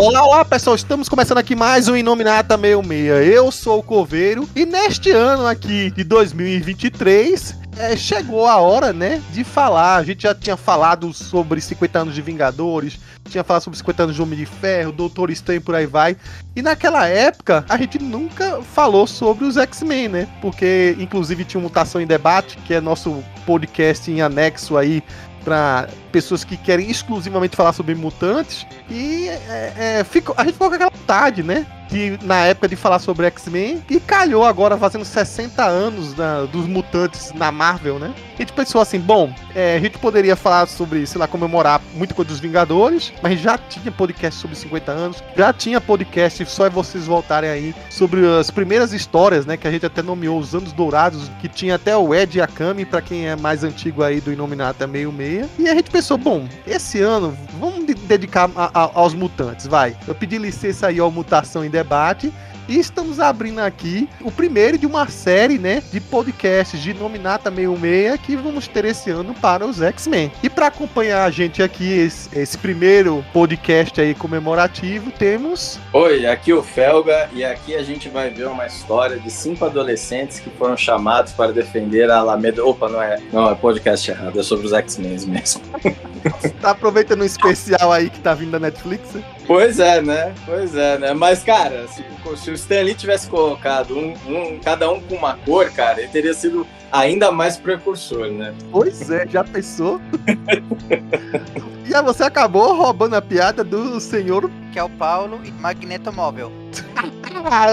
Olá, olá pessoal, estamos começando aqui mais um Inominata 66. Eu sou o Coveiro e neste ano aqui de 2023 é, chegou a hora, né, de falar. A gente já tinha falado sobre 50 anos de Vingadores, tinha falado sobre 50 anos de Homem de Ferro, Doutor Estranho por aí vai. E naquela época a gente nunca falou sobre os X-Men, né? Porque inclusive tinha Mutação em Debate, que é nosso podcast em anexo aí para pessoas que querem exclusivamente falar sobre mutantes. E é, é, a gente ficou com aquela vontade, né? De, na época de falar sobre X-Men. E calhou agora fazendo 60 anos na, dos mutantes na Marvel, né? A gente pensou assim, bom, é, a gente poderia falar sobre, sei lá, comemorar muita coisa dos Vingadores, mas já tinha podcast sobre 50 anos, já tinha podcast, só é vocês voltarem aí, sobre as primeiras histórias, né? Que a gente até nomeou os anos dourados, que tinha até o Ed e a Kami, pra quem é mais antigo aí do Inominata meio meia. E a gente pensou, bom, esse ano vamos dedicar a, a, aos mutantes, vai. Eu pedi licença aí ao Mutação em Debate e estamos abrindo aqui o primeiro de uma série, né, de podcasts de Nominata 66 que vamos ter esse ano para os X-Men. E para acompanhar a gente aqui, esse, esse, primeiro podcast aí comemorativo, temos... Oi, aqui é o Felga e aqui a gente vai ver uma história de cinco adolescentes que foram chamados para defender a Alameda... Opa, não é, não é podcast errado, é sobre os X-Men mesmo. tá aproveitando um especial aí que tá vindo da Netflix? Pois é, né? Pois é, né? Mas, cara, se, se o Stan Lee tivesse colocado um, um, cada um com uma cor, cara, ele teria sido ainda mais precursor, né? Pois é, já pensou? e aí você acabou roubando a piada do senhor... Que é o Paulo e Magneto Móvel. ah,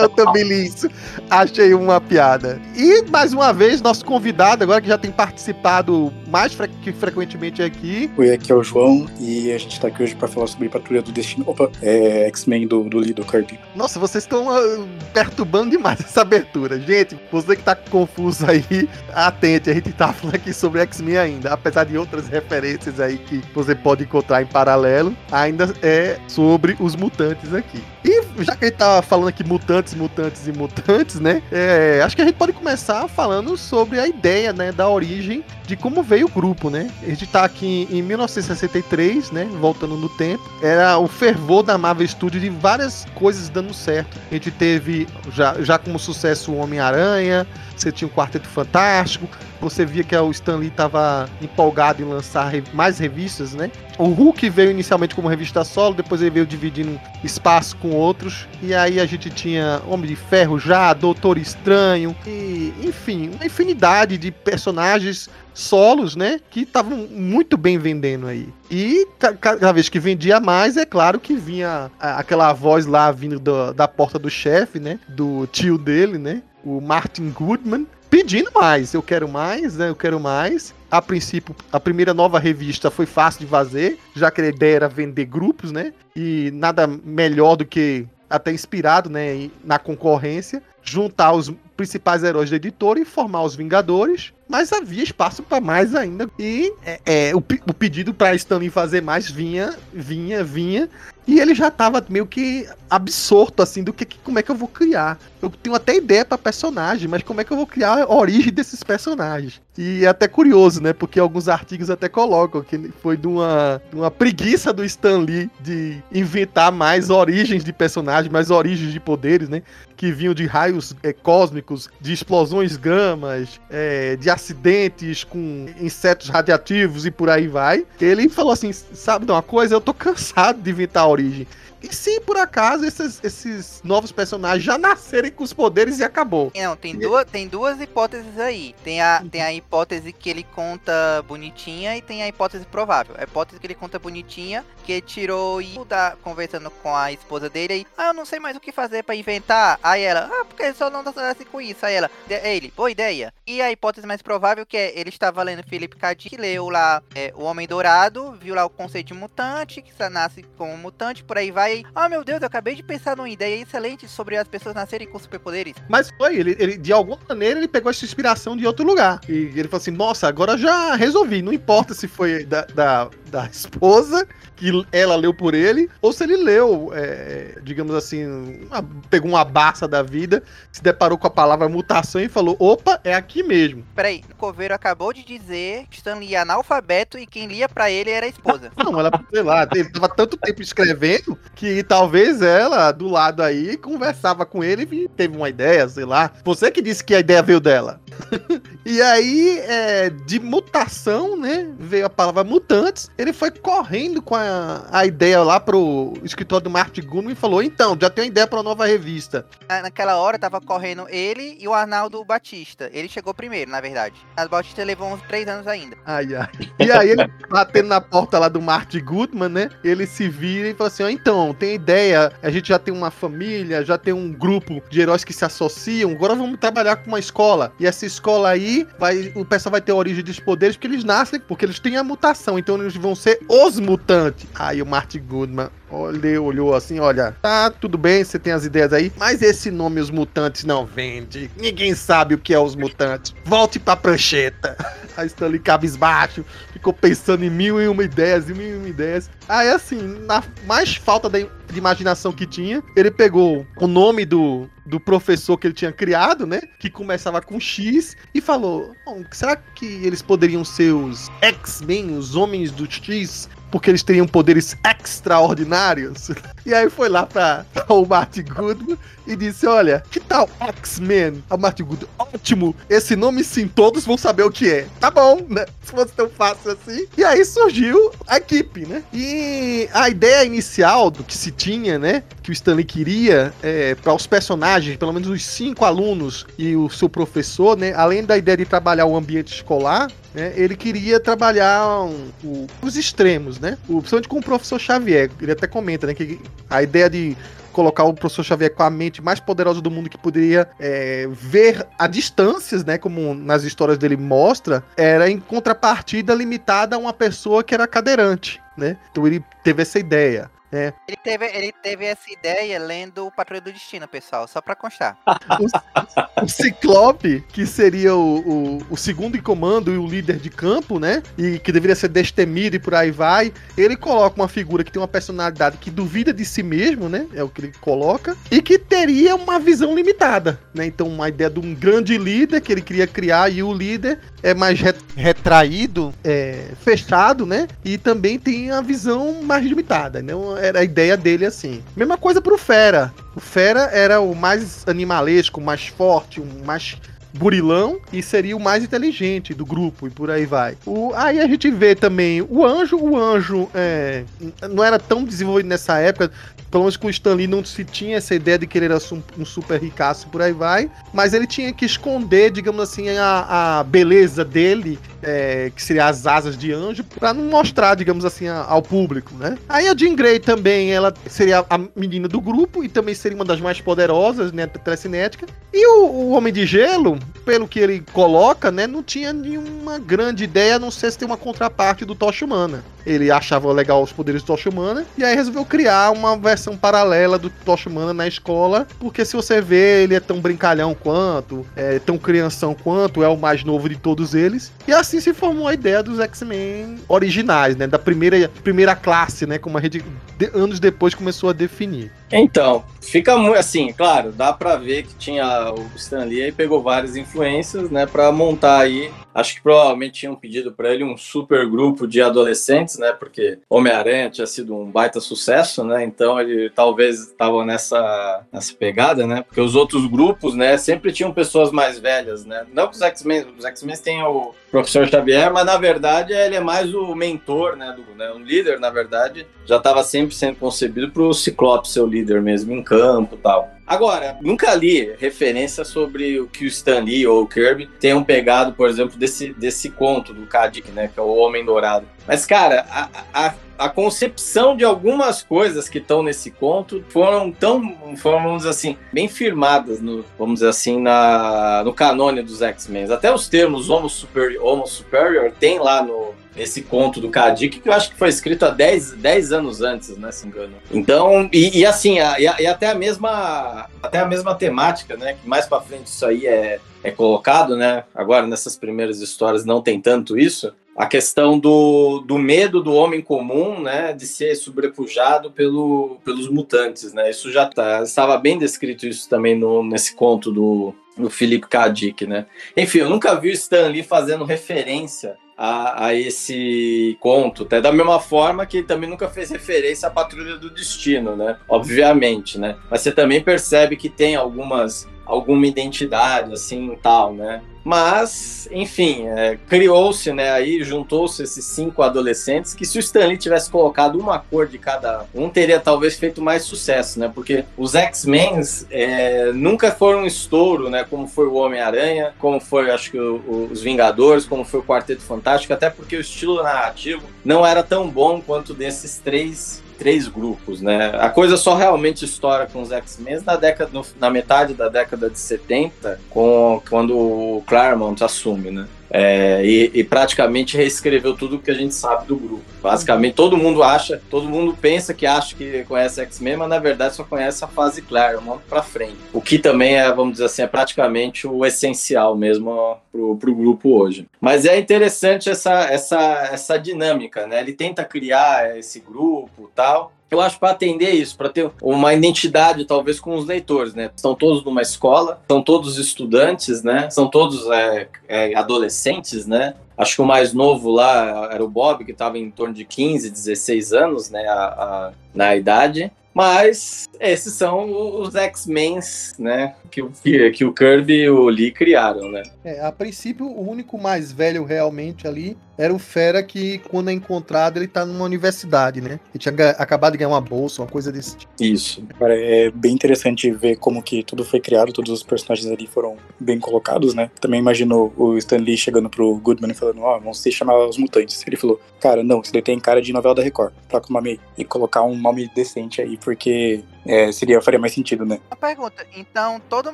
eu também li isso. Achei uma piada. E mais uma vez, nosso convidado, agora que já tem participado mais fre que frequentemente aqui. Oi, aqui é o João e a gente tá aqui hoje para falar sobre Patrulha do Destino. Opa, é X-Men do, do Lido Kirby. Nossa, vocês estão uh, perturbando demais essa abertura. Gente, você que tá confuso aí, atente, a gente tá falando aqui sobre X-Men ainda. Apesar de outras referências aí que você pode encontrar em paralelo, ainda é sobre os mutantes aqui. E já que a gente tava falando aqui mutantes, mutantes e mutantes, né? É, acho que a gente pode começar falando sobre a ideia, né, da origem de como veio o grupo, né? A gente tá aqui em 1963, né? Voltando no tempo. Era o fervor da Marvel Studios de várias coisas dando certo. A gente teve já, já como sucesso o Homem-Aranha, você tinha o Quarteto Fantástico, você via que o Stan Lee estava empolgado em lançar mais revistas, né? O Hulk veio inicialmente como revista solo, depois ele veio dividindo espaço com outros, e aí a gente tinha Homem de Ferro já, Doutor Estranho, e enfim, uma infinidade de personagens solos, né? Que estavam muito bem vendendo aí. E cada vez que vendia mais, é claro que vinha aquela voz lá vindo do, da porta do chefe, né? Do tio dele, né? O Martin Goodman, pedindo mais. Eu quero mais, né? Eu quero mais. A princípio, a primeira nova revista foi fácil de fazer, já que a ideia era vender grupos, né? E nada melhor do que até inspirado, né, na concorrência, juntar os principais heróis da editora e formar os Vingadores, mas havia espaço para mais ainda. E é, é o, o, pedido para Stanley fazer mais vinha, vinha, vinha, e ele já tava meio que absorto assim do que, como é que eu vou criar. Eu tenho até ideia para personagem, mas como é que eu vou criar a origem desses personagens? E é até curioso, né? Porque alguns artigos até colocam que foi de uma, de uma preguiça do Stan Lee de inventar mais origens de personagens, mais origens de poderes, né? Que vinham de raios é, cósmicos, de explosões gamas, é, de acidentes com insetos radiativos e por aí vai. Ele falou assim: sabe de uma coisa? Eu tô cansado de inventar a origem. E se por acaso esses, esses novos personagens já nascerem com os poderes e acabou? Não, tem duas, tem duas hipóteses aí. Tem a, tem a hipótese que ele conta bonitinha e tem a hipótese provável. A hipótese que ele conta bonitinha, que ele tirou e tá conversando com a esposa dele aí. Ah, eu não sei mais o que fazer pra inventar. Aí ela, ah, porque só não nasce com isso. Aí ela, "De- ele, boa ideia. E a hipótese mais provável que é ele estava lendo Felipe Cadiz, que leu lá é, O Homem Dourado, viu lá o conceito de mutante, que só nasce como mutante, por aí vai. Ah, meu Deus, eu acabei de pensar numa ideia excelente sobre as pessoas nascerem com superpoderes. Mas foi, ele, ele, de alguma maneira, ele pegou essa inspiração de outro lugar. E ele falou assim: nossa, agora já resolvi. Não importa se foi da, da, da esposa, que ela leu por ele, ou se ele leu, é, digamos assim, uma- pegou uma baça da vida, se deparou com a palavra mutação e falou: opa, é aqui mesmo. Peraí, o Coveiro acabou de dizer que Stanley é analfabeto e quem lia pra ele era a esposa. Não, ela, sei lá, ele tava tanto tempo escrevendo que talvez ela, do lado aí, conversava com ele e teve uma ideia, sei lá. Você que disse que a ideia veio dela. e aí, é, de mutação, né? Veio a palavra mutantes. Ele foi correndo com a, a ideia lá pro escritório do Martin Goodman e falou: então, já tenho uma ideia pra uma nova revista. Na- Naquela hora tava correndo ele e o Arnaldo Batista. Ele chegou primeiro, na verdade. As Batista levou uns três anos ainda. Ai, ai. E aí, ele batendo na porta lá do Martin Goodman, né? Ele se vira e fala assim: ó, então, tem ideia, a gente já tem uma família, já tem um grupo de heróis que se associam, agora vamos trabalhar com uma escola. E essa escola aí, vai, o pessoal vai ter origem dos poderes, porque eles nascem, porque eles têm a mutação, então eles vão ser os mutantes. Aí o Martin Goodman olhou, olhou assim: olha, tá, tudo bem, você tem as ideias aí, mas esse nome, os mutantes, não vende. Ninguém sabe o que é os mutantes. Volte pra prancheta. A Stanley cabisbaixo, ficou pensando em mil e uma ideias, e mil e uma ideias. Aí, assim, na mais falta da- de imaginação que tinha, ele pegou o nome do, do professor que ele tinha criado, né? Que começava com X, e falou: "Bom, será que eles poderiam ser os X-Men, os Homens do X? Porque eles teriam poderes extraordinários? E aí foi lá pra o Martin Goodman e disse: Olha, que tal X-Men? A Martin Goodman, ótimo! Esse nome sim, todos vão saber o que é. Tá bom, né? Se fosse tão fácil assim. E aí surgiu a equipe, né? E a ideia inicial do que se tinha, né? Que o Stanley queria é, para os personagens, pelo menos os cinco alunos e o seu professor, né? Além da ideia de trabalhar o ambiente escolar, né, ele queria trabalhar um- os extremos, né? O, principalmente com o professor Xavier. Ele até comenta, né? Que a ideia de colocar o professor Xavier com a mente mais poderosa do mundo que poderia é, ver a distâncias, né? Como nas histórias dele mostra, era em contrapartida limitada a uma pessoa que era cadeirante, né? Então ele teve essa ideia. Né? Ele teve, ele teve essa ideia lendo o Patrulha do Destino, pessoal, só pra constar. o Ciclope, que seria o, o, o segundo em comando e o líder de campo, né? E que deveria ser destemido e por aí vai. Ele coloca uma figura que tem uma personalidade que duvida de si mesmo, né? É o que ele coloca. E que teria uma visão limitada, né? Então, uma ideia de um grande líder que ele queria criar e o líder é mais re- retraído, é, fechado, né? E também tem a visão mais limitada, né? Era a ideia dele assim. Mesma coisa pro Fera. O Fera era o mais animalesco, o mais forte, o mais burilão e seria o mais inteligente do grupo e por aí vai. O, aí a gente vê também o anjo, o anjo é, não era tão desenvolvido nessa época, pelo menos com o Stan Lee não se tinha essa ideia de que ele era su- um super ricaço e por aí vai, mas ele tinha que esconder, digamos assim, a, a beleza dele, é, que seria as asas de anjo, pra não mostrar, digamos assim, a- ao público, né? Aí a Jean Grey também, ela seria a menina do grupo e também seria uma das mais poderosas, né, telecinética. E o, o Homem de Gelo, pelo que ele coloca, né, não tinha nenhuma grande ideia, a não ser se tem uma contraparte do Tocha Humana. Ele achava legal os poderes do Tocha Humana e aí resolveu criar uma versão paralela do Tocha Humana na escola, porque se você vê, ele é tão brincalhão quanto, é tão crianção quanto, é o mais novo de todos eles. E assim se formou a ideia dos X-Men originais, né, da primeira, primeira classe, né, como a gente de- anos depois começou a definir. Então, fica muito assim, claro, dá pra ver que tinha o Stan Lee aí pegou várias influências, né, pra montar aí. Acho que provavelmente tinham pedido pra ele um super grupo de adolescentes, né, porque Homem-Aranha tinha sido um baita sucesso, né, então ele talvez estava nessa, nessa pegada, né, porque os outros grupos, né, sempre tinham pessoas mais velhas, né, não que os X-Men, os X-Men têm o Professor Xavier, mas na verdade ele é mais o mentor, né, do, né um líder, na verdade, já estava sempre sendo concebido para o Ciclope ser o líder mesmo em campo tal. Agora, nunca li referência sobre o que o Stan Lee ou o Kirby tenham pegado, por exemplo, desse, desse conto do Kadik, né? Que é o Homem Dourado. Mas, cara, a, a, a concepção de algumas coisas que estão nesse conto foram tão, foram, vamos dizer assim, bem firmadas, no, vamos dizer assim, na, no canônia dos X-Men. Até os termos Homo Superior, Homo Superior tem lá no, esse conto do Kadik, que eu acho que foi escrito há 10, 10 anos antes, né, se engano. Então, e, e assim, a, e, a, e, até a mesma até a mesma temática, né, que mais para frente isso aí é, é colocado, né, agora nessas primeiras histórias não tem tanto isso, a questão do, do medo do homem comum, né, de ser sobrepujado pelo, pelos mutantes, né, isso já tá, estava bem descrito isso também no, nesse conto do, do Philip K. Dick, né. Enfim, eu nunca vi o Stan Lee fazendo referência a, a, esse conto, até da mesma forma que ele também nunca fez referência à Patrulha do Destino, né? Obviamente, né? Mas você também percebe que tem algumas alguma identidade, assim, tal, né? Mas, enfim, é, criou-se, né, aí juntou-se esses cinco adolescentes que se o Stanley tivesse colocado uma cor de cada um, teria talvez feito mais sucesso, né? Porque os X-Men é, nunca foram um estouro, né? Como foi o Homem-Aranha, como foi, acho que, o, os Vingadores, como foi o Quarteto Fantástico, até porque o estilo narrativo não era tão bom quanto desses três três grupos, né? A coisa só realmente estoura com os X-Men na década, na metade da década de 70, com, quando o Claremont assume, né? É, e, e, praticamente reescreveu tudo que a gente sabe do grupo. Basicamente, todo mundo acha, todo mundo pensa que acha que conhece X-Men, mas na verdade só conhece a fase Claremont para frente. O que também é, vamos dizer assim, é praticamente o essencial mesmo pro, pro grupo hoje. Mas é interessante essa, essa, essa dinâmica, né? Ele tenta criar esse grupo tal, eu acho para atender isso, para ter uma identidade talvez com os leitores, né? Estão todos numa escola, são todos estudantes, né? São todos é, é, adolescentes, né? Acho que o mais novo lá era o Bob, que estava em torno de 15, 16 anos, né? A, a, na idade. Mas esses são os X-Men, né? Que, que, que, o Kirby e o Lee criaram, né? É, a princípio, o único mais velho realmente ali era o Fera que, quando é encontrado, ele tá numa universidade, né? Ele tinha acabado de ganhar uma bolsa, uma coisa desse tipo. Isso. É bem interessante ver como que tudo foi criado, todos os personagens ali foram bem colocados, né? Também imagino o Stan Lee chegando pro Goodman e falando, ó, oh, vamos se chamar os mutantes. Ele falou, cara, não, isso daí tem cara de novela da Record. Nome aí. E colocar um nome decente aí, porque é, seria, faria mais sentido, né? Uma pergunta, então todo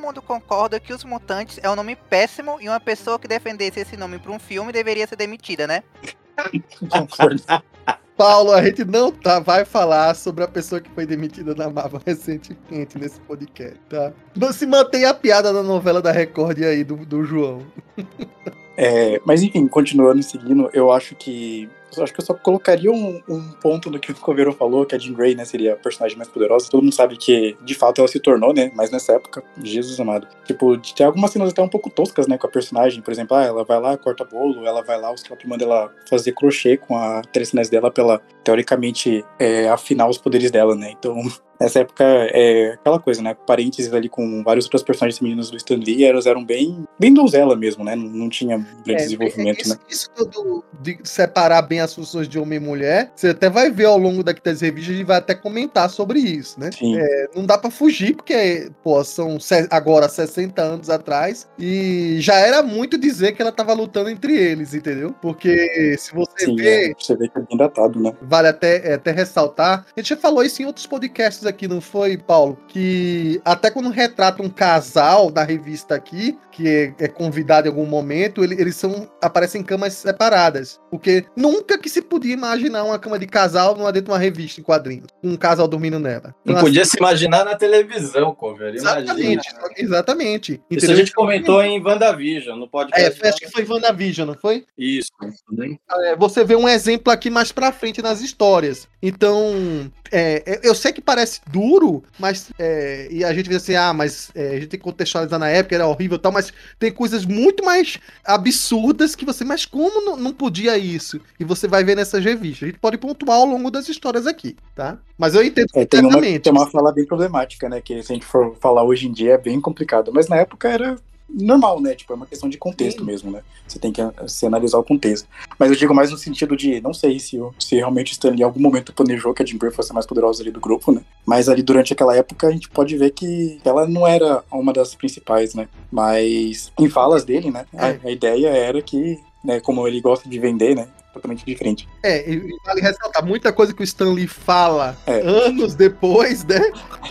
mundo concorda que os mutantes é um nome péssimo e uma pessoa que defendesse esse nome para um filme deveria ser demitida, né? Concordo. Paulo, a gente não tá, vai falar sobre a pessoa que foi demitida da Marvel recentemente nesse podcast, tá? Não se mantém a piada da novela da Record aí do, do João. É, mas enfim, continuando seguindo, eu acho que acho que eu só colocaria um, um ponto no que o Coveiro falou, que a Jean Grey, né, seria a personagem mais poderosa. Todo mundo sabe que, de fato, ela se tornou, né, mas nessa época, Jesus amado. Tipo, tem algumas cenas até um pouco toscas, né, com a personagem. Por exemplo, ah, ela vai lá, corta bolo, ela vai lá, o Scott manda ela fazer crochê com a telecinese dela pra ela, teoricamente, é, afinar os poderes dela, né. Então, Nessa época é aquela coisa, né? Parênteses ali com vários outros personagens femininos do Stan Lee, elas eram bem, bem donzela mesmo, né? Não, não tinha grande é, desenvolvimento, isso, né? Isso do, de separar bem as funções de homem e mulher, você até vai ver ao longo daqui das revistas, gente vai até comentar sobre isso, né? É, não dá para fugir, porque, pô, são agora 60 anos atrás, e já era muito dizer que ela tava lutando entre eles, entendeu? Porque se você Sim, vê. É, você vê que é bem datado, né? Vale até, é, até ressaltar. A gente já falou isso em outros podcasts aqui, não foi, Paulo? Que até quando retrata um casal da revista aqui, que é, é convidado em algum momento, ele, eles são aparecem em camas separadas. Porque nunca única que se podia imaginar uma cama de casal numa dentro de uma revista em quadrinhos. Com um casal dormindo nela. Não Então, podia se imaginar na televisão, cover. Imagina. Exatamente, exatamente. Isso a gente comentou em WandaVision, no É, podcast. foi- acho que foi WandaVision, não foi? Isso. É, você vê um exemplo aqui mais pra frente nas histórias. Então, é, é, eu sei que parece duro, mas. é, e a gente vê assim, ah, mas é, a gente tem que contextualizar na época, era horrível e tal, mas tem coisas muito mais absurdas que você. Mas como não, não podia isso? E você vai ver nessas revistas. A gente pode pontuar ao longo das histórias aqui, tá? Mas eu entendo É, tem, uma, tem uma fala bem problemática, né? Que se a gente for falar hoje em dia é bem complicado. Mas na época era normal, né? Tipo, é uma questão de contexto Sim. mesmo, né? Você tem que ah, se analisar o contexto. Mas eu digo mais no sentido de, não sei se, se realmente o Stanley em algum momento planejou que a Jean Grey fosse a mais poderosa ali do grupo, né? Mas ali durante aquela época a gente pode ver que ela não era uma das principais, né? Mas em falas dele, né? A, É. a ideia era que, né, como ele gosta de vender, né? Totalmente diferente. É, e vale ressaltar, muita coisa que o Stanley fala É. anos depois, né?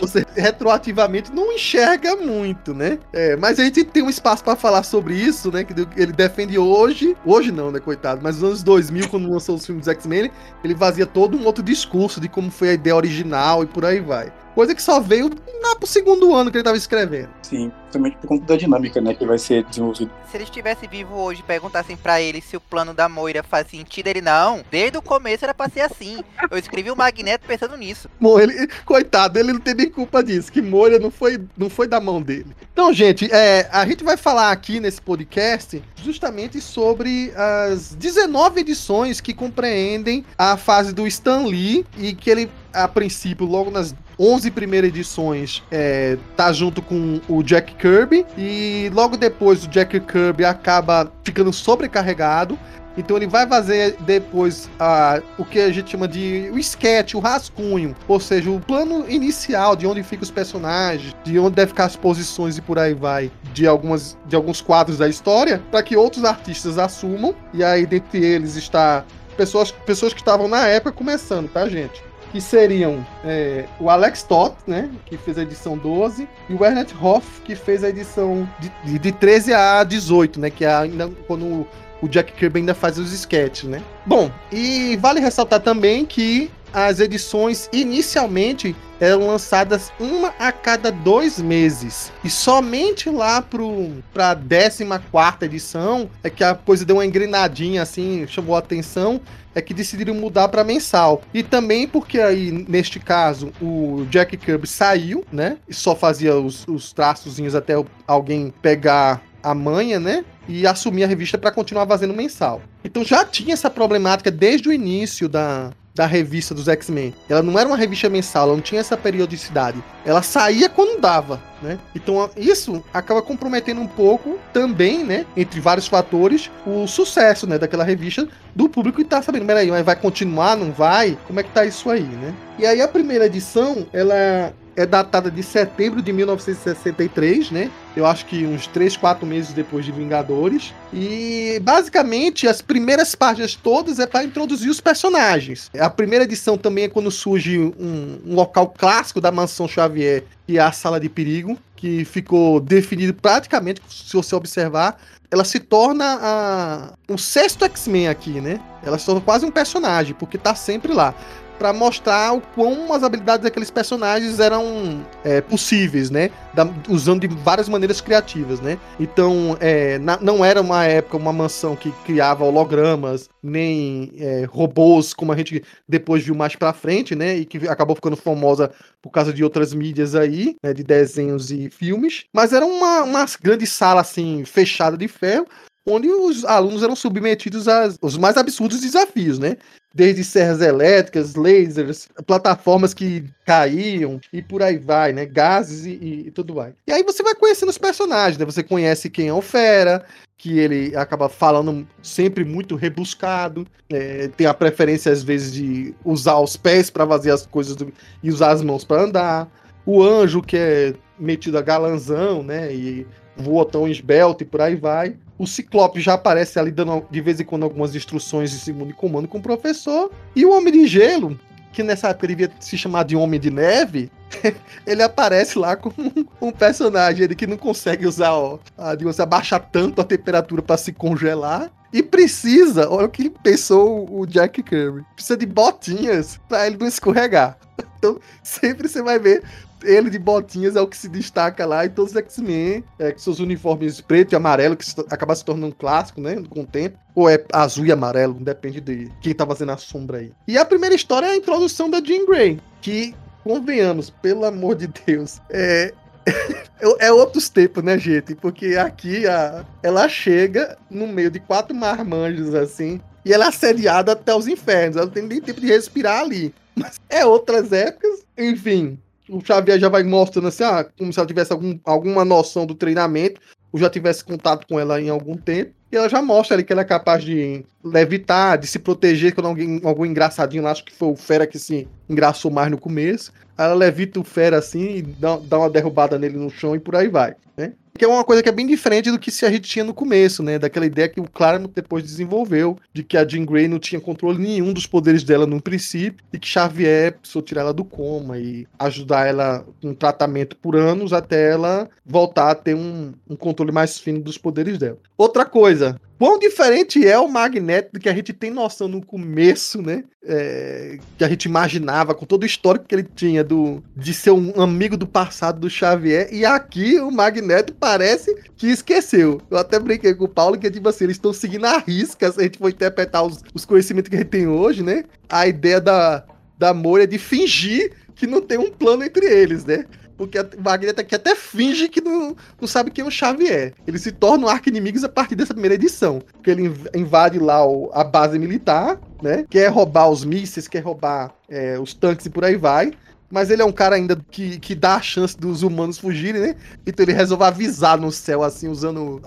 Você retroativamente não enxerga muito, né? É, mas a gente tem um espaço pra falar sobre isso, né? Que ele defende hoje, hoje não, né, coitado, mas nos anos 2000, quando lançou os filmes X-Men, ele vazia todo um outro discurso de como foi a ideia original e por aí vai. Coisa que só veio lá pro segundo ano que ele tava escrevendo. Sim, principalmente por conta da dinâmica, né? Que vai ser desenvolvido. Se ele estivesse vivo hoje e perguntassem pra ele se o plano da Moira faz sentido, ele não. Desde o começo era pra ser assim. Eu escrevi o Magneto pensando nisso. Bom, ele, coitado, ele não tem nem culpa disso, que Moira não foi, não foi da mão dele. Então, gente, é, a gente vai falar aqui nesse podcast justamente sobre as 19 edições que compreendem a fase do Stan Lee e que ele, a princípio, logo nas 11 primeiras edições, é, tá junto com o Jack Kirby e logo depois o Jack Kirby acaba ficando sobrecarregado então ele vai fazer depois a, o que a gente chama de o sketch, o rascunho, ou seja, o plano inicial de onde ficam os personagens, de onde deve ficar as posições e por aí vai, de algumas de alguns quadros da história, para que outros artistas assumam. E aí dentre eles está pessoas pessoas que estavam na época começando, tá, gente? Que seriam é, o Alex Toth, né? Que fez a edição 12, e o Ernest Hoff, que fez a edição de, de, de 13 a 18, né? Que é ainda quando o Jack Kirby ainda faz os sketches, né? Bom, e vale ressaltar também que as edições inicialmente eram lançadas uma a cada dois meses. E somente lá para a 14 edição é que a coisa deu uma engrenadinha assim, chamou a atenção. É que decidiram mudar para mensal. E também porque aí, neste caso, o Jack Kirby saiu, né? E só fazia os, os traçozinhos até alguém pegar a manha, né? E assumir a revista para continuar fazendo mensal. Então já tinha essa problemática desde o início da, da revista dos X-Men. Ela não era uma revista mensal, ela não tinha essa periodicidade. Ela saía quando dava, né? Então isso acaba comprometendo um pouco também, né? Entre vários fatores, o sucesso, né? Daquela revista do público e tá sabendo, peraí, vai continuar, não vai? Como é que tá isso aí, né? E aí a primeira edição, ela é datada de setembro de 1963, né? Eu acho que uns 3, 4 meses depois de Vingadores. E basicamente as primeiras páginas todas é para introduzir os personagens. A primeira edição também é quando surge um, um local clássico da mansão Xavier, que é a sala de perigo, que ficou definido praticamente, se você observar, ela se torna a, o sexto X-Men aqui, né? Ela se torna quase um personagem, porque tá sempre lá para mostrar o quão as habilidades daqueles personagens eram é, possíveis, né? Da, usando de várias maneiras criativas, né? Então, é, na, não era uma época, uma mansão que criava hologramas, nem é, robôs, como a gente depois viu mais pra frente, né? E que acabou ficando famosa por causa de outras mídias aí, né? De desenhos e filmes. Mas era uma, uma grande sala, assim, fechada de ferro, onde os alunos eram submetidos aos mais absurdos desafios, né? Desde serras elétricas, lasers, plataformas que caíam e por aí vai, né? Gases e, e, e tudo mais. E aí você vai conhecendo os personagens, né? Você conhece quem é o Fera, que ele acaba falando sempre muito rebuscado, é, tem a preferência às vezes de usar os pés para fazer as coisas do, e usar as mãos para andar. O Anjo, que é metido a galanzão, né? E voa tão esbelto e por aí vai. O Ciclope já aparece ali dando de vez em quando algumas instruções de segundo comando com o professor. E o Homem de Gelo, que nessa época devia se chamar de Homem de Neve, ele aparece lá como um personagem ele que não consegue usar, ó, a, digamos, abaixar tanto a temperatura para se congelar. E precisa, olha o que pensou o Jack Kirby, precisa de botinhas para ele não escorregar. Então, sempre você vai ver ele de botinhas é o que se destaca lá, e todos os X-Men, é, com seus uniformes preto e amarelo, que acaba se tornando um clássico, né? Com o tempo. Ou é azul e amarelo, depende de quem tá fazendo a sombra aí. E a primeira história é a introdução da Jean Grey, que, convenhamos, pelo amor de Deus, é, é outros tempos, né, gente? Porque aqui a, ela chega no meio de quatro marmanjos assim, e ela é assediada até os infernos. Ela não tem nem tempo de respirar ali. Mas é outras épocas. Enfim, o Xavier já vai mostrando assim, ah, como se ela tivesse algum, alguma noção do treinamento, ou já tivesse contato com ela em algum tempo. E ela já mostra ali que ela é capaz de levitar, de se proteger quando alguém, algum engraçadinho lá, acho que foi o Fera que se engraçou mais no começo. Ela levita o Fera assim e dá, dá uma derrubada nele no chão e por aí vai, né? Que é uma coisa que é bem diferente do que se a gente tinha no começo, né? Daquela ideia que o Claremont depois desenvolveu, de que a Jean Grey não tinha controle nenhum dos poderes dela no princípio, e que Xavier precisou tirar ela do coma e ajudar ela com tratamento por anos até ela voltar a ter um, um controle mais fino dos poderes dela. Outra coisa, quão diferente é o Magneto do que a gente tem noção no começo, né? É, que a gente imaginava, com todo o histórico que ele tinha do, de ser um amigo do passado do Xavier, e aqui o Magneto parece que esqueceu. Eu até brinquei com o Paulo que, tipo assim, eles estão seguindo a risca, se a gente for interpretar os, os conhecimentos que a gente tem hoje, né? A ideia da, da Moira é de fingir que não tem um plano entre eles, né? Porque o Magneto aqui até finge que não, não sabe quem é o Xavier. Eles se tornam arqui-inimigos a partir dessa primeira edição. Porque ele invade lá o, a base militar, né? Quer roubar os mísseis, quer roubar é, os tanques e por aí vai. Mas ele é um cara ainda que, que dá a chance dos humanos fugirem, né? Então ele resolve avisar no céu, assim, usando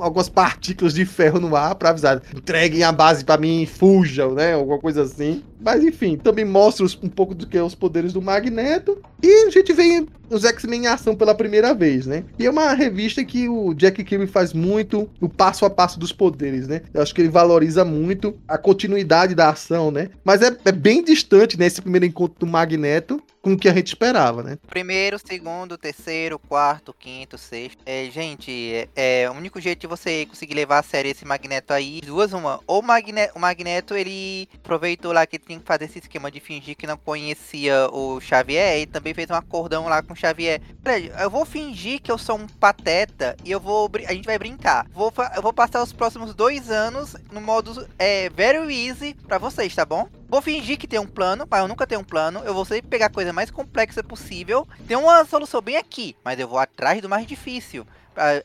algumas partículas de ferro no ar pra avisar. Entreguem a base para mim, fujam, né? Alguma coisa assim. Mas enfim, também mostra um pouco do que é os poderes do Magneto. E a gente vê os X-Men em ação pela primeira vez, né? E é uma revista que o Jack Kirby faz muito o passo a passo dos poderes, né? Eu acho que ele valoriza muito a continuidade da ação, né? Mas é, é bem distante, né? Esse primeiro encontro do Magneto com o que a gente esperava, né? Primeiro, segundo, terceiro, quarto, quinto, sexto. É, gente, é, é, o único jeito de você conseguir levar a sério esse Magneto aí, duas uma. Ou o Magneto, o Magneto ele aproveitou lá que tinha fazer esse esquema de fingir que não conhecia o Xavier e também fez um acordão lá com o Xavier. Eu vou fingir que eu sou um pateta e eu vou. A gente vai brincar. Vou, eu vou passar os próximos dois anos no modo é, very easy pra vocês, tá bom? Vou fingir que tem um plano, mas eu nunca tenho um plano. Eu vou sempre pegar a coisa mais complexa possível. Tem uma solução bem aqui, mas eu vou atrás do mais difícil.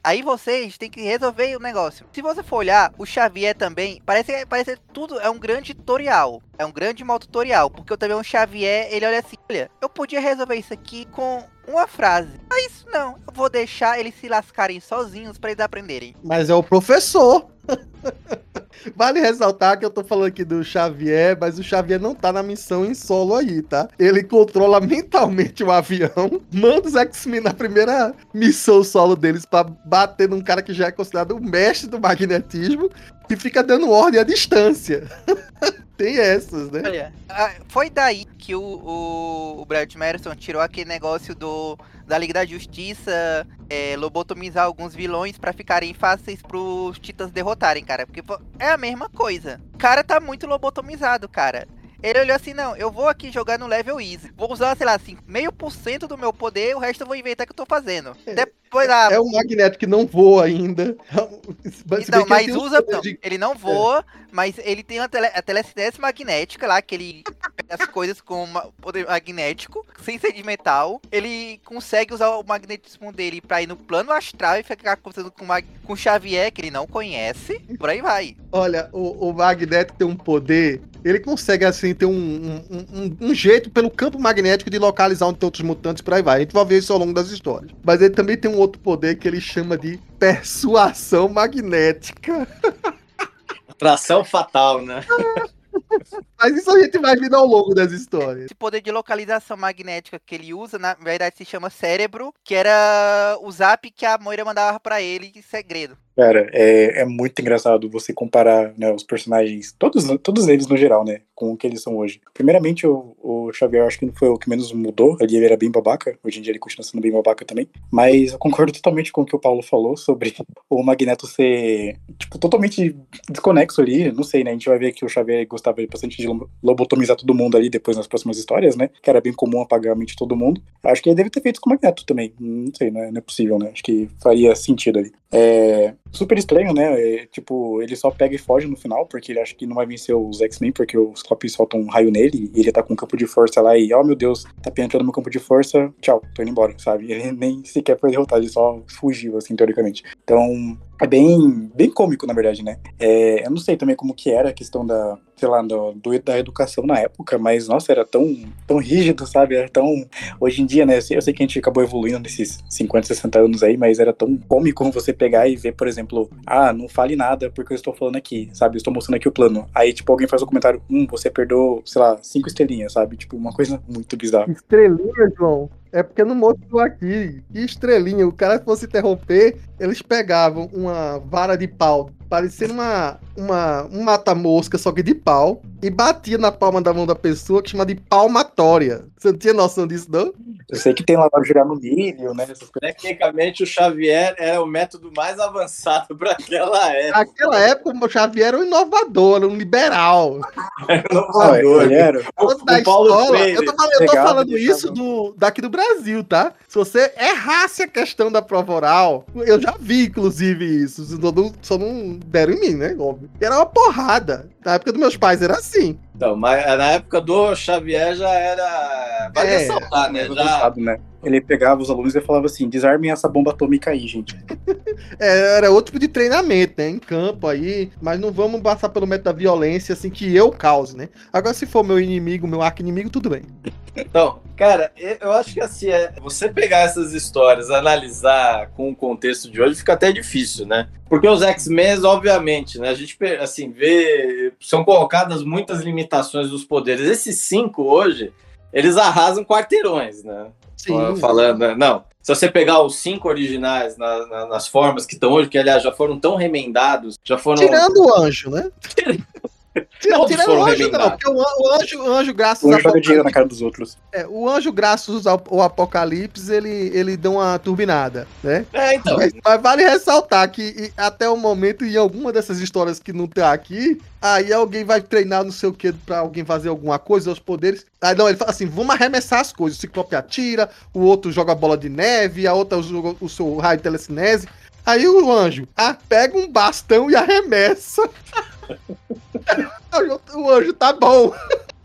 Aí vocês têm que resolver o negócio. Se você for olhar, o Xavier também parece, parece tudo é um grande tutorial. É um grande mal tutorial. Porque eu também um Xavier, ele olha assim: olha, eu podia resolver isso aqui com uma frase. Mas não, eu vou deixar eles se lascarem sozinhos para eles aprenderem. Mas é o professor. Vale ressaltar que eu tô falando aqui do Xavier, mas o Xavier não tá na missão em solo aí, tá? Ele controla mentalmente o avião, manda os X-Men na primeira missão solo deles para bater num cara que já é considerado o mestre do magnetismo e fica dando ordem à distância. Tem essas, né? Olha, foi daí que o, o, o Brad Merson tirou aquele negócio do da Liga da Justiça é, lobotomizar alguns vilões para ficarem fáceis pros titãs derrotarem, cara. Porque é a mesma coisa. O cara tá muito lobotomizado, cara. Ele olhou assim, não, eu vou aqui jogar no level easy. Vou usar, sei lá, assim, meio por cento do meu poder, o resto eu vou inventar que eu tô fazendo. É, Depois lá. É um magneto que não voa ainda. Então, mas usa. Não, de... Ele não voa, é. mas ele tem a, tele, a telecinese magnética lá, que ele pega as coisas com poder magnético, sem ser de metal. Ele consegue usar o magnetismo dele pra ir no plano astral e ficar conversando com, com Xavier, que ele não conhece. Por aí vai. Olha, o, o magneto tem um poder ele consegue, assim, ter um, um, um, um, jeito pelo campo magnético de localizar onde tem outros mutantes por aí vai. A gente vai ver isso ao longo das histórias. Mas ele também tem um outro poder que ele chama de persuasão magnética. Atração fatal, né? Mas isso a gente vai vir ao longo das histórias. Esse poder de localização magnética que ele usa, na verdade, se chama cérebro, que era o zap que a Moira mandava para ele em segredo. Cara, é, é muito engraçado você comparar né, os personagens, todos, todos eles no geral, né? Com o que eles são hoje. Primeiramente, o, o Xavier acho que não foi o que menos mudou. Ali ele era bem babaca. Hoje em dia ele continua sendo bem babaca também. Mas eu concordo totalmente com o que o Paulo falou sobre o Magneto ser, tipo, totalmente desconexo ali. Não sei, né? A gente vai ver que o Xavier gostava bastante de lobotomizar todo mundo ali depois nas próximas histórias, né? Que era bem comum apagar a mente de todo mundo. Acho que ele deve ter feito com o Magneto também. Não sei, né? Não é possível, né? Acho que faria sentido ali. É, super estranho, né? É, tipo, ele só pega e foge no final, porque ele acha que não vai vencer os X-Men, porque os Ciclopes soltam um raio nele, e ele tá com um campo de força lá, e, oh meu Deus, tá penetrando meu campo de força, tchau, tô indo embora, sabe? Ele nem sequer foi derrotado, ele só fugiu, assim, teoricamente. Então, é bem, bem cômico, na verdade, né? É, eu não sei também como que era a questão da, sei lá, do, do, da educação na época, mas, nossa, era tão, tão rígido, sabe? Era tão... Hoje em dia, né, eu sei, eu sei que a gente acabou evoluindo nesses 50, 60 anos aí, mas era tão cômico você pegar e ver, por exemplo, ah, não fale nada porque eu estou falando aqui, sabe? Eu estou mostrando aqui o plano. Aí, tipo, alguém faz um comentário, hum, você perdeu, sei lá, cinco estrelinhas, sabe? Tipo, uma coisa muito bizarra. Estrelinha, João? É porque não mostrou aqui. Que estrelinha. O cara fosse interromper, eles pegavam uma vara de pau parecendo uma, uma, um mata-mosca, só que de pau, e batia na palma da mão da pessoa, que chama de palmatória. Você não tinha noção disso, não? Eu sei que tem lá para jogar no milho, né? Tecnicamente, o Xavier era o método mais avançado para aquela época. Naquela época, o Xavier era um inovador, era um liberal. Era inovador. Ele era. O, o Paulo escola, eu tô, falando, eu tô falando isso do, daqui do Brasil, tá? Se você errasse a questão da prova oral, eu já vi, inclusive, isso. Só não deram em mim, né? Óbvio. E era uma porrada. Na época dos meus pais era assim assim. Então, mas na época do Xavier já era. Vai é, ressaltar, né? Já... né? Ele pegava os alunos e falava assim: desarmem essa bomba atômica aí, gente. é, era outro tipo de treinamento, né? Em campo aí. Mas não vamos passar pelo método da violência assim que eu cause, né? Agora, se for meu inimigo, meu arco inimigo, tudo bem. Então, cara, eu acho que assim, é, você pegar essas histórias, analisar com o contexto de hoje, fica até difícil, né? Porque os X-Men, obviamente, né? A gente assim, vê. São colocadas muitas limitações dos poderes. Esses cinco hoje, eles arrasam quarteirões, né? Sim. Falando, né? não. Se você pegar os cinco originais na, na, nas formas que estão hoje, que aliás já foram tão remendados, já foram. Tirando o anjo, né? Tira, tira o anjo, não, porque o, o, anjo, o anjo, graças o anjo joga dinheiro na cara dos outros. É, o anjo, graças ao, ao, Apocalipse, ele, ele dá uma turbinada, né? É, então. Mas, mas vale ressaltar que e, até o momento, em alguma dessas histórias que não tá aqui, aí alguém vai treinar não sei o que pra alguém fazer alguma coisa, os poderes. Aí não, ele fala assim: vamos arremessar as coisas. O Ciclope atira, o outro joga bola de neve, a outra joga o seu raio de telecinese. Aí o anjo ah, pega um bastão e arremessa. o anjo tá bom.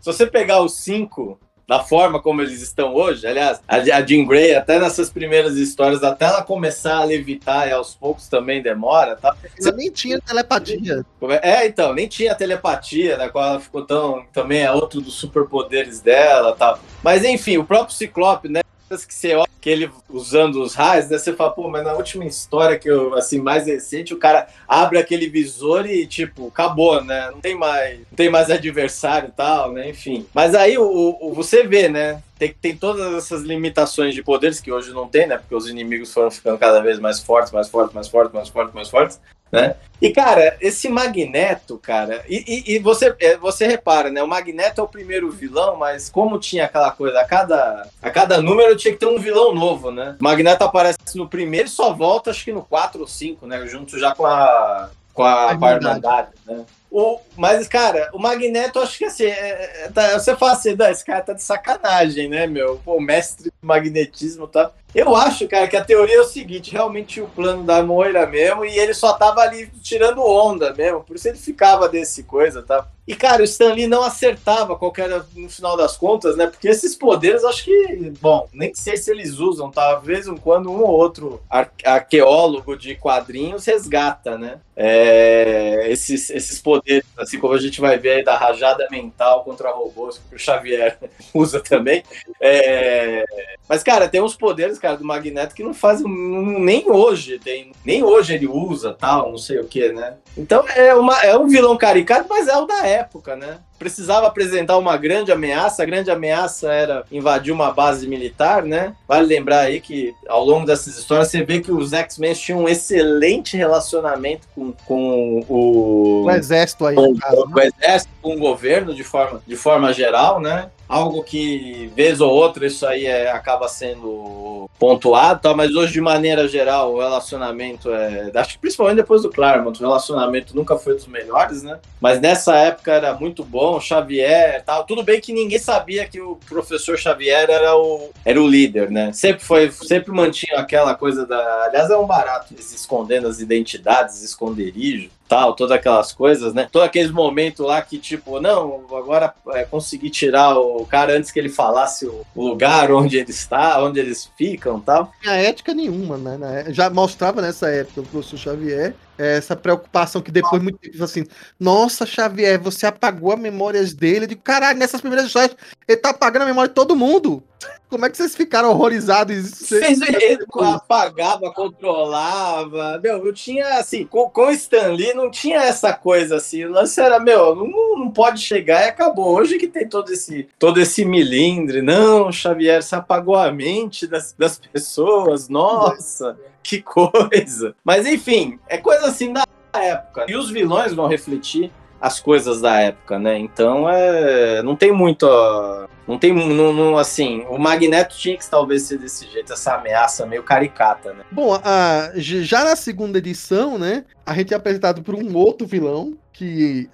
Se você pegar os cinco da forma como eles estão hoje, aliás, a Jean Grey, até nessas primeiras histórias, até ela começar a levitar e aos poucos também demora, tá? Você nem tinha telepatia. É? é, então, nem tinha telepatia, da qual ela ficou tão. Também é outro dos superpoderes dela tal. Mas enfim, o próprio Ciclope, né? Que você olha que ele usando os raios, né, você fala, pô, mas na última história que eu, assim, mais recente, o cara abre aquele visor e, tipo, acabou, né? Não tem mais, não tem mais adversário e tal, né? Enfim. Mas aí o, o, você vê, né? Tem, tem todas essas limitações de poderes que hoje não tem, né? Porque os inimigos foram ficando cada vez mais fortes, mais fortes, mais fortes, mais fortes, mais fortes né? E, cara, esse Magneto, cara, e, e, e, você, é, você repara, né? O Magneto é o primeiro vilão, mas como tinha aquela coisa, a cada, a cada número tinha que ter um vilão novo, né? O Magneto aparece no primeiro e só volta, acho que no 4 ou 5, né? Junto já com a, com a, a Irmandade, né? O, mas, cara, o Magneto, acho que assim, é, é, tá, você fala assim, esse cara tá de sacanagem, né, meu? Pô, mestre do magnetismo tá. Eu acho, cara, que a teoria é o seguinte: realmente o plano da Moira mesmo, e ele só tava ali tirando onda mesmo, por isso ele ficava desse coisa, tá? E, cara, o Stanley não acertava qual era no final das contas, né? Porque esses poderes, acho que, bom, nem sei se eles usam, talvez um quando um ou outro arqueólogo de quadrinhos resgata, né? É, esses, esses poderes, assim como a gente vai ver aí da rajada mental contra robôs, que o Xavier usa também. É, mas, cara, tem uns poderes, cara, do Magneto que não fazem. Nem hoje tem. Nem hoje ele usa tal, não sei o que, né? Então é, uma, é um vilão caricato, mas é o da época, né? precisava apresentar uma grande ameaça. A grande ameaça era invadir uma base militar, né? Vale lembrar aí que ao longo dessas histórias você vê que os X-Men tinham um excelente relacionamento com, com o... o exército aí. Com, caso, né? o exército, com o governo de forma, de forma geral, né? Algo que, vez ou outra, isso aí é, acaba sendo pontuado, tá? mas hoje, de maneira geral, o relacionamento é. Acho que principalmente depois do Claremont, o relacionamento nunca foi dos melhores, né? Mas nessa época era muito bom, Xavier tal. Tudo bem que ninguém sabia que o professor Xavier era o, era o líder, né? Sempre foi, sempre mantinha aquela coisa da. Aliás, é um barato eles escondendo as identidades, esconderijo tal, todas aquelas coisas, né? Todos aqueles momentos lá que, tipo, não, agora é, consegui tirar o cara antes que ele falasse o lugar onde ele está, onde eles ficam tal. Não tinha ética nenhuma, né? Já mostrava nessa época o professor Xavier essa preocupação que depois muito tempo assim, nossa, Xavier, você apagou as memórias dele. Eu digo, caralho, nessas primeiras histórias, ele tá apagando a memória de todo mundo. Como é que vocês ficaram horrorizados? Fez ele apagava, controlava. Meu, não tinha assim, com, com Stan Lee não tinha essa coisa assim. O lance era, meu, não, não pode chegar e acabou. Hoje que tem todo esse, todo esse milindre. Não, Xavier, você apagou a mente das, das pessoas. Nossa que coisa. Mas enfim, é coisa assim da época. E os vilões vão refletir as coisas da época, né? Então é, não tem muito, não tem, não, não, assim, o Magneto tinha que talvez ser desse jeito, essa ameaça meio caricata, né? Bom, a, já na segunda edição, né, a gente é apresentado por um outro vilão que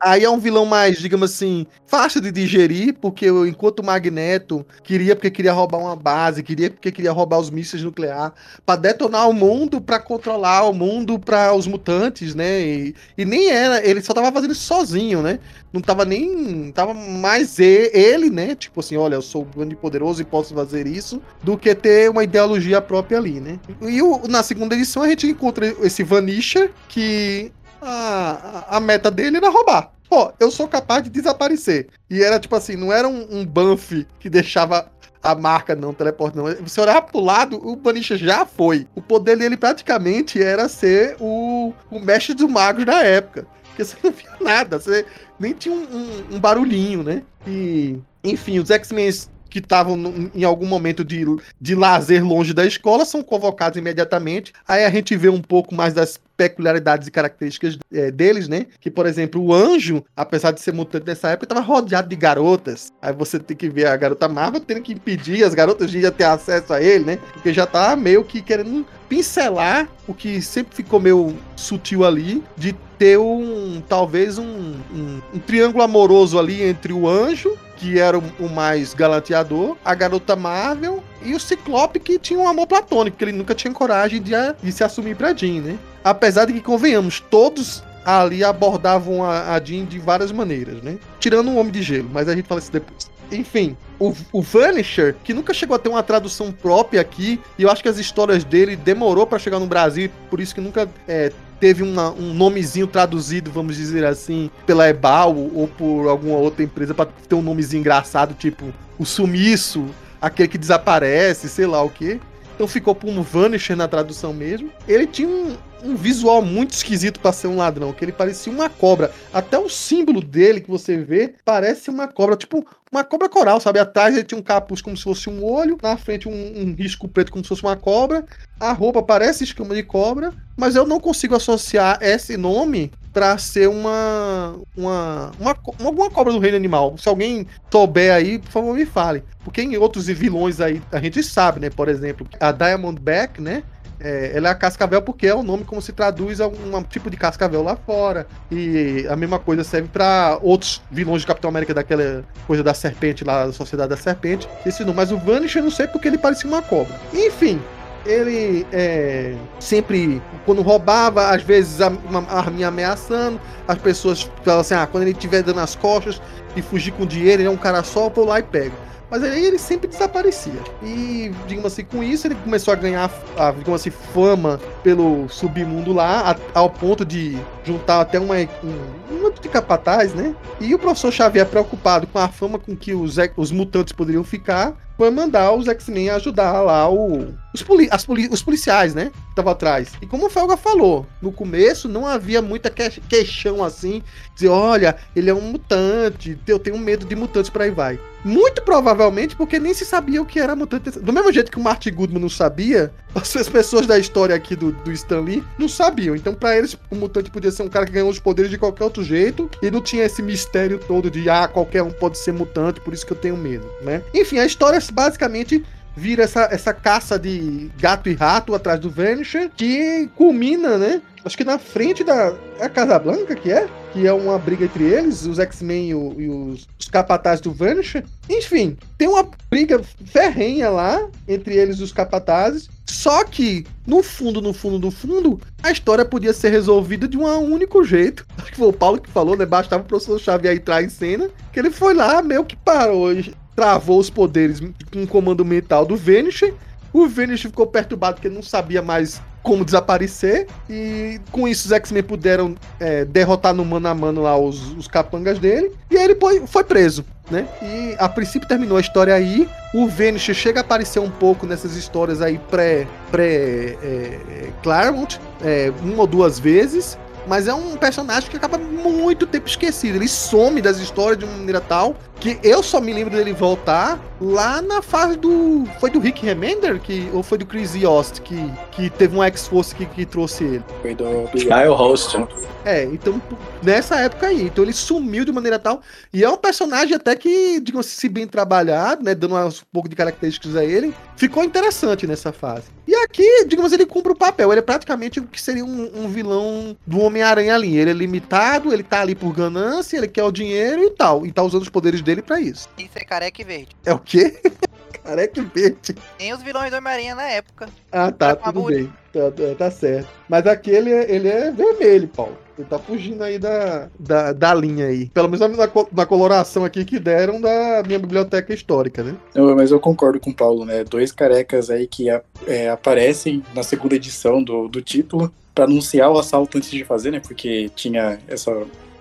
aí é um vilão mais, digamos assim, fácil de digerir, porque enquanto o Magneto queria porque queria roubar uma base, queria porque queria roubar os mísseis nucleares para detonar o mundo, para controlar o mundo para os mutantes, né? E, e, nem era, ele só tava fazendo isso sozinho, né? Não tava nem, tava mais ele, né? Tipo assim, olha, eu sou grande poderoso e posso fazer isso, do que ter uma ideologia própria ali, né? E o, na segunda edição a gente encontra esse Vanisher que a, a meta dele era roubar. Pô, eu sou capaz de desaparecer. E era tipo assim, não era um, um buff que deixava a marca não teleporte, não. Você olhava pro lado, o Banisha já foi. O poder dele praticamente era ser o, o mestre dos magos da época. Porque você não via nada, você nem tinha um, um, um barulhinho, né? E, enfim, os X-Men que estavam em algum momento de, de lazer longe da escola são convocados imediatamente. Aí a gente vê um pouco mais das peculiaridades e características é, deles, né? Que, por exemplo, o anjo, apesar de ser mutante nessa época, estava rodeado de garotas. Aí você tem que ver a garota Marvel tendo que impedir as garotas de já ter acesso a ele, né? Porque já tá meio que querendo pincelar o que sempre ficou meio sutil ali, de ter um, talvez um, um, um triângulo amoroso ali entre o anjo que era o mais galanteador, a garota Marvel e o Ciclope, que tinha um amor platônico, que ele nunca tinha coragem de, de se assumir pra Jean, né? Apesar de que, convenhamos, todos ali abordavam a, a Jean de várias maneiras, né? Tirando o Homem de Gelo, mas a gente fala isso depois. Enfim, o, o Vanisher, que nunca chegou a ter uma tradução própria aqui, e eu acho que as histórias dele demorou para chegar no Brasil, por isso que nunca é, teve uma, um nomezinho traduzido, vamos dizer assim, pela Ebal ou por alguma outra empresa para ter um nomezinho engraçado, tipo o Sumiço, aquele que desaparece, sei lá o que. Então ficou por um Vanisher na tradução mesmo. Ele tinha um, um visual muito esquisito para ser um ladrão, que ele parecia uma cobra. Até o símbolo dele que você vê parece uma cobra, tipo uma cobra coral, sabe? Atrás ele tinha um capuz como se fosse um olho, na frente um, um risco preto como se fosse uma cobra. A roupa parece escama de cobra, mas eu não consigo associar esse nome para ser uma, uma, uma, alguma cobra do reino animal. Se alguém souber aí, por favor, me fale. Porque em outros vilões aí a gente sabe, né? Por exemplo, a Diamondback, né? É, ela é a cascavel porque é o nome como se traduz a um tipo de cascavel lá fora. E a mesma coisa serve para outros vilões de Capitão América, daquela coisa da serpente lá, da Sociedade da Serpente. Esse não, mas o Vanish eu não sei porque ele parecia uma cobra. Enfim, ele é, sempre, quando roubava, às vezes a, uma arminha ameaçando, as pessoas falam assim: ah, quando ele estiver dando as costas e fugir com dinheiro, ele é um cara só, eu vou lá e pego. Mas aí ele sempre desaparecia. E, digamos assim, com isso ele começou a ganhar, a, digamos assim, fama pelo submundo lá, a, ao ponto de juntar até uma, um, um de capataz, né? E o professor Xavier, preocupado com a fama com que os, os mutantes poderiam ficar, foi mandar os X-Men ajudar lá o, os, poli, poli, os policiais, né? Que estavam atrás. E como o Felga falou, no começo não havia muita que, queixão assim, dizer, olha, ele é um mutante, eu tenho medo de mutantes por aí vai. Muito provavelmente porque nem se sabia o que era mutante. Do mesmo jeito que o Martin Goodman não sabia, as pessoas da história aqui do, do Stan Lee não sabiam. Então, para eles, o mutante podia ser um cara que ganhou os poderes de qualquer outro jeito e não tinha esse mistério todo de, ah, qualquer um pode ser mutante, por isso que eu tenho medo, né? Enfim, a história basicamente vira essa, essa caça de gato e rato atrás do Vanisher, que culmina, né? Acho que na frente da é a Casa Blanca, que é? Que é uma briga entre eles, os X-Men e, os, os capatazes do Vanisher. Enfim, tem uma briga ferrenha lá entre eles e os capatazes. Só que, no fundo, no fundo, no fundo, a história podia ser resolvida de um único jeito. Acho que foi o Paulo que falou, né? Bastava o professor Xavier entrar em cena, que ele foi lá, meio que parou travou os poderes com um comando mental do Vanish. O Vanish ficou perturbado porque não sabia mais como desaparecer. E com isso os X-Men puderam é, derrotar no mano a mano lá os, os capangas dele. E aí ele foi, foi preso. Né? E a princípio terminou a história aí. O Vanish chega a aparecer um pouco nessas histórias aí pré, pré é, Claremont, é, uma ou duas vezes. Mas é um personagem que acaba muito tempo esquecido. Ele some das histórias de uma maneira tal que eu só me lembro dele voltar lá na fase do. Foi do Rick Remender? Que, ou foi do Chris Yost que, que teve um X-Force que, que trouxe ele? Foi do, do Kyle Host. É, então nessa época aí. Então ele sumiu de maneira tal. E é um personagem até que, digamos assim, bem trabalhado, né? Dando um pouco de características a ele. Ficou interessante nessa fase. E aqui, digamos, ele cumpre o papel. Ele é praticamente o que seria um, um vilão do Homem-Aranha ali. Ele é limitado, ele tá ali por ganância, ele quer o dinheiro e tal. E tá usando os poderes dele para isso. Isso é careca e verde. É o quê? careca e verde. Tem os vilões do Homem-Aranha na época. Ah, tá, tudo bem. Tá, tá, tá, certo. Mas aqui ele, é, ele é vermelho, Paulo. Ele tá fugindo aí da, da, da linha aí. Pelo menos na, na coloração aqui que deram da minha biblioteca histórica, né? Não, mas eu concordo com o Paulo, né? Dois carecas aí que é, aparecem na segunda edição do, do título para anunciar o assalto antes de fazer, né? Porque tinha essa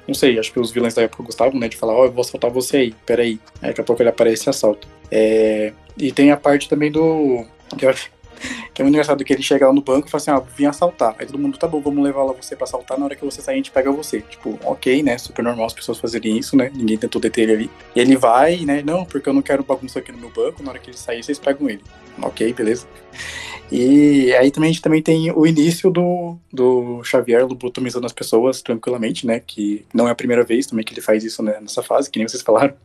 não sei, acho que os vilões da época gostavam, né? De falar, ó, oh, eu vou assaltar você aí, peraí. Aí daqui a pouco ele aparece e assalta. É... E tem a parte também do. Que eu acho que é muito engraçado que ele chega lá no banco e fala assim, ah, vim assaltar. Aí todo mundo, tá bom, vamos levar lá você pra assaltar, na hora que você sair a gente pega você. Tipo, ok, né, super normal as pessoas fazerem isso, né, ninguém tentou deter ele ali. E ele vai, né, não, porque eu não quero bagunça aqui no meu banco, na hora que ele sair vocês pegam ele. Ok, beleza. E aí também a gente também tem o início do, do Xavier lobotomizando as pessoas tranquilamente, né? Que não é a primeira vez também que ele faz isso né, nessa fase, que nem vocês falaram.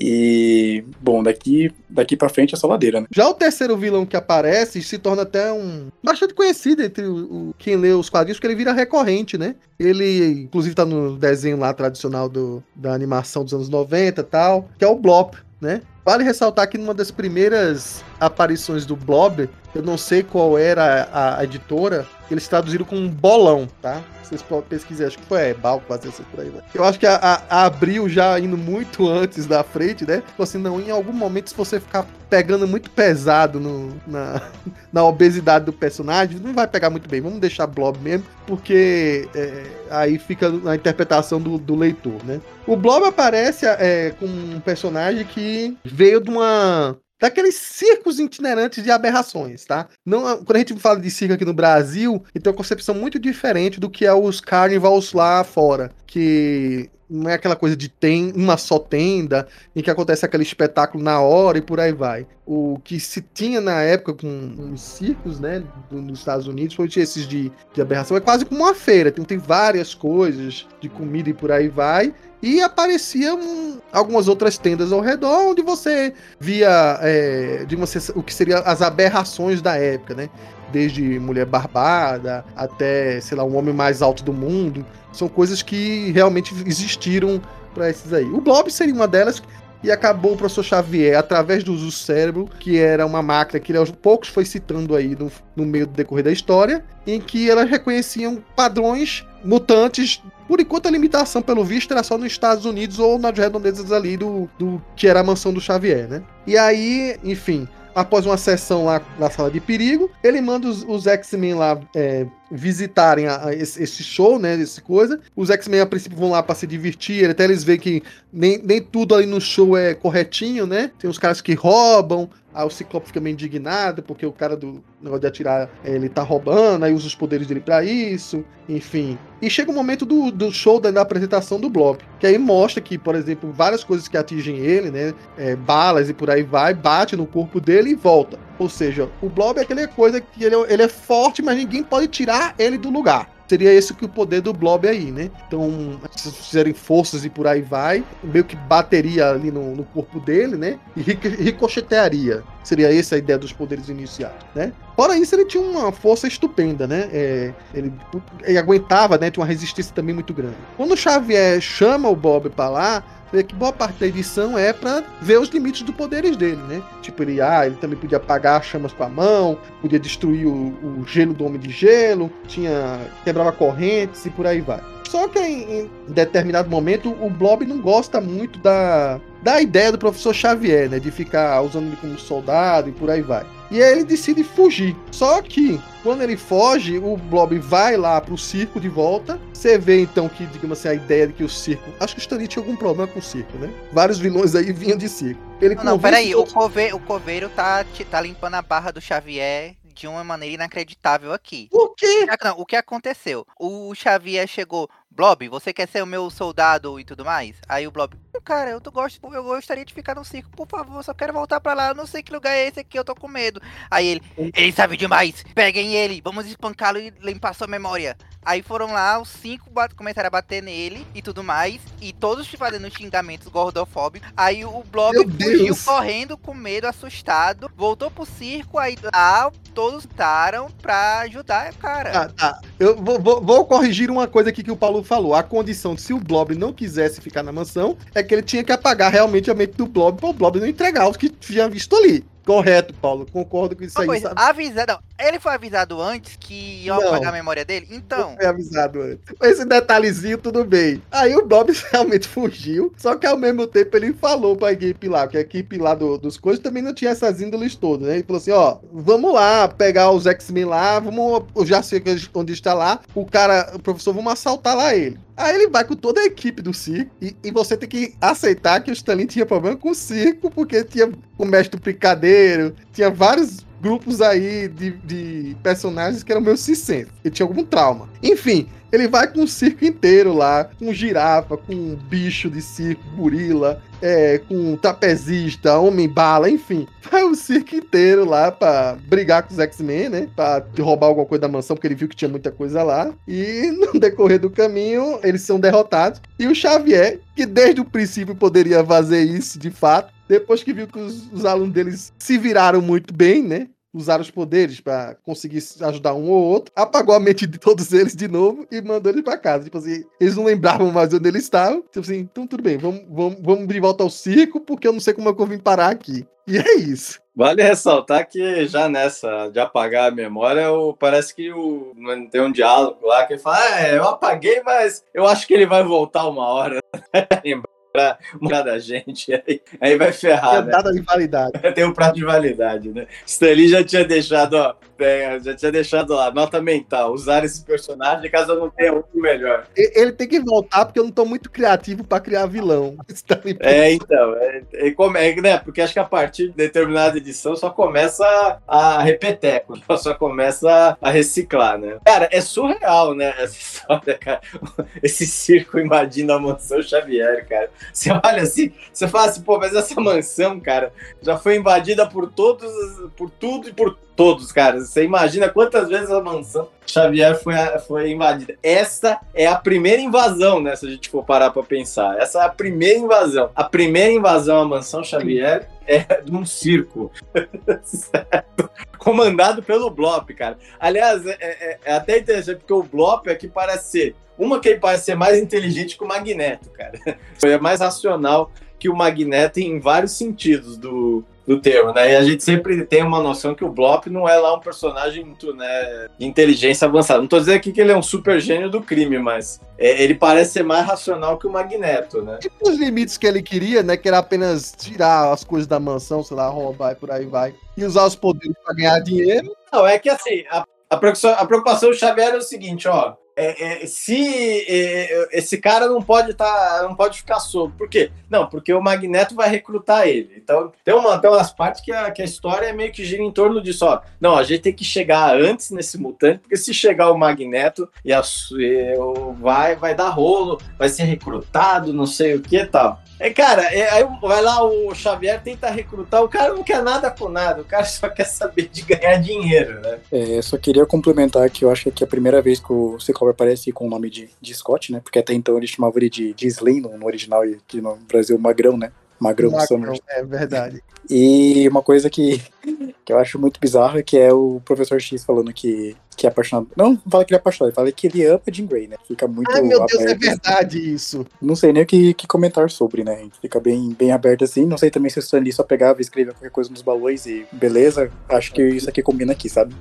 E, bom, daqui, daqui pra frente é só ladeira, né? Já o terceiro vilão que aparece se torna até um. bastante conhecido entre o, o quem lê os quadrinhos, porque ele vira recorrente, né? Ele, inclusive, tá no desenho lá tradicional do, da animação dos anos 90 e tal, que é o Blop, né? Vale ressaltar que numa das primeiras aparições do Blob, eu não sei qual era a, a editora, eles traduziram com um bolão, tá? Vocês podem pesquisar, acho que foi é, Balco, fazer isso por aí, né? Eu acho que a, a, a, já indo muito antes da frente, né? Falou assim, não, em algum momento, se você ficar pegando muito pesado no, na, na obesidade do personagem, não vai pegar muito bem. Vamos deixar Blob mesmo, porque é, aí fica na interpretação do, do, leitor, né? O Blob aparece é, com um personagem que veio de uma daqueles circos itinerantes de aberrações, tá? Não, quando a gente fala de circo aqui no Brasil, tem uma concepção muito diferente do que é os carnivals lá fora, que não é aquela coisa de tem uma só tenda em que acontece aquele espetáculo na hora e por aí vai. O que se tinha na época com os circos, né, nos Estados Unidos, foi esses de, de aberração, é quase como uma feira, tem, tem várias coisas de comida e por aí vai. E apareciam algumas outras tendas ao redor, onde você via é, de uma, o que seria as aberrações da época, né? Desde mulher barbada até, sei lá, um homem mais alto do mundo. São coisas que realmente existiram para esses aí. O Blob seria uma delas, e acabou o professor Xavier, através do uso cérebro, que era uma máquina que ele aos poucos foi citando aí no, no meio do decorrer da história, em que elas reconheciam padrões mutantes. Por enquanto, a limitação, pelo visto, era só nos Estados Unidos ou nas redondezas ali do, do que era a mansão do Xavier, né? E aí, enfim, após uma sessão lá na sala de perigo, ele manda os, os X-Men lá é, visitarem a, a esse, esse, show, né? Esse coisa. Os X-Men a princípio vão lá para se divertir, até eles veem que nem, nem tudo ali no show é corretinho, né? Tem os caras que roubam, Aí o Ciclope fica meio indignado, porque o cara do negócio de atirar, ele tá roubando, aí usa os poderes dele para isso, enfim. E chega o momento do, do show da, da, apresentação do Blob, que aí mostra que, por exemplo, várias coisas que atingem ele, né, é, balas e por aí vai, bate no corpo dele e volta. Ou seja, o Blob é aquela coisa que ele, ele é forte, mas ninguém pode tirar ele do lugar. Seria esse que o poder do Blob aí, né? Então, se fizerem forças e por aí vai, meio que bateria ali no, no corpo dele, né? E ricochetearia. Seria essa a ideia dos poderes iniciais, né? Fora isso, ele tinha uma força estupenda, né? É, ele, ele, aguentava, né? Tinha uma resistência também muito grande. Quando o Xavier chama o Bob para lá, vê que boa parte da edição é para ver os limites dos poderes dele, né? Tipo, ele, ah, ele também podia apagar chamas com a mão, podia destruir o, o gelo do Homem de Gelo, tinha quebrava correntes e por aí vai. Só que em, em determinado momento o Blob não gosta muito da, da ideia do professor Xavier, né? De ficar usando ele como soldado e por aí vai. E aí ele decide fugir. Só que, quando ele foge, o Blob vai lá pro circo de volta. Você vê então que, digamos assim, a ideia de que o circo. Acho que o Stanley tinha algum problema com o circo, né? Vários vilões aí vinham de circo. Ele não, não peraí, o, cove, o coveiro tá, tá limpando a barra do Xavier de uma maneira inacreditável aqui. O quê? Não, o que aconteceu? O Xavier chegou, Blob, você quer ser o meu soldado e tudo mais? Aí o Blob, cara, eu, tô, gosto, eu gostaria de ficar no circo, por favor, só quero voltar pra lá, eu não sei que lugar é esse aqui, eu tô com medo. Aí ele, ele sabe demais, peguem ele, vamos espancá-lo e limpar sua memória. Aí foram lá, os cinco começaram a bater nele e tudo mais. E todos fazendo xingamentos gordofóbicos. Aí o Blob fugiu correndo com medo, assustado. Voltou pro circo, aí lá todos lutaram pra ajudar o cara. Tá, tá. Eu vou, vou, vou, corrigir uma coisa aqui que o Paulo falou. A condição de se o Blob não quisesse ficar na mansão é que ele tinha que apagar realmente a mente do Blob para o Blob não entregar os que tinha visto ali. Correto, Paulo. Concordo com isso Uma aí. Coisa, avisado, ele foi avisado antes que iam não, apagar a memória dele? Então. foi avisado antes. Esse detalhezinho, tudo bem. Aí o Bob realmente fugiu. Só que ao mesmo tempo ele falou pra equipe lá, que a equipe lá do, dos coisas também não tinha essas índoles todas, né? Ele falou assim: ó, vamos lá pegar os X-Men lá, vamos. Eu já sei onde está lá. O cara, o professor, vamos assaltar lá ele. Aí ele vai com toda a equipe do circo e, e você tem que aceitar que o Stanley tinha problema com o circo, porque tinha o mestre do picadeiro, tinha vários grupos aí de, de personagens que eram meio cissentos. Ele tinha algum trauma. Enfim, ele vai com o circo inteiro lá, com girafa, com bicho de circo, gorila, é, com trapezista, homem-bala, enfim. Vai o circo inteiro lá pra brigar com os X-Men, né? Pra roubar alguma coisa da mansão, porque ele viu que tinha muita coisa lá. E no decorrer do caminho, eles são derrotados. E o Xavier, que desde o princípio poderia fazer isso de fato, depois que viu que os, os alunos deles se viraram muito bem, né? usar os poderes para conseguir ajudar um ou outro, apagou a mente de todos eles de novo e mandou eles para casa. Tipo assim, eles não lembravam mais onde eles estavam. Tipo assim, então tudo bem, vamos, vamos, vamos de volta ao circo, porque eu não sei como é que eu vim parar aqui. E é isso. Vale ressaltar que já nessa de apagar a memória, o, parece que o, tem um diálogo lá que fala: é, eu apaguei, mas eu acho que ele vai voltar uma hora. pra mudar da gente, aí, aí vai ferrar. Tem né? data de validade. Tem um prazo de validade, né? Stanley já tinha deixado, ó, já tinha deixado lá, nota mental, usar esse personagem caso eu não tenha outro melhor. Ele tem que voltar porque eu não tô muito criativo para criar vilão. É, então, é, é, é, né? Porque acho que a partir de determinada edição só começa a repeteco, só começa a reciclar, né? Cara, é surreal, né? Essa história, cara. Esse circo invadindo a mansão Xavier, cara. Você olha assim, você fala assim, pô, mas essa mansão, cara, já foi invadida por todos, por tudo e por todos, cara. Você imagina quantas vezes a mansão Xavier foi, foi invadida. Essa é a primeira invasão, né? Se a gente for parar pra pensar. Essa é a primeira invasão. A primeira invasão à mansão Xavier é de um circo. certo? Comandado pelo Blop, cara. Aliás, é, é, é, até interessante, porque o Blop aqui parece ser. Uma que ele parece ser mais inteligente que o Magneto, cara. É mais racional que o Magneto em vários sentidos do, do termo, né? E a gente sempre tem uma noção que o Blop não é lá um personagem muito, né, de inteligência avançada. Não tô dizendo aqui que ele é um super gênio do crime, mas é, ele parece ser mais racional que o Magneto, né? E os limites que ele queria, né, que era apenas tirar as coisas da mansão, sei lá, roubar e por aí vai, e usar os poderes para ganhar dinheiro. Não, é que assim, a, a, preocupação, a preocupação do Xavier é o seguinte, ó, é, é, se é, esse cara não pode tá, não pode ficar solto. Por quê? Não, porque o Magneto vai recrutar ele. Então tem, uma, tem umas partes que a, que a história é meio que gira em torno disso. Ó. Não, a gente tem que chegar antes nesse mutante, porque se chegar o Magneto e a, e, vai, vai dar rolo, vai ser recrutado, não sei o que tal. É, cara, é, aí vai lá o Xavier tenta recrutar, o cara não quer nada com nada, o cara só quer saber de ganhar dinheiro, né? É, só queria complementar que eu acho que é a primeira vez que o Ciclope aparece com o nome de, de Scott, né? Porque até então ele chamava ele de, de Slim no, no original e aqui no Brasil Magrão, né? Magrão, Magrão Summers. É verdade. E uma coisa que, que eu acho muito bizarra é que é o professor X falando que, que é apaixonado. Não fala que ele é apaixonado, ele fala que ele ama Jean Grey, né? Fica muito. Ai, meu Deus, é verdade isso. Não sei nem o que, que comentar sobre, né? Fica bem, bem aberto assim. Não sei também se o Stan Lee só pegava e escrevia qualquer coisa nos balões e beleza. Acho que isso aqui combina aqui, sabe?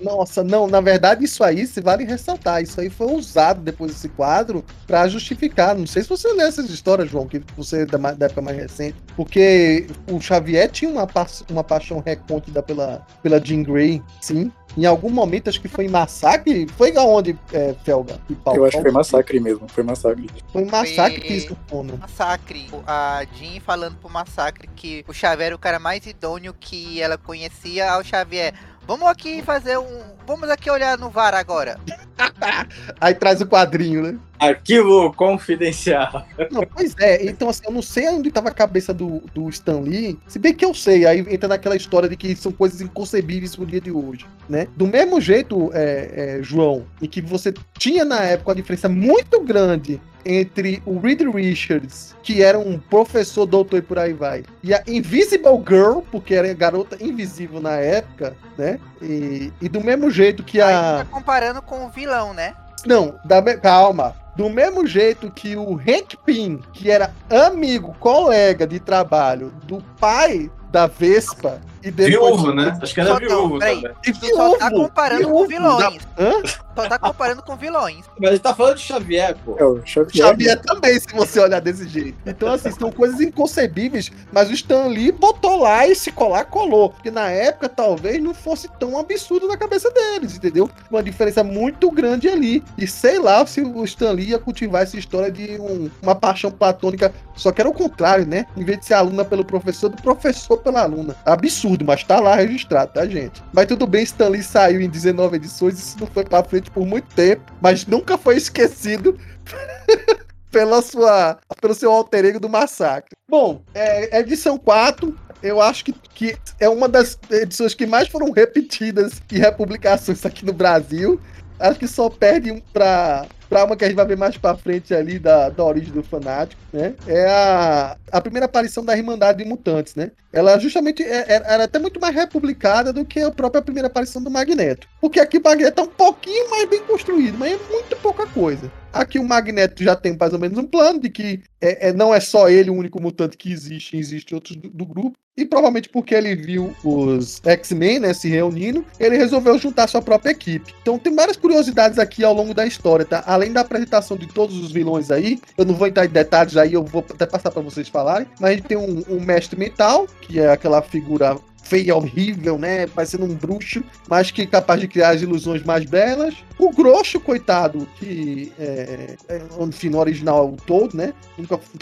Nossa, não, na verdade, isso aí se vale ressaltar. Isso aí foi usado depois desse quadro para justificar. Não sei se você lê essas histórias, João, que você é da, da época mais recente. Porque o Xavier tinha uma, pa uma paixão recôndita pela, pela Jean Grey, sim. Em algum momento, acho que foi em Massacre. Foi aonde, é, Felga? Eu acho que foi Massacre mesmo. Foi Massacre. Foi Massacre foi... que isso foi. Massacre. A Jean falando pro Massacre que o Xavier era o cara mais idôneo que ela conhecia ao Xavier. Vamos aqui fazer um. Vamos aqui olhar no VAR agora. Aí traz o quadrinho, né? Arquivo confidencial. Não, pois é, então assim, eu não sei onde estava a cabeça do, do Stan Lee, se bem que eu sei, aí entra naquela história de que são coisas inconcebíveis no dia de hoje, né? Do mesmo jeito, é, é, João, em que você tinha na época uma diferença muito grande entre o Reed Richards, que era um professor doutor e por aí vai, e a Invisible Girl, porque era garota invisível na época, né? E, e do mesmo jeito que a. Aí tá comparando com o vilão, né? Não, da, calma. Do mesmo jeito que o Hank Pym, que era amigo, colega de trabalho do pai da Vespa, e depois... Viúvo, né? Acho que era viúvo também. E só tá comparando viúvo, com vilões. Da... Hã? Só tá comparando com vilões. Mas gente tá falando de Xavier, pô. É, Xavier. Xavier também, se você olhar desse jeito. Então, assim, são coisas inconcebíveis, mas o Stan Lee botou lá e se colar, colou. Porque na época, talvez, não fosse tão absurdo na cabeça deles, entendeu? Uma diferença muito grande ali. E sei lá se o Stan Lee ia cultivar essa história de um, uma paixão platônica, só que era o contrário, né? Em vez de ser aluna pelo professor, do professor pela aluna. Absurdo, mas tá lá registrado, tá, gente? Mas tudo bem, Stan Lee saiu em 19 edições, isso não foi pra frente por muito tempo, mas nunca foi esquecido. pela sua, pelo seu alter ego do massacre. Bom, é, edição 4, eu acho que, que é uma das edições que mais foram repetidas em republicações aqui no Brasil. Acho que só perde para pra uma que a gente vai ver mais pra frente ali da, da origem do fanático, né? É a, a primeira aparição da Irmandade de Mutantes, né? Ela justamente é, é, era até muito mais republicada do que a própria primeira aparição do Magneto. Porque aqui o Magneto é um pouquinho mais bem construído, mas é muito pouca coisa. Aqui o Magneto já tem mais ou menos um plano de que é, é não é só ele o único mutante que existe, existe outros do, do grupo. E provavelmente porque ele viu os X-Men né, se reunindo, ele resolveu juntar sua própria equipe. Então tem várias curiosidades aqui ao longo da história, tá? Além da apresentação de todos os vilões aí, eu não vou entrar em detalhes aí, eu vou até passar para vocês falarem, mas a gente tem um, um mestre mental, que é aquela figura feia, horrível, né? Parecendo um bruxo, mas que é capaz de criar as ilusões mais belas. O Grosso, coitado, que é, é, enfim, no original o todo, né?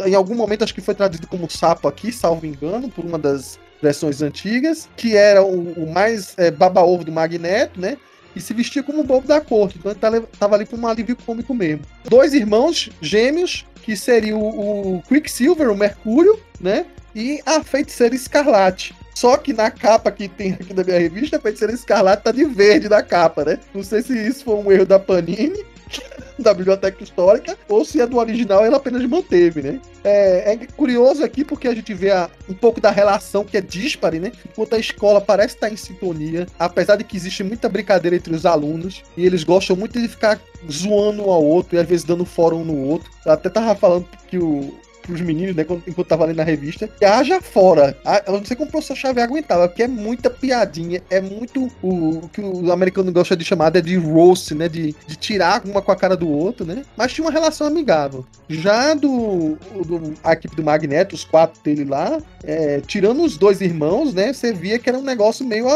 Em algum momento acho que foi traduzido como sapo aqui, salvo engano, por uma das versões antigas, que era o, o mais é, baba-ovo do Magneto, né? E se vestia como o bobo da corte. Então ele tava ali por um alívio cômico mesmo. Dois irmãos gêmeos, que seria o, o Quicksilver, o Mercúrio, né? E a feiticeira Escarlate. Só que na capa que tem aqui da minha revista, a feiticeira Escarlate tá de verde na capa, né? Não sei se isso foi um erro da Panini, da biblioteca histórica, ou se é do original ela apenas manteve, né? É, é curioso aqui porque a gente vê a, um pouco da relação que é dispare, né? Enquanto a escola parece estar em sintonia, apesar de que existe muita brincadeira entre os alunos, e eles gostam muito de ficar zoando um ao outro e às vezes dando fórum um no outro. Eu até tava falando que o, pros meninos, né, quando, enquanto tava lendo na revista, que haja fora. Eu não sei como o professor Xavier aguentava, porque é muita piadinha, é muito o, o que o americano gosta de chamar é de roast, né, de, de tirar uma com a cara do outro, né, mas tinha uma relação amigável. Já do, do a equipe do Magneto, os quatro dele lá, é, tirando os dois irmãos, né, você via que era um negócio meio,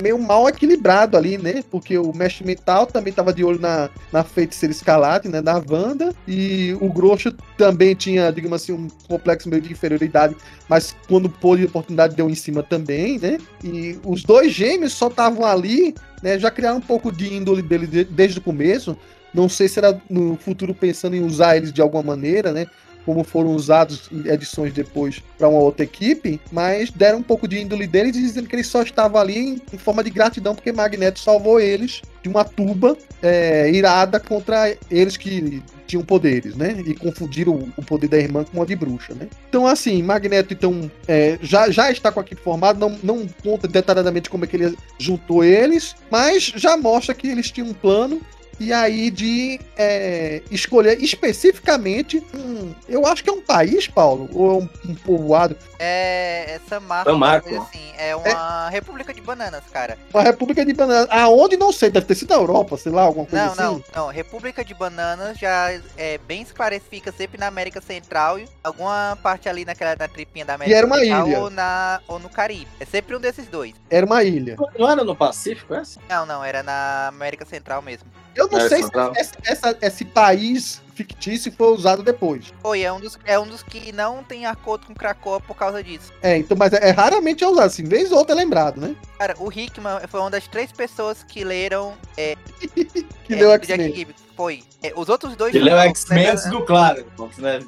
meio mal equilibrado ali, né, porque o mestre mental também tava de olho na, na feiticeira escalate, né, da Wanda, e o Grosso também tinha, digamos assim, um complexo meio de inferioridade, mas quando pôde a oportunidade deu em cima também, né, e os dois gêmeos só estavam ali, né, já criaram um pouco de índole dele de- desde o começo, não sei se era no futuro pensando em usar eles de alguma maneira, né, como foram usados em edições depois para uma outra equipe, mas deram um pouco de índole deles dizendo que eles só estavam ali em, em forma de gratidão porque Magneto salvou eles de uma tuba é, irada contra eles que tinham poderes, né? E confundiram o, poder da irmã com uma de bruxa, né? Então, assim, Magneto então é, já, já está com a equipe formada, não, não conta detalhadamente como é que ele juntou eles, mas já mostra que eles tinham um plano e aí de é, escolher especificamente um. Eu acho que é um país, Paulo, ou é um, um povoado, É. Essa marca. São Marco. coisa assim, é uma República de Bananas, cara. uma República de Bananas. Aonde não sei, deve ter sido a Europa, sei lá, alguma coisa Não, assim. não, não. República de Bananas já é bem esclarecido, fica sempre na América Central e alguma parte ali naquela na tripinha da América era uma Central ilha. ou, na, ou no Caribe. É sempre um desses dois. Era uma ilha. Não era no Pacífico essa? Não, não, era na América Central mesmo. Eu não É, sei se essa- essa- esse país fictício foi usado depois. Foi, é um dos, é um dos que não tem acordo com Krakoa por causa disso. É, então, mas é, é raramente é usado, assim, vez ou outra é lembrado, né? Cara, o Hickman foi uma das três pessoas que leram é, Que é, leu Jack X-Men. Foi. É, os outros dois. Ele é o X-Men né? do Claro, né?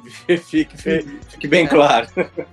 Fique, fique bem claro.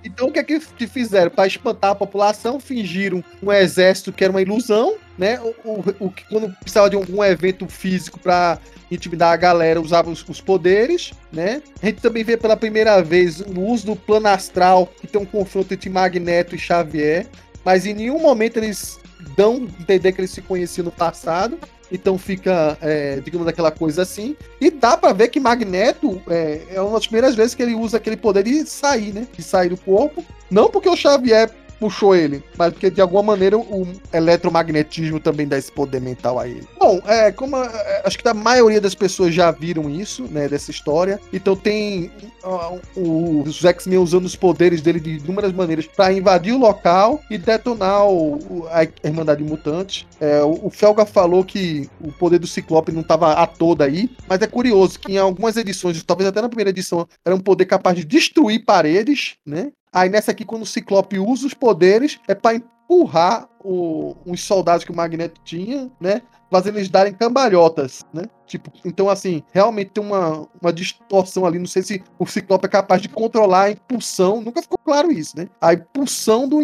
Então o que é que, fizeram? Para espantar a população, fingiram um exército que era uma ilusão, né? O, o- o que quando precisava de algum evento físico para intimidar a galera, usava os, os poderes, né? A gente também vê pela primeira vez o uso do plano astral, que tem um confronto entre Magneto e Xavier, mas em nenhum momento eles dão a entender que eles se conheciam no passado. Então fica, é, digamos, aquela coisa assim. E dá pra ver que Magneto é, é uma das primeiras vezes que ele usa aquele poder de sair, né? De sair do corpo. Não porque o Xavier puxou ele, mas porque de alguma maneira o eletromagnetismo também dá esse poder mental a ele. Bom, é, como é, acho que a maioria das pessoas já viram isso, né, dessa história. Então tem ó, o- os X-Men usando os poderes dele de inúmeras maneiras para invadir o local e detonar o- o- a Irmandade de Mutantes. É, o, o Felga falou que o poder do Ciclope não estava a todo aí, mas é curioso que em algumas edições, talvez até na primeira edição, era um poder capaz de destruir paredes, né? Aí nessa aqui, quando o Ciclope usa os poderes, é para empurrar o- os soldados que o Magneto tinha, né? Fazendo eles darem cambalhotas, né? Tipo, então assim, realmente tem uma, uma distorção ali. Não sei se o Ciclope é capaz de controlar a impulsão. Nunca ficou claro isso, né? A impulsão do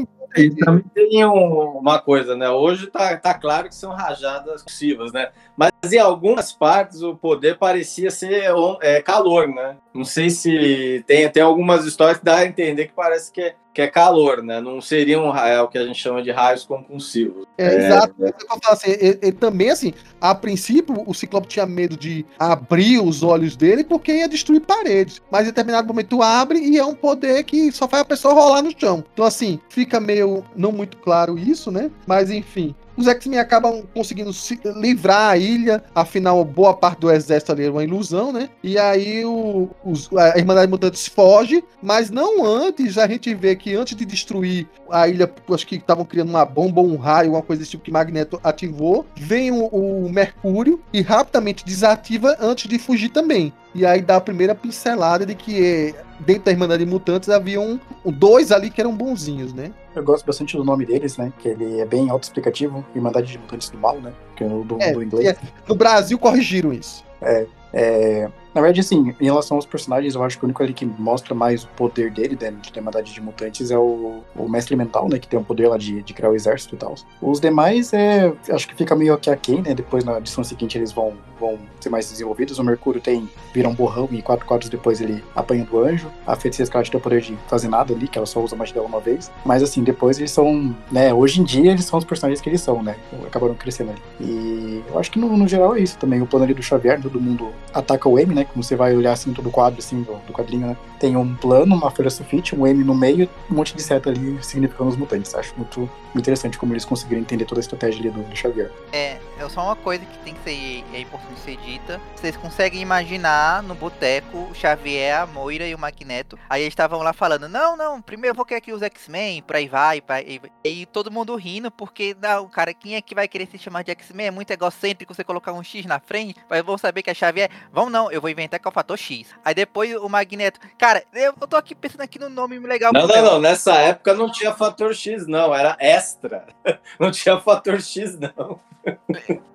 Também tem um- uma coisa, né? Hoje tá, tá claro que são rajadas possíveis, né? Mas em algumas partes o poder parecia ser é, calor, né? Não sei se tem, tem algumas histórias que dá a entender que parece que é, que é calor, né? Não seria um, é, o que a gente chama de raios compulsivos. É, É, exato. É o que eu falo assim, ele, ele também, assim, a princípio, o Ciclope tinha medo de abrir os olhos dele porque ia destruir paredes. Mas em determinado momento abre e é um poder que só faz a pessoa rolar no chão. Então, assim, fica meio não muito claro isso, né? Mas enfim. Os X-Men acabam conseguindo se livrar a ilha, afinal, boa parte do exército ali era uma ilusão, né? E aí o, os- a Irmandade de Mutantes foge, mas não antes a gente vê que antes de destruir a ilha, acho que estavam criando uma bomba um raio, uma coisa desse tipo que Magneto ativou, vem o, o Mercúrio e rapidamente desativa antes de fugir também. E aí dá a primeira pincelada de que dentro da Irmandade de Mutantes havia um, um- dois ali que eram bonzinhos, né? Eu gosto bastante do nome deles, né? Que ele é bem autoexplicativo. Irmandade de Mutantes do Mal, né? Que é o do, É, do inglês. é, no Brasil corrigiram isso. É, na verdade, assim, em relação aos personagens, eu acho que o único ali que mostra mais o poder dele dentro de Irmandade de Mutantes é o, o Mestre Mental, né? Que tem o poder lá de, de criar o exército e tal. Os demais, é, acho que fica meio que aquém, né? Depois na edição seguinte eles vão vão ser mais desenvolvidos. O Mercúrio tem vira um borrão e quatro quadros depois ele apanha do anjo. A Feiticeira Escarlate tem o poder de fazer nada ali, que ela só usa a magia dela uma vez. Mas assim, depois eles são, né, hoje em dia eles são os personagens que eles são, né? Acabaram crescendo ali. E eu acho que no, no geral é isso também. O plano ali do Xavier, todo mundo ataca o M, né? Como você vai olhar assim todo o quadro assim do, do quadrinho, né? Tem um plano, uma folha sulfite, um M no meio, um monte de seta ali significando os mutantes. Acho muito interessante como eles conseguiram entender toda a estratégia ali do, do Xavier. É, é só uma coisa que tem que ser é importante ser dita. Vocês conseguem imaginar no boteco o Xavier, a Moira e o Magneto. Aí eles estavam lá falando: Não, não, primeiro eu vou querer aqui os X-Men, por aí vai, pra aí vai. E todo mundo rindo, porque não, cara, quem é que vai querer se chamar de X-Men? É muito egocêntrico você colocar um X na frente, mas vão saber que é Xavier. Vão não, eu vou inventar que é o fator X. Aí depois o Magneto. Cara, eu tô aqui pensando aqui no nome legal. Não, não, não. Nessa época não tinha fator X, não. Era extra. Não tinha fator X, não.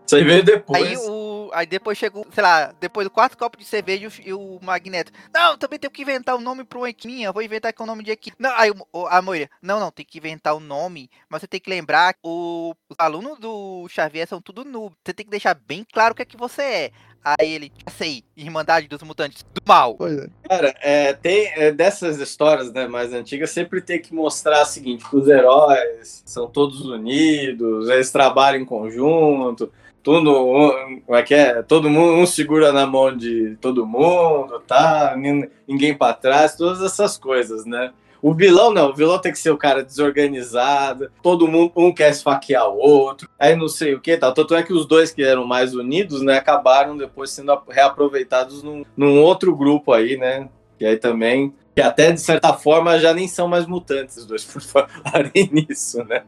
Isso aí veio depois. Aí, o, aí depois chegou, sei lá, depois do quarto copo de cerveja e o, Magneto. Não, também tenho que inventar um nome para uma Equininha. Vou inventar aqui o um nome de Equininha. Não, aí o, a Moira. Não, não, tem que inventar o um nome. Mas você tem que lembrar que o, os alunos do Xavier são tudo noob. Você tem que deixar bem claro o que é que você é. Aí ele, sei, Irmandade dos Mutantes do Mal. É. Cara, é, tem é, dessas histórias né, mais antigas, sempre tem que mostrar o seguinte: que os heróis são todos unidos, eles trabalham em conjunto, tudo, como é que é? Todo mundo, um segura na mão de todo mundo, tá? Ninguém para trás, todas essas coisas, né? O vilão não, o vilão tem que ser o cara desorganizado, todo mundo, um quer esfaquear o outro, aí não sei o que tal. Tanto é que os dois que eram mais unidos, né, acabaram depois sendo reaproveitados num, num outro grupo aí, né? E aí também que até de certa forma já nem são mais mutantes os dois por falarem nisso, né?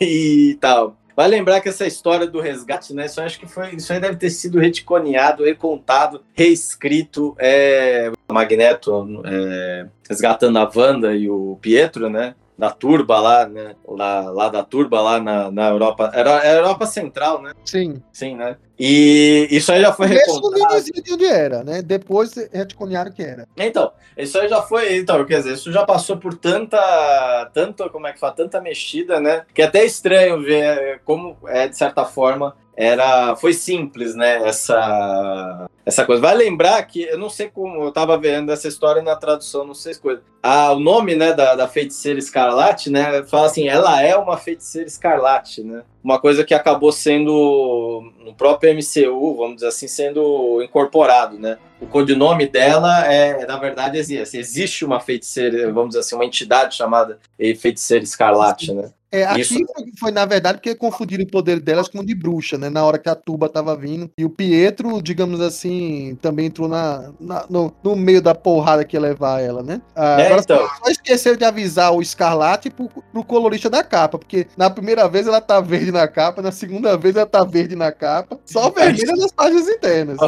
E tal. Vai lembrar que essa história do resgate, né? Isso acho que foi, isso aí deve ter sido reticoneado, recontado, reescrito. É, Magneto é, resgatando a Wanda e o Pietro, né? Da turba lá, né? Lá, lá da turba lá na, na Europa. Era, era Europa Central, né? Sim. Sim, né? E isso aí já foi recontado. de onde era, né? Depois retconearam que era. Então, isso aí já foi. Então, quer dizer, isso já passou por tanta. Tanto, como é que fala? Tanta mexida, né? Que é até estranho ver como, é, de certa forma, era foi simples, né? Essa essa coisa. Vai lembrar que eu não sei como eu tava vendo essa história na tradução, não sei se coisa. Ah, o nome, né, da, da feiticeira escarlate, né? Fala assim, ela é uma feiticeira escarlate, né? Uma coisa que acabou sendo no próprio MCU, vamos dizer assim, sendo incorporado, né? O codinome dela é, na verdade, existe. Existe uma feiticeira, vamos dizer assim, uma entidade chamada feiticeira escarlate, né? É, aqui Isso... foi, na verdade, porque confundiram o poder delas com o de bruxa, né? Na hora que a tuba tava vindo. E o Pietro, digamos assim, também entrou na, na no, no, meio da porrada que ia levar ela, né? Ah, é, agora então. só esqueceram de avisar o Escarlate pro, pro colorista da capa, porque na primeira vez ela tá verde na capa, na segunda vez ela tá verde na capa, só vermelha nas páginas internas.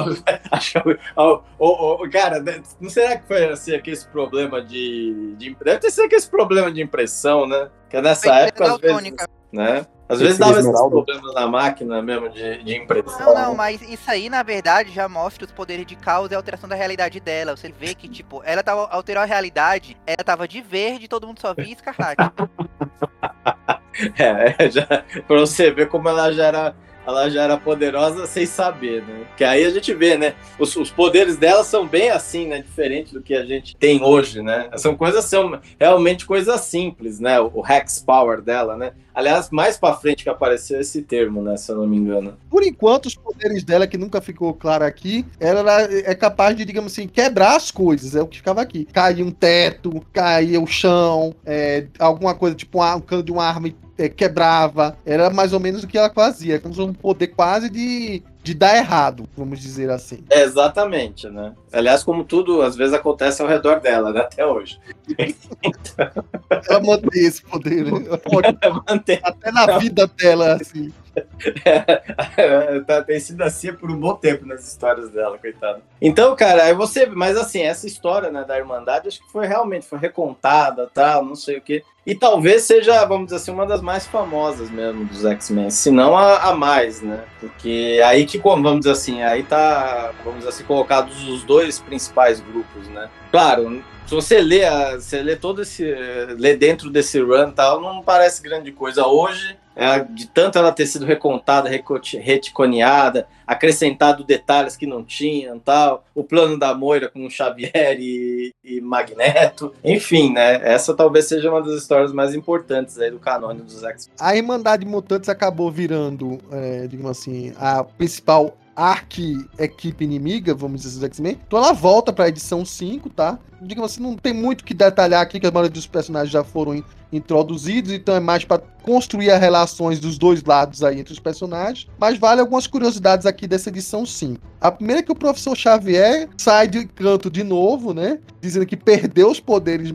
oh, oh, oh, cara, não será que foi assim, aquele problema de, de. Deve ter sido aquele problema de impressão, né? Que nessa época, às vezes, né? Às vezes dava esses problemas na máquina mesmo de, de impressão. Não, não, mas isso aí, na verdade, já mostra os poderes de caos e a alteração da realidade dela. Você vê que, tipo, ela tava, alterou a realidade, ela tava de verde, todo mundo só via escarlate. é, já, pra você ver como ela já era ela já era poderosa sem saber, né? Que aí a gente vê, né? Os, os, poderes dela são bem assim, né? Diferente do que a gente tem hoje, né? São coisas, são realmente coisas simples, né? O, o Hex Power dela, né? Aliás, mais para frente que apareceu esse termo, né? Se eu não me engano. Por enquanto, os poderes dela, que nunca ficou claro aqui, ela é capaz de, digamos assim, quebrar as coisas. É o que ficava aqui. Cair um teto, cair o chão, é, alguma coisa, tipo um cano de uma arma é, quebrava. Era mais ou menos o que ela fazia. Um poder quase de, de dar errado, vamos dizer assim. É, exatamente, né? Aliás, como tudo às vezes acontece ao redor dela, né? Até hoje. então... Ela mantém esse poder, né? Mantém. Até na vida dela, assim. Tá, tem sido assim por um bom tempo nas histórias dela, coitada. Então, cara, aí você. Mas assim, essa história né, da Irmandade, acho que foi realmente foi recontada, tal, não sei o quê. E talvez seja, vamos dizer assim, uma das mais famosas mesmo dos X-Men, se não a, a, mais, né? Porque aí que, vamos dizer assim, aí tá, vamos dizer assim, colocados os dois principais grupos, né? Claro, se você lê, você lê todo esse. lê dentro desse run tal, não parece grande coisa. Hoje, de tanto ela ter sido recontada, reticoneada, acrescentado detalhes que não tinham tal, o plano da Moira com Xavier e, e, Magneto, enfim, né? Essa talvez seja uma das histórias mais importantes aí do canônio dos X-Men. A Irmandade Mutantes acabou virando, é, digamos assim, a principal arqui-equipe inimiga, vamos dizer, dos X-Men. Então ela volta pra edição 5, tá? Digamos assim, não tem muito que detalhar aqui, que a maioria dos personagens já foram introduzidos, então é mais para construir as relações dos dois lados aí entre os personagens. Mas vale algumas curiosidades aqui dessa edição 5. A primeira é que o professor Xavier sai de canto de novo, né? Dizendo que perdeu os poderes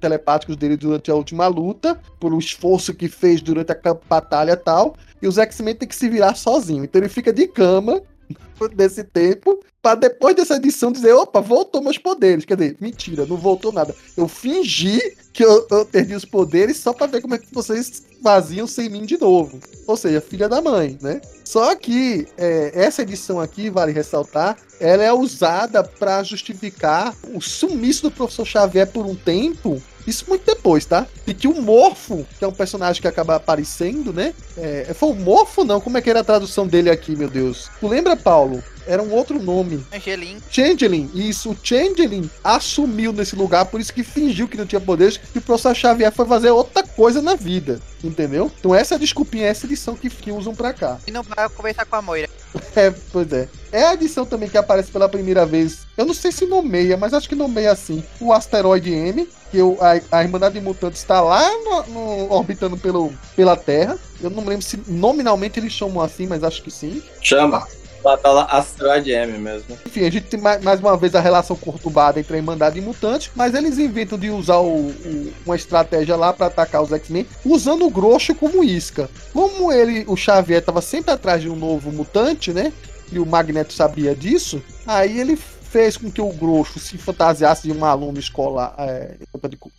telepáticos dele durante a última luta, por o esforço que fez durante a batalha tal. E os X-Men tem que se virar sozinho. Então ele fica de cama desse tempo, para depois dessa edição dizer, opa, voltou meus poderes. Quer dizer, mentira, não voltou nada. Eu fingi que eu, eu perdi os poderes só para ver como é que vocês faziam sem mim de novo. Ou seja, filha da mãe, né? Só que é, essa edição aqui, vale ressaltar, ela é usada para justificar o sumiço do professor Xavier por um tempo isso muito depois, tá? E que o Morfo, que é um personagem que acaba aparecendo, né? É, foi o Morfo, não? Como é que era a tradução dele aqui, meu Deus? Tu lembra, Paulo? Era um outro nome. Changeling. Changeling, isso. O Changeling assumiu nesse lugar, por isso que fingiu que não tinha poderes, e o professor Xavier foi fazer outra coisa na vida, entendeu? Então essa desculpinha, essa edição que, que usam pra cá. E não vai conversar com a Moira. É, pois é. É a edição também que aparece pela primeira vez. Eu não sei se nomeia, mas acho que nomeia assim. O asteroide M, que o, a, a Irmandade de Mutantes está lá no, no, orbitando pelo, pela Terra. Eu não lembro se nominalmente eles chamam assim, mas acho que sim. Chama. Batalha Asteroid M mesmo. Enfim, a gente tem mais uma vez a relação conturbada entre a Irmandade e Mutante, mas eles inventam de usar o, o, uma estratégia lá para atacar os X-Men, usando o Grosso como isca. Como ele, o Xavier estava sempre atrás de um novo mutante, né? E o Magneto sabia disso, aí ele fez com que o Grosso se fantasiasse de um aluno escolar, é,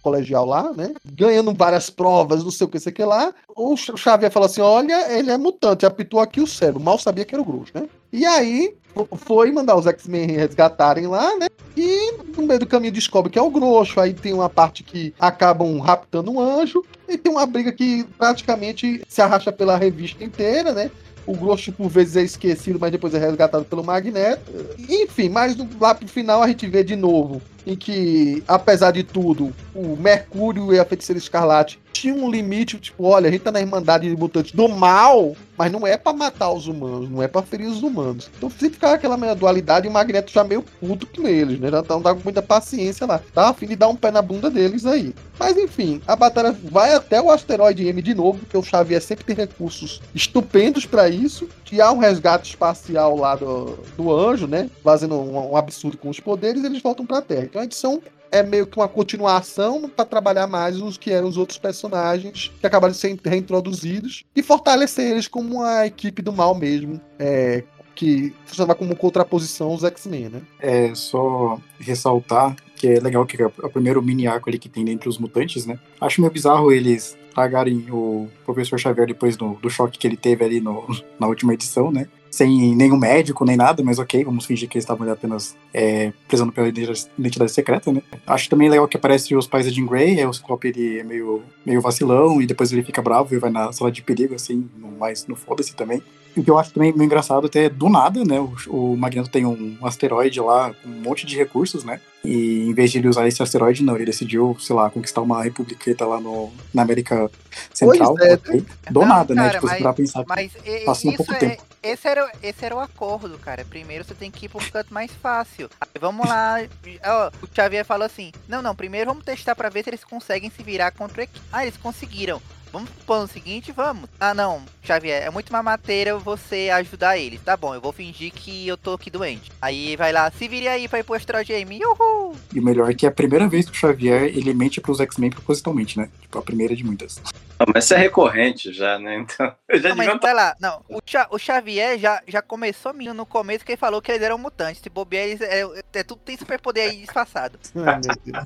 colegial lá, né? Ganhando várias provas, não sei o que, sei o que lá. O Xavier falou assim: olha, ele é mutante, apitou aqui o cérebro. Mal sabia que era o Grosso, né? E aí foi mandar os X-Men resgatarem lá, né? E no meio do caminho descobre que é o Grosso. Aí tem uma parte que acabam raptando um anjo. E tem uma briga que praticamente se arrasta pela revista inteira, né? O Grosso por vezes é esquecido, mas depois é resgatado pelo Magneto. Enfim, mas lá pro final a gente vê de novo em que, apesar de tudo, o Mercúrio e a Feiticeira Escarlate tinham um limite, tipo, olha, a gente tá na Irmandade de Mutantes do mal, mas não é para matar os humanos, não é para ferir os humanos. Então sempre ficava aquela meia dualidade e o Magneto já meio puto com eles, né? Já não tá com muita paciência lá. Tá a fim de dar um pé na bunda deles aí. Mas enfim, a batalha vai até o asteroide M de novo, porque o Xavier sempre tem recursos estupendos para isso. E há um resgate espacial lá do, do anjo, né? Fazendo um, um absurdo com os poderes, eles voltam pra Terra. Então a edição é meio que uma continuação para trabalhar mais os que eram os outros personagens que acabaram sendo reintroduzidos e fortalecer eles como uma equipe do mal mesmo. É, que funcionava como contraposição aos X-Men, né? É, só ressaltar que é legal que é o primeiro mini arco ali que tem dentro dos mutantes, né? Acho meio bizarro eles tragarem o professor Xavier depois do, do choque que ele teve ali no, na última edição, né? Sem nenhum médico nem nada, mas ok, vamos fingir que eles estavam apenas é, prezando pela identidade secreta, né? Acho também legal que aparece os pais da Jean Grey, aí o Ciclope ele é meio, meio vacilão e depois ele fica bravo e vai na sala de perigo, assim, mais no foda-se também. O que eu acho também meio engraçado, até do nada, né? O, o Magneto tem um asteroide lá com um monte de recursos, né? E em vez de ele usar esse asteroide, não, ele decidiu, sei lá, conquistar uma republiqueta lá no, na América Central. É, okay? Do não, nada, né? cara, né? Tipo, mas, pra pensar mas passa um pouco é, tempo. Esse era, esse era o acordo, cara. Primeiro você tem que ir pra um canto mais fácil. Aí, vamos lá. Ó, o Xavier falou assim: Não, não, primeiro vamos testar pra ver se eles conseguem se virar contra. Ah, eles conseguiram. Vamos pro plano seguinte, vamos. Ah, não, Xavier, é muito mamateira você ajudar eles. Tá bom, eu vou fingir que eu tô aqui doente. Aí vai lá, se vire aí pra ir pro Astrogame. Uhul! E o melhor é que é a primeira vez que o Xavier ele mente pros X-Men propositalmente, né? Tipo, a primeira de muitas. Não, mas isso é recorrente já, né? Então. Já não, mas vai lá, não. O, o Xavier já, já começou no começo que ele falou que eles eram mutantes. Se bobear, eles, é, é, é tudo tem superpoder aí disfarçado. Ai, meu Deus.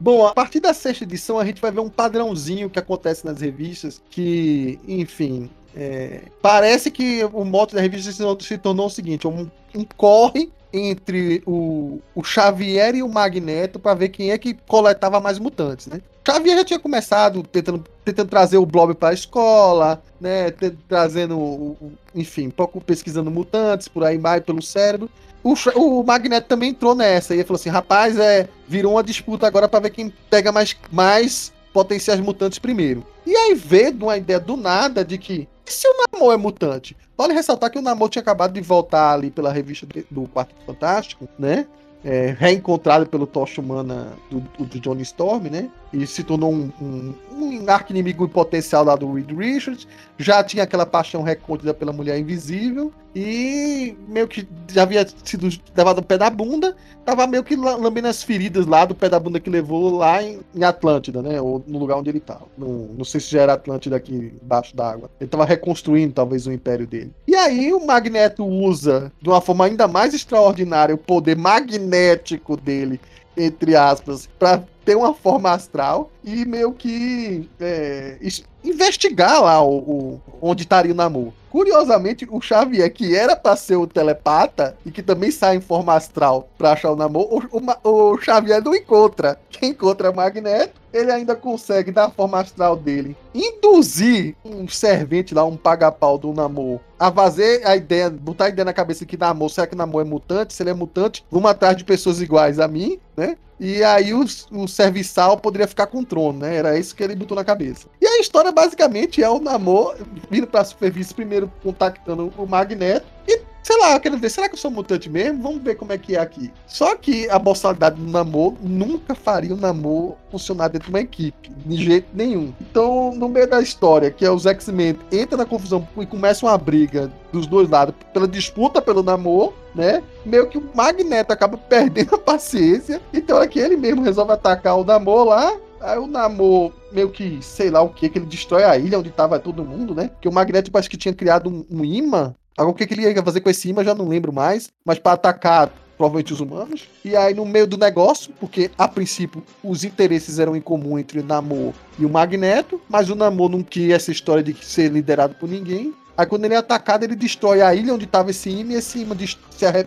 Bom, a partir da sexta edição a gente vai ver um padrãozinho que acontece nas revistas, que, enfim, é, parece que o moto da revista se, tornou o seguinte: um, um corre entre o, o Xavier e o Magneto para ver quem é que coletava mais mutantes, né? Xavier já tinha começado tentando, tentando trazer o Blob para a escola, né? Trazendo, enfim, pouco pesquisando mutantes por aí mais pelo cérebro. O, o Magneto também entrou nessa e falou assim: rapaz, é, virou uma disputa agora para ver quem pega mais, mais potenciais mutantes primeiro. E aí veio uma ideia do nada de que e se o Namor é mutante? Vale ressaltar que o Namor tinha acabado de voltar ali pela revista do Quarto Fantástico, né? É, reencontrado pelo Tocha Humana do, do Johnny Storm, né? E se tornou um, um, um arco-inimigo potencial lá do Reed Richards. Já tinha aquela paixão recontida pela Mulher Invisível. E meio que já havia sido levado o pé da bunda. Tava meio que lambendo as feridas lá do pé da bunda que levou lá em, em Atlântida, né? Ou no lugar onde ele tava. Não, não sei se já era Atlântida aqui embaixo d'água. Ele tava reconstruindo talvez o império dele. Aí o Magneto usa de uma forma ainda mais extraordinária o poder magnético dele entre aspas, para ter uma forma astral e meio que é, investigar lá o, o, onde estaria o Namor. Curiosamente, o Xavier, que era para ser o telepata e que também sai em forma astral para achar o Namor, o, o, o, Xavier não encontra. Quem encontra é Magneto, ele ainda consegue, da forma astral dele, induzir um servente lá, um paga-pau do Namor, a fazer a ideia, botar a ideia na cabeça que Namor, será que Namor é mutante? Se ele é mutante, vamos atrás de pessoas iguais a mim, né? E aí o, o serviçal poderia ficar com o trono, né? Era isso que ele botou na cabeça. E a história basicamente é o Namor vindo pra superfície primeiro contactando o Magneto e sei lá, quero ver, será que eu sou mutante mesmo? Vamos ver como é que é aqui. Só que a boçalidade do Namor nunca faria o Namor funcionar dentro de uma equipe, de jeito nenhum. Então, no meio da história, que é os X-Men entra na confusão e começa uma briga dos dois lados pela disputa pelo Namor, né? Meio que o Magneto acaba perdendo a paciência, então é que ele mesmo resolve atacar o Namor lá, Aí o Namor, meio que, sei lá o que, que ele destrói a ilha onde tava todo mundo, né? Que o Magneto parece que tinha criado um, um imã. Agora o que, que ele ia fazer com esse imã, já não lembro mais. Mas para atacar provavelmente os humanos. E aí, no meio do negócio, porque a princípio os interesses eram em comum entre o Namor e o Magneto, mas o Namor não queria essa história de ser liderado por ninguém. Aí quando ele é atacado, ele destrói a ilha onde estava esse imã, e esse imã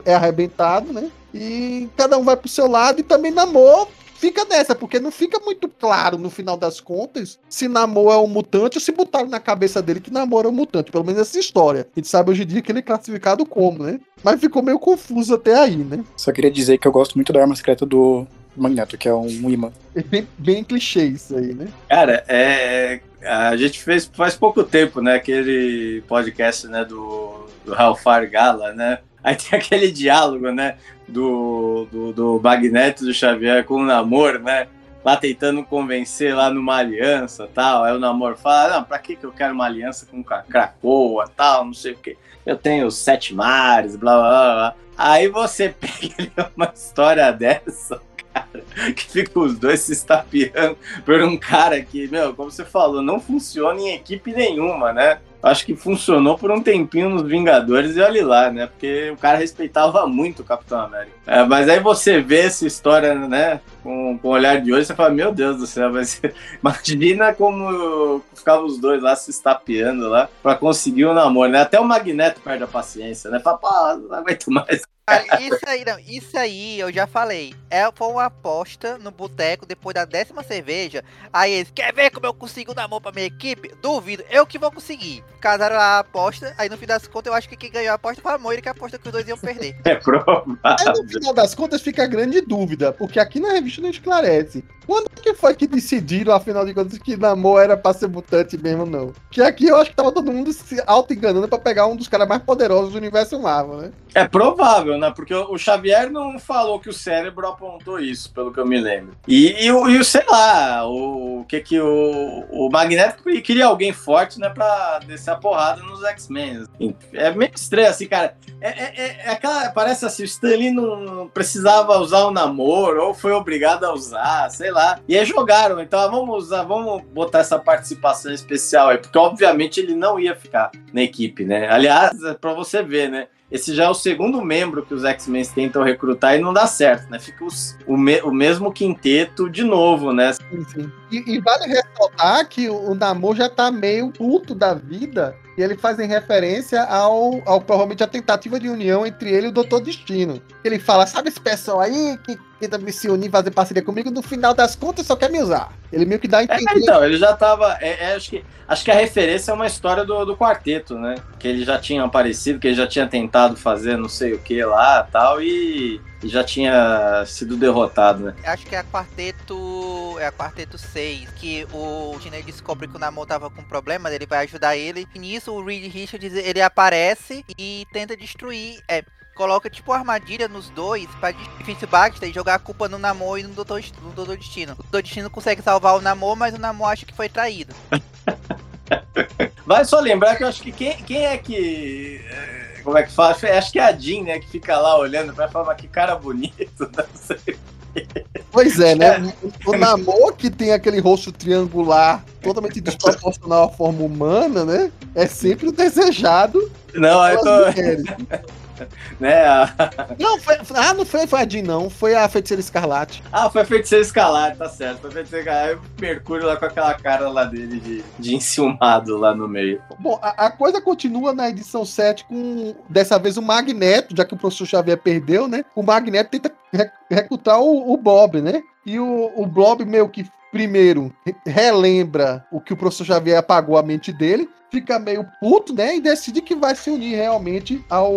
é arrebentado, né? E cada um vai pro seu lado e também Namor fica nessa, porque não fica muito claro no final das contas se Namor é um mutante ou se botaram na cabeça dele que Namor é um mutante. Pelo menos essa história. A gente sabe hoje em dia que ele é classificado como, né? Mas ficou meio confuso até aí, né? Só queria dizer que eu gosto muito da arma secreta do Magneto, que é um imã. É bem, bem clichê isso aí, né? Cara, é. A gente fez faz pouco tempo, né? Aquele podcast, né? Do, do Ralphar Gala, né? Aí tem aquele diálogo, né? Do, do, do Magneto do Xavier com o Namor, né? Lá tentando convencer lá numa aliança tal. Aí o Namor fala: Não, pra que, que eu quero uma aliança com Krakoa tal, não sei o quê. Eu tenho sete mares, blá blá blá. Aí você pega uma história dessa, cara, que fica os dois se estapeando por um cara que, meu, como você falou, não funciona em equipe nenhuma, né? Acho que funcionou por um tempinho nos Vingadores e olha lá, né? Porque o cara respeitava muito o Capitão América. É, mas aí você vê essa história, né? Com, com o olhar de hoje, você fala, meu Deus do céu, mas imagina como ficavam os dois lá se estapeando lá pra conseguir o um namoro, né? Até o Magneto perde a paciência, né? Fala, pô, não aguento mais. Isso aí, não, isso aí eu já falei. É, foi uma aposta no boteco depois da décima cerveja. Aí eles, quer ver como eu consigo dar mão pra minha equipe? Duvido, eu que vou conseguir. Casaram a aposta, aí no fim das contas eu acho que quem ganhou a aposta foi a Moira, que a aposta que os dois iam perder. É provável. Aí no final das contas fica a grande dúvida, porque aqui na revista não esclarece. Quando que foi que decidiram, afinal de contas, que Namor era pra ser mutante mesmo, não? Que aqui eu acho que tava todo mundo se auto-enganando pra pegar um dos caras mais poderosos do universo Marvel, né? É provável, né? Porque o Xavier não falou que o cérebro apontou isso, pelo que eu me lembro. E, e, e sei lá, o que que o, o Magneto queria alguém forte, né, pra descer a porrada nos X-Men. É meio estranho, assim, cara. É, é, é, é aquela, parece assim, o Stanley não precisava usar o namoro, ou foi obrigado a usar, sei lá. E aí jogaram, então ah, vamos usar, vamos botar essa participação especial aí, porque obviamente ele não ia ficar na equipe, né? Aliás, é pra você ver, né? Esse já é o segundo membro que os X-Men tentam recrutar e não dá certo, né? Fica os, o, me, o mesmo quinteto de novo, né? Sim, sim. E, e vale ressaltar que o, Namor já tá meio puto da vida e ele fazem referência ao, ao provavelmente a tentativa de união entre ele e o Doutor Destino. Ele fala, sabe esse pessoal aí que tenta me se unir, fazer parceria comigo, no final das contas só quer me usar. Ele meio que dá a É, entender. então, ele já tava. é, é, acho, que, acho que a referência é uma história do, do quarteto, né? Que ele já tinha aparecido, que ele já tinha tentado fazer não sei o que lá tal, e já tinha sido derrotado, né? Acho que é a quarteto. É a quarteto 6. Que o Tina descobre que o Namor tava com problema, ele vai ajudar ele. E nisso o Reed Richards ele aparece e tenta destruir. É, coloca tipo armadilha nos dois pra difícil Baxter e jogar a culpa no Namor e no Doutor, no Doutor Destino. O Doutor Destino consegue salvar o Namor, mas o Namor acha que foi traído. Vai só lembrar que eu acho que quem, quem é que. É, Como é que fala? Acho que é a Jean, né? Que fica lá olhando pra falar, "Mas que cara bonito. Não sei. Pois é, né? O Namor, que tem aquele rosto triangular totalmente desproporcional à forma humana, né? É sempre o desejado Não, eu tô. mulheres. Né, a- Não, foi, ah, não foi, foi a Jean, não. Foi a Feiticeira Escarlate. Ah, foi feiticeiro escalar, tá certo. Foi feiticeiro escalar. Aí o Mercúrio lá com aquela cara lá dele de, de enciumado lá no meio. Bom, a, a coisa continua na edição 7 com, dessa vez, o Magneto, já que o professor Xavier perdeu, né? O Magneto tenta re- recrutar o, o Bob, né? E o, o Bob meio que, primeiro, re- relembra o que o professor Xavier apagou a mente dele, fica meio puto, né? E decide que vai se unir realmente ao,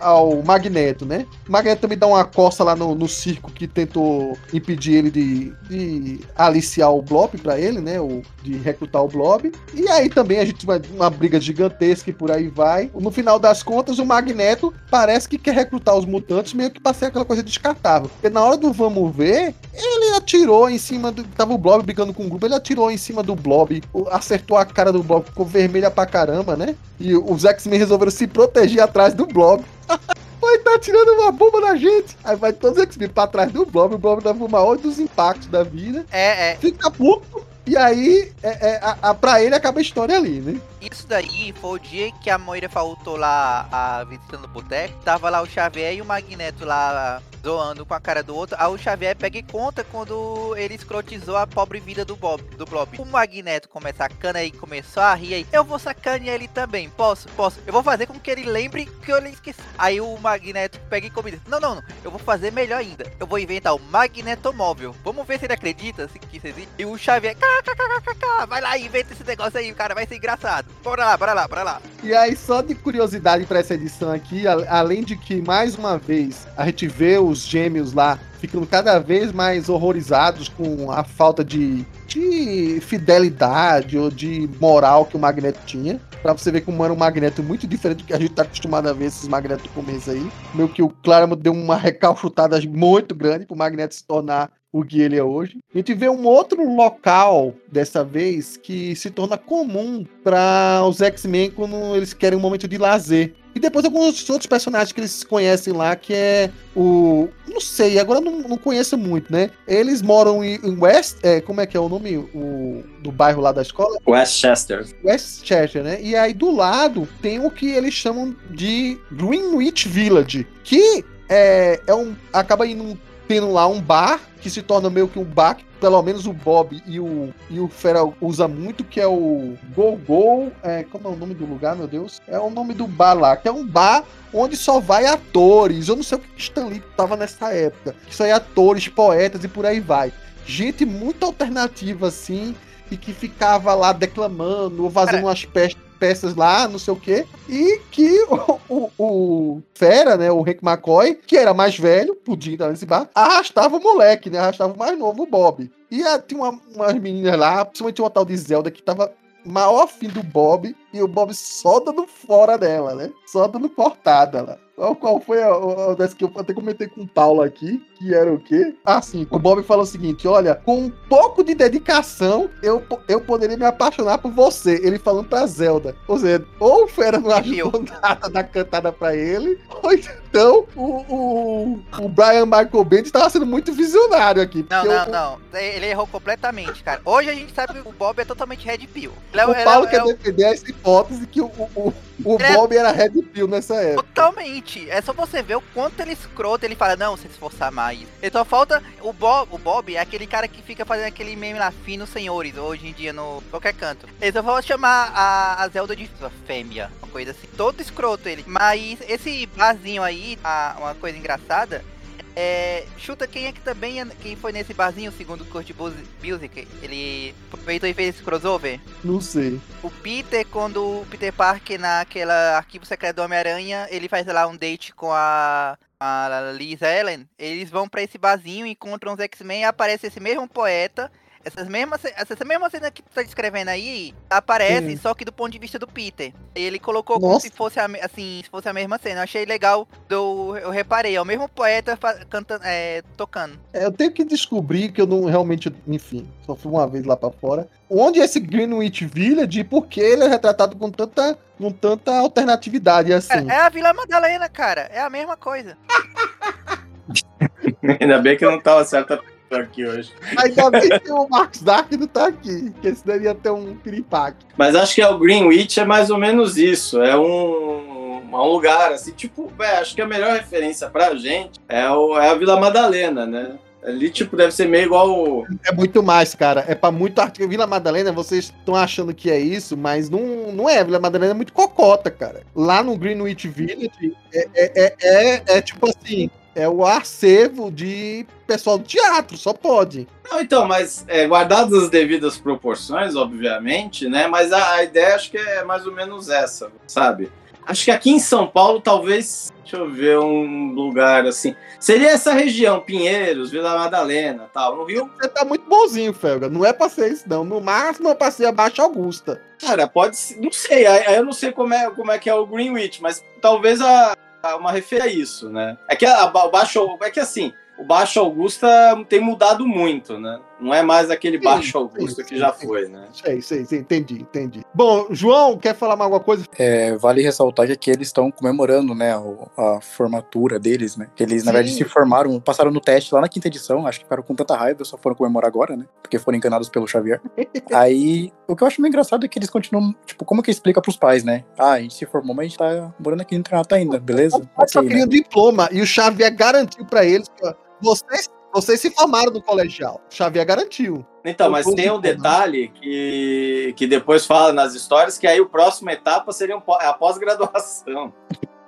ao Magneto, né? O Magneto também dá uma coça lá no, no circo que tentou impedir ele de, de aliciar o Blob pra ele, né? O, de recrutar o Blob. E aí também a gente vai uma briga gigantesca e por aí vai. No final das contas, o Magneto parece que quer recrutar os mutantes meio que pra ser aquela coisa descartável. Porque na hora do vamos ver, ele atirou em cima do. Tava o Blob brigando com o grupo, ele atirou em cima do Blob, acertou a cara do Blob, ficou vermelha pra caramba, né? E os X-Men resolveram se proteger atrás do Blob. Vai tá tirando uma bomba na gente. Aí vai todos os X-Men pra trás do Blob, o Blob leva o maior dos impactos da vida, É, é. fica puto. E aí, é, é, a, a, pra ele acaba a história ali, né? Isso daí foi o dia que a Moira faltou lá a, visitando o boteco. Tava lá o Xavier e o Magneto lá zoando com a cara do outro. Aí o Xavier pega e conta quando ele escrotizou a pobre vida do Bob, do Blob. O Magneto começa a cana e começou a rir aí. Eu vou sacanear ele também. Posso? Posso. Eu vou fazer com que ele lembre que eu lhe esqueci. Aí o Magneto pega e combina. Não, não, não. Eu vou fazer melhor ainda. Eu vou inventar o Magnetomóvel. Vamos ver se ele acredita se que isso existe. E o Xavier, "KKKKK, vai lá e inventa esse negócio aí, cara. Vai ser engraçado. Bora lá, bora lá, bora lá. E aí, só de curiosidade pra essa edição aqui, além de que, mais uma vez, a gente vê os gêmeos lá ficando cada vez mais horrorizados com a falta de, de fidelidade ou de moral que o Magneto tinha. Pra você ver como era um Magneto muito diferente do que a gente tá acostumado a ver esses Magnetos do começo aí. Meio que o Claremont deu uma recalchutada muito grande pro Magneto se tornar o que ele é hoje. A gente vê um outro local, dessa vez, que se torna comum para os X-Men quando eles querem um momento de lazer. E depois alguns outros personagens que eles conhecem lá, que é o. Não sei, agora eu não, não conheço muito, né? Eles moram em, em West. É, como é que é o nome o, do bairro lá da escola? Westchester. Westchester, né? E aí do lado tem o que eles chamam de Greenwich Village, que é, é um. acaba indo tendo lá um bar que se torna meio que um bar que pelo menos o Bob e o, e o Fera usa muito, que é o Go Go. É, como é o nome do lugar, meu Deus? É o nome do bar lá, que é um bar onde só vai atores. Eu não sei o que Stan Lee tava nessa época. Que só é atores, poetas e por aí vai. Gente muito alternativa, assim, e que ficava lá declamando, ou fazendo Cara, umas pe- peças lá, não sei o quê. E que o, o, o Fera, né, o Hank McCoy, que era mais velho, podia entrar nesse bar, arrastava o moleque, né, arrastava o mais novo, o Bob. E ah, tinha uma, umas meninas lá, principalmente uma tal de Zelda, que tava maior fim do Bob, e o Bob só dando fora dela, né? Só dando cortada lá. Qual, qual foi a, a, dessa que eu até comentei com o Paulo aqui, que era o quê? Ah, sim. O Bob falou o seguinte: olha, com um pouco de dedicação, eu, eu poderia me apaixonar por você. Ele falando pra Zelda. Ou seja, ou o Fera não ajudou nada na cantada pra ele, ou então o, o, o Brian Michael Bendis tava sendo muito visionário aqui. Não, não, o- não. Ele errou completamente, cara. Hoje a gente sabe que o Bob é totalmente Red Pill. Ele O ele é- Paulo é quer o- defender hipótese que o, o, o É. Bob era Red Pill nessa época. Totalmente. É só você ver o quanto ele é escroto. Ele fala, não, se esforçar mais. E só falta. O Bob, o Bob é aquele cara que fica fazendo aquele meme lá, finos senhores, hoje em dia no qualquer canto. Ele só falta chamar a, a Zelda de sua fêmea, uma coisa assim. Todo escroto ele. Mas esse barzinho aí, a- uma coisa engraçada. É, chuta quem é que também é- quem foi nesse barzinho, segundo o Kurt Busiek. Ele aproveitou e fez esse crossover. Não sei. O Peter, quando o Peter Parker naquela arquivo secreto do Homem-Aranha, ele faz lá um date com a, a Liz Ellen. Eles vão pra esse barzinho, encontram os X-Men e aparece esse mesmo poeta. Essas mesmas, ce- essa mesma cena que tu tá descrevendo aí aparece, Sim. só que do ponto de vista do Peter. Ele colocou como Nossa. se fosse a, assim, se fosse a mesma cena. Eu achei legal, do, eu reparei, é o mesmo poeta cantando, é, tocando. É, eu tenho que descobrir que eu não realmente, enfim, só fui uma vez lá pra fora. Onde é esse Greenwich Village e por que ele é retratado com tanta, com tanta alternatividade assim? Cara, é a Vila Madalena, cara. É a mesma coisa. Ainda bem que não tava certa aqui hoje. Ainda bem que o Max Dark não tá aqui, porque senão ele ia ter um piripaque. Mas acho que é o Greenwich é mais ou menos isso. É um, é um lugar assim, tipo, véi, acho que a melhor referência pra gente é, o, é a Vila Madalena, né? Ali, tipo, deve ser meio igual o. É muito mais, cara. É pra muito artigo. Vila Madalena, vocês estão achando que é isso, mas não, não é. Vila Madalena é muito cocota, cara. Lá no Greenwich Village é, é, é, é, é tipo assim. É o acervo de pessoal do teatro, só pode. Não, então, mas é, guardadas as devidas proporções, obviamente, né? Mas a, a ideia acho que é mais ou menos essa, sabe? Acho que aqui em São Paulo, talvez, deixa eu ver um lugar assim. Seria essa região, Pinheiros, Vila Madalena tal. No Rio, Você tá muito bonzinho, Felga. Não é pra ser isso, não. No máximo é pra ser abaixo Augusta. cara, pode ser. Não sei, eu não sei como é, como é que é o Greenwich, mas talvez a- uma referência a isso, né? É que a, a- Baixo. É que assim. O Baixo Augusta tem mudado muito, né? Não é mais aquele Sim, Baixo Augusta sim, que já sim. foi, né? Sei, sei, sei. Entendi, entendi. Bom, João, quer falar mais alguma coisa? É, vale ressaltar que aqui eles estão comemorando, né, o- a formatura deles, né? Que eles, na Sim. verdade, se formaram, passaram no teste lá na quinta edição, acho que ficaram com tanta raiva, só foram comemorar agora, né? Porque foram enganados pelo Xavier. Aí, o que eu acho meio engraçado é que eles continuam, tipo, como que explica pros pais, né? Ah, a gente se formou, mas a gente tá morando aqui no internato ainda, beleza? Eu só Ok, queria né? um diploma e o Xavier garantiu pra eles que ó, vocês, vocês se formaram no colegial. Xavier garantiu. Então, mas tem um detalhe que, que depois fala nas histórias que aí o próximo etapa seria um pó- a pós-graduação.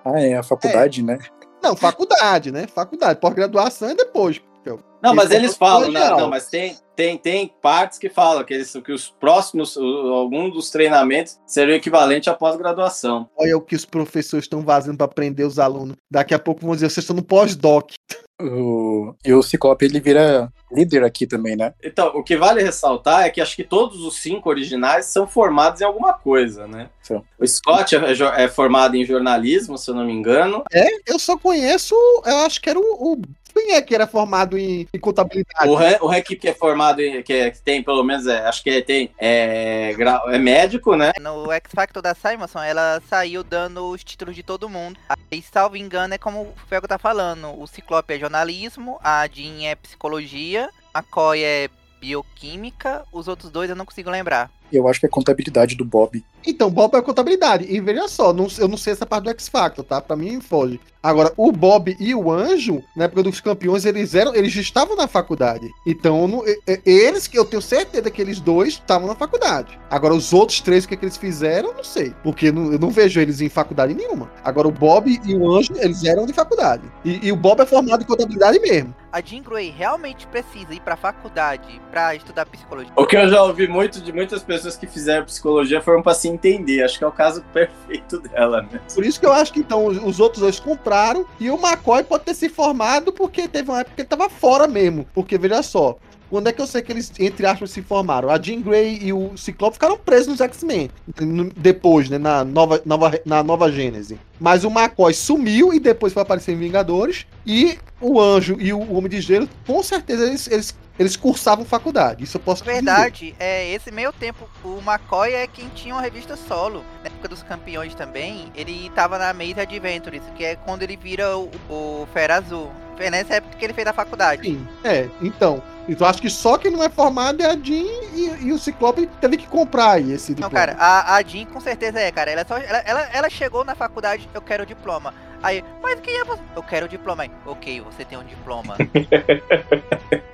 Ah, é, a faculdade, né? Não, faculdade, né? Faculdade. Pós-graduação é depois. Não, mas Eles falam, não, colegial. não, mas tem, tem, tem partes que falam que, eles, que os próximos, algum dos treinamentos seriam equivalente à pós-graduação. Olha o que os professores estão fazendo pra prender os alunos. Daqui a pouco vão dizer, vocês estão no pós-doc. O... E o Ciclope, ele vira líder aqui também, né? Então, o que vale ressaltar é que acho que todos os cinco originais são formados em alguma coisa, né? São. O Scott é, é formado em jornalismo, se eu não me engano. Eu só conheço, eu acho que era o. o quem é que era formado em, em contabilidade? O, Han- o Hank que é formado em. Que, é- que tem, pelo menos, é, acho que é, tem. É, grau- é médico, né? No X Factor da Simonson, ela saiu dando os títulos de todo mundo. Aí, salvo engano, é como o Felgo tá falando. O Ciclope é jornalismo, a Jean é psicologia, a Coy é bioquímica, os outros dois eu não consigo lembrar. Eu acho que é contabilidade do Bob. Então, Bob é contabilidade. E veja só, não- eu não sei essa parte do X Factor, tá? Pra mim, foge. Agora, o Bob e o Anjo, na época dos campeões, eles eram, eles já estavam na faculdade. Então, não- eles que eu tenho certeza que eles dois estavam na faculdade. Agora, os outros três, o que, é que eles fizeram, eu não sei. Porque eu não, eu não vejo eles em faculdade nenhuma. Agora, o Bob e o Anjo, eles eram de faculdade. E, e o Bob é formado em contabilidade mesmo. A Jean Grey realmente precisa ir pra faculdade pra estudar psicologia. O que eu já ouvi muito de muitas pessoas que fizeram psicologia foram para se entender. Acho que é o caso perfeito dela, né? Por isso que eu acho que então os os outros dois compraram e o McCoy pode ter se formado porque teve uma época que ele tava fora mesmo. Porque veja só, quando é que eu sei que eles, entre aspas, se formaram? A Jean Grey e o Ciclope ficaram presos nos X-Men. Depois, né? Na nova, nova, na nova Gênese. Mas o McCoy sumiu e depois foi aparecer em Vingadores. E o Anjo e o Homem de Gelo, com certeza, eles, eles, eles cursavam faculdade. Isso eu posso te dizer. verdade, é esse meio tempo, o McCoy é quem tinha uma revista solo. Na época dos campeões também, ele tava na Maze Adventures, que é quando ele vira o, o Fera Azul. Foi nessa época que ele fez a faculdade. Sim, é. Então, Então acho que só quem não é formado é a Jean e, e o Ciclope teve que comprar aí esse Não, diploma. cara, a, a Jean com certeza é, cara. Ela, só, ela, ela, ela chegou na faculdade, eu quero o diploma. Aí, mas quem é você? Eu quero o diploma. Aí, ok, você tem um diploma.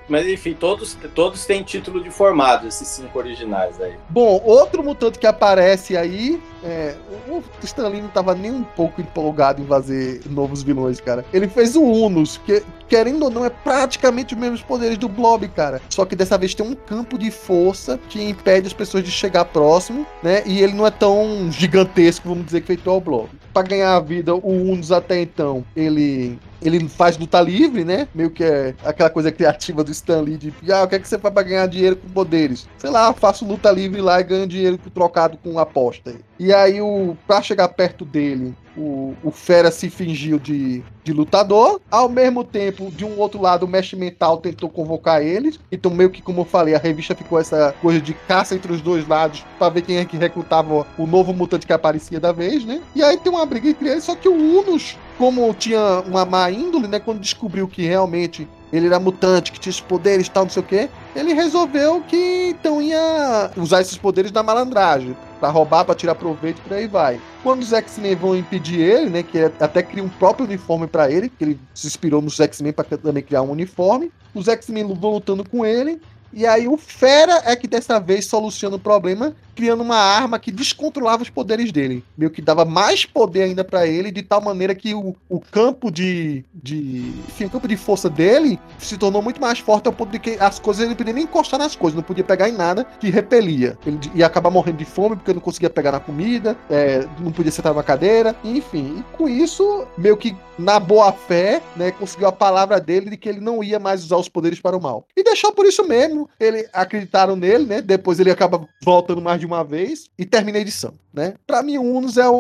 Mas enfim, todos, todos têm título de formado, esses cinco originais aí. Bom, outro mutante que aparece aí, é, o Stanley não tava nem um pouco empolgado em fazer novos vilões, cara. Ele fez o Unus, que querendo ou não é praticamente os mesmos poderes do Blob, cara. Só que dessa vez tem um campo de força que impede as pessoas de chegar próximo, né? E ele não é tão gigantesco, vamos dizer, que feito ao Blob. Pra ganhar a vida, o Unus até então, ele ele faz luta livre, né? Meio que é aquela coisa criativa do Stan Lee de, ah, o que é que você faz pra ganhar dinheiro com poderes? Sei lá, faço luta livre lá e ganho dinheiro trocado com aposta. E aí, o, pra chegar perto dele, o, o Fera se fingiu de, de lutador. Ao mesmo tempo, de um outro lado, o Mesh Mental tentou convocar eles. Então, meio que, como eu falei, a revista ficou essa coisa de caça entre os dois lados pra ver quem é que recrutava o novo mutante que aparecia da vez, né? E aí tem uma briga entre eles, só que o Unus, como tinha uma má índole, né? Quando descobriu que realmente ele era mutante, que tinha esses poderes e tal, não sei o quê, ele resolveu que então ia usar esses poderes da malandragem. Pra roubar, pra tirar proveito e por aí vai. Quando os X-Men vão impedir ele, né? Que até cria um próprio uniforme pra ele, que ele se inspirou nos X-Men pra também criar um uniforme. Os X-Men vão lutando com ele. E aí o Fera é que dessa vez soluciona o problema, criando uma arma que descontrolava os poderes dele. Meio que dava mais poder ainda pra ele, de tal maneira que o, o campo de, de. Enfim, o campo de força dele se tornou muito mais forte ao ponto de que as coisas ele não podia nem encostar nas coisas, não podia pegar em nada que repelia. Ele ia acabar morrendo de fome porque não conseguia pegar na comida, é, não podia sentar numa cadeira, enfim. E com isso, meio que na boa fé, né, conseguiu a palavra dele de que ele não ia mais usar os poderes para o mal. E deixou por isso mesmo, ele acreditaram nele, né? Depois ele acaba voltando mais de uma vez e termina a edição, né? Pra mim, o Unus é, é,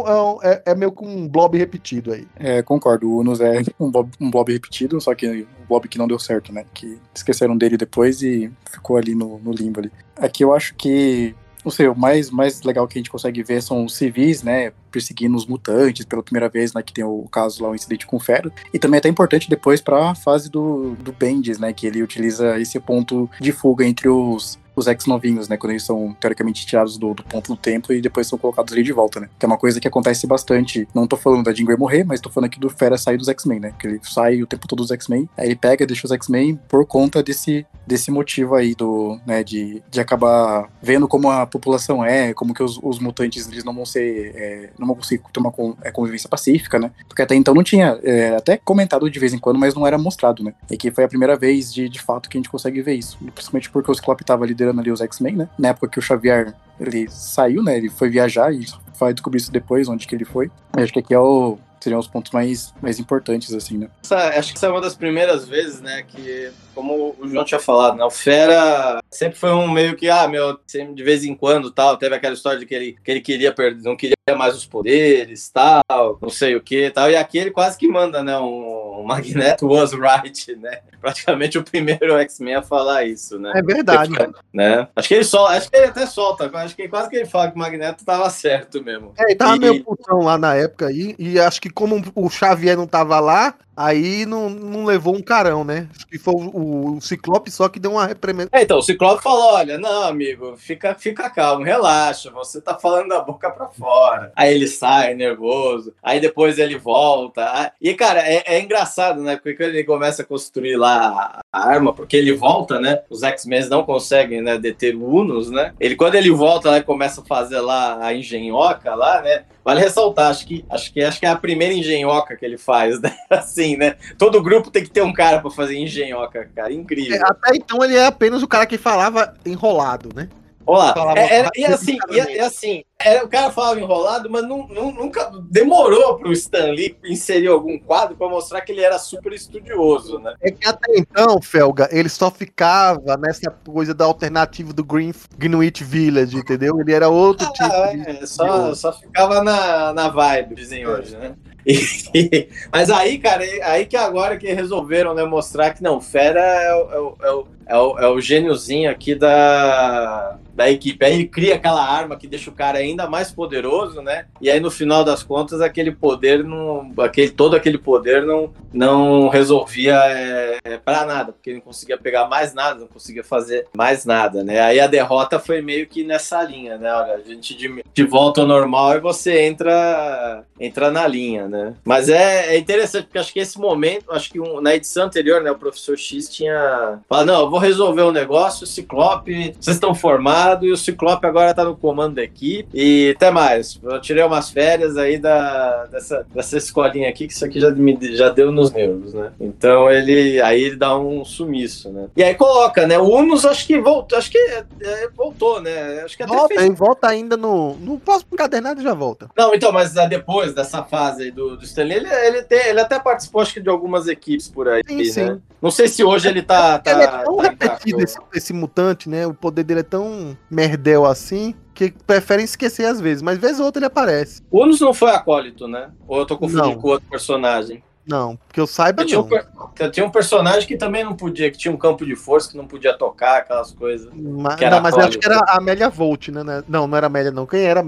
é- é meio que um blob repetido aí. É, concordo. O Unus é um blob, um blob repetido, só que um blob que não deu certo, né? Que esqueceram dele depois e ficou ali no, no limbo ali. Aqui eu acho que, não sei, o mais, mais legal que a gente consegue ver são os civis, né? Perseguindo os mutantes pela primeira vez, né? Que tem o caso lá, o incidente com o Fero. E também é até importante depois pra fase do, do Bendis, né? Que ele utiliza esse ponto de fuga entre os, os ex-novinhos, né? Quando eles são teoricamente tirados do, do ponto do tempo e depois são colocados ali de volta, né? Que é uma coisa que acontece bastante. Não tô falando da Jean morrer, mas tô falando aqui do Fera sair dos X-Men, né? Que ele sai o tempo todo dos X-Men, aí ele pega, deixa os X-Men por conta desse, desse motivo aí do, né? De, de acabar vendo como a população é, como que os, os mutantes eles não vão ser, é, não vão conseguir ter uma é, convivência pacífica, né? Porque até então não tinha, é, até comentado de vez em quando, mas não era mostrado, né? E que foi a primeira vez de, de fato que a gente consegue ver isso. Principalmente porque o Ciclope tava liderando ali os X-Men, né? Na época que o Xavier ele saiu, né? Ele foi viajar e vai descobrir isso depois, onde que ele foi. Eu acho que aqui é o, seriam os pontos mais, mais importantes, assim, né? Essa- acho que essa é uma das primeiras vezes, né, que, como o João tinha falado, né, o Fera sempre foi um meio que, ah, meu, sempre de vez em quando, tal, teve aquela história de que ele, que ele queria perder, não queria mais os poderes, tal, não sei o que, tal, e aqui ele quase que manda, né, um, um Magneto was right, né, praticamente o primeiro X-Men a falar isso, né. É verdade. né? Acho que ele só, acho que ele até solta, acho que quase que ele fala que o Magneto tava certo mesmo. É, ele tava E- meio putão lá na época aí, e acho que como o Xavier não tava lá, aí não, não levou um carão, né? Que foi o, o Ciclope só que deu uma reprimenda. É, então, o Ciclope falou: olha, não, amigo, fica, fica calmo, relaxa, você tá falando da boca pra fora. Aí ele sai nervoso, aí depois ele volta. Ah, E, cara, é, é engraçado, né? Porque quando ele começa a construir lá a arma, porque ele volta, né? Os X-Men não conseguem né, deter o Unus, né? Ele, quando ele volta lá e começa a fazer lá a engenhoca lá, né? Vale ressaltar, acho que, acho que acho que é a primeira engenhoca que ele faz, né? Assim, né? Todo grupo tem que ter um cara pra fazer engenhoca, cara. Incrível. É, até então ele é apenas o cara que falava enrolado, né? Olá. Falava É, era- e assim, e, vez. e assim era, o cara falava enrolado, mas nu- nu- nunca demorou pro Stan Lee inserir algum quadro pra mostrar que ele era super estudioso, né? É que até então, Felga, ele só ficava nessa coisa da alternativa do Green, Greenwich Village, entendeu? Ele era outro tipo Ah, de. é, só, só ficava na, na vibe, dizem hoje, né? E- mas aí, cara, é- aí que agora que resolveram né, mostrar que não, Fera é o, é o, é o, é o, é o gêniozinho aqui da, da equipe. Aí ele cria aquela arma que deixa o cara ainda mais poderoso, né? E aí no final das contas aquele poder não, aquele todo aquele poder não não resolvia é, para nada, porque não conseguia pegar mais nada, não conseguia fazer mais nada, né? Aí a derrota foi meio que nessa linha, né? Olha, a gente de, de volta ao normal e você entra entra na linha, né? Mas é, é interessante, porque acho que esse momento, acho que um, na edição anterior, né, o professor X tinha falado, não, eu vou resolver um negócio, o Ciclope, vocês estão formados, e o Ciclope agora tá no comando da equipe, e até mais, eu tirei umas férias aí da, dessa, dessa escolinha aqui, que isso aqui já, me, já deu nos nervos, né? Então ele, aí ele dá um sumiço, né? E aí coloca, né, o Unos acho que voltou, acho que é, é, voltou, né? Acho que até Volta, fez... volta ainda no. No próximo encadernado já volta. Não, então, mas depois dessa fase aí do, do Stanley, ele, ele, tem, ele até participou, acho que, de algumas equipes por aí, Sim, né? sim. Não sei se hoje ele tá... tá ele é tão tá repetido, esse, esse mutante, né? O poder dele é tão merdel assim. Que preferem esquecer às vezes, mas vez ou outra ele aparece. O Unos não foi acólito, né? Ou eu tô confundindo Não. com outro personagem? Não, que eu saiba, Tinha um, não. per- tinha um personagem que também não podia, que tinha um campo de força, que não podia tocar, aquelas coisas. Ma- que era não, mas eu acho que era a Amélia Volt, né? Não, não era a Amélia, não. Quem era?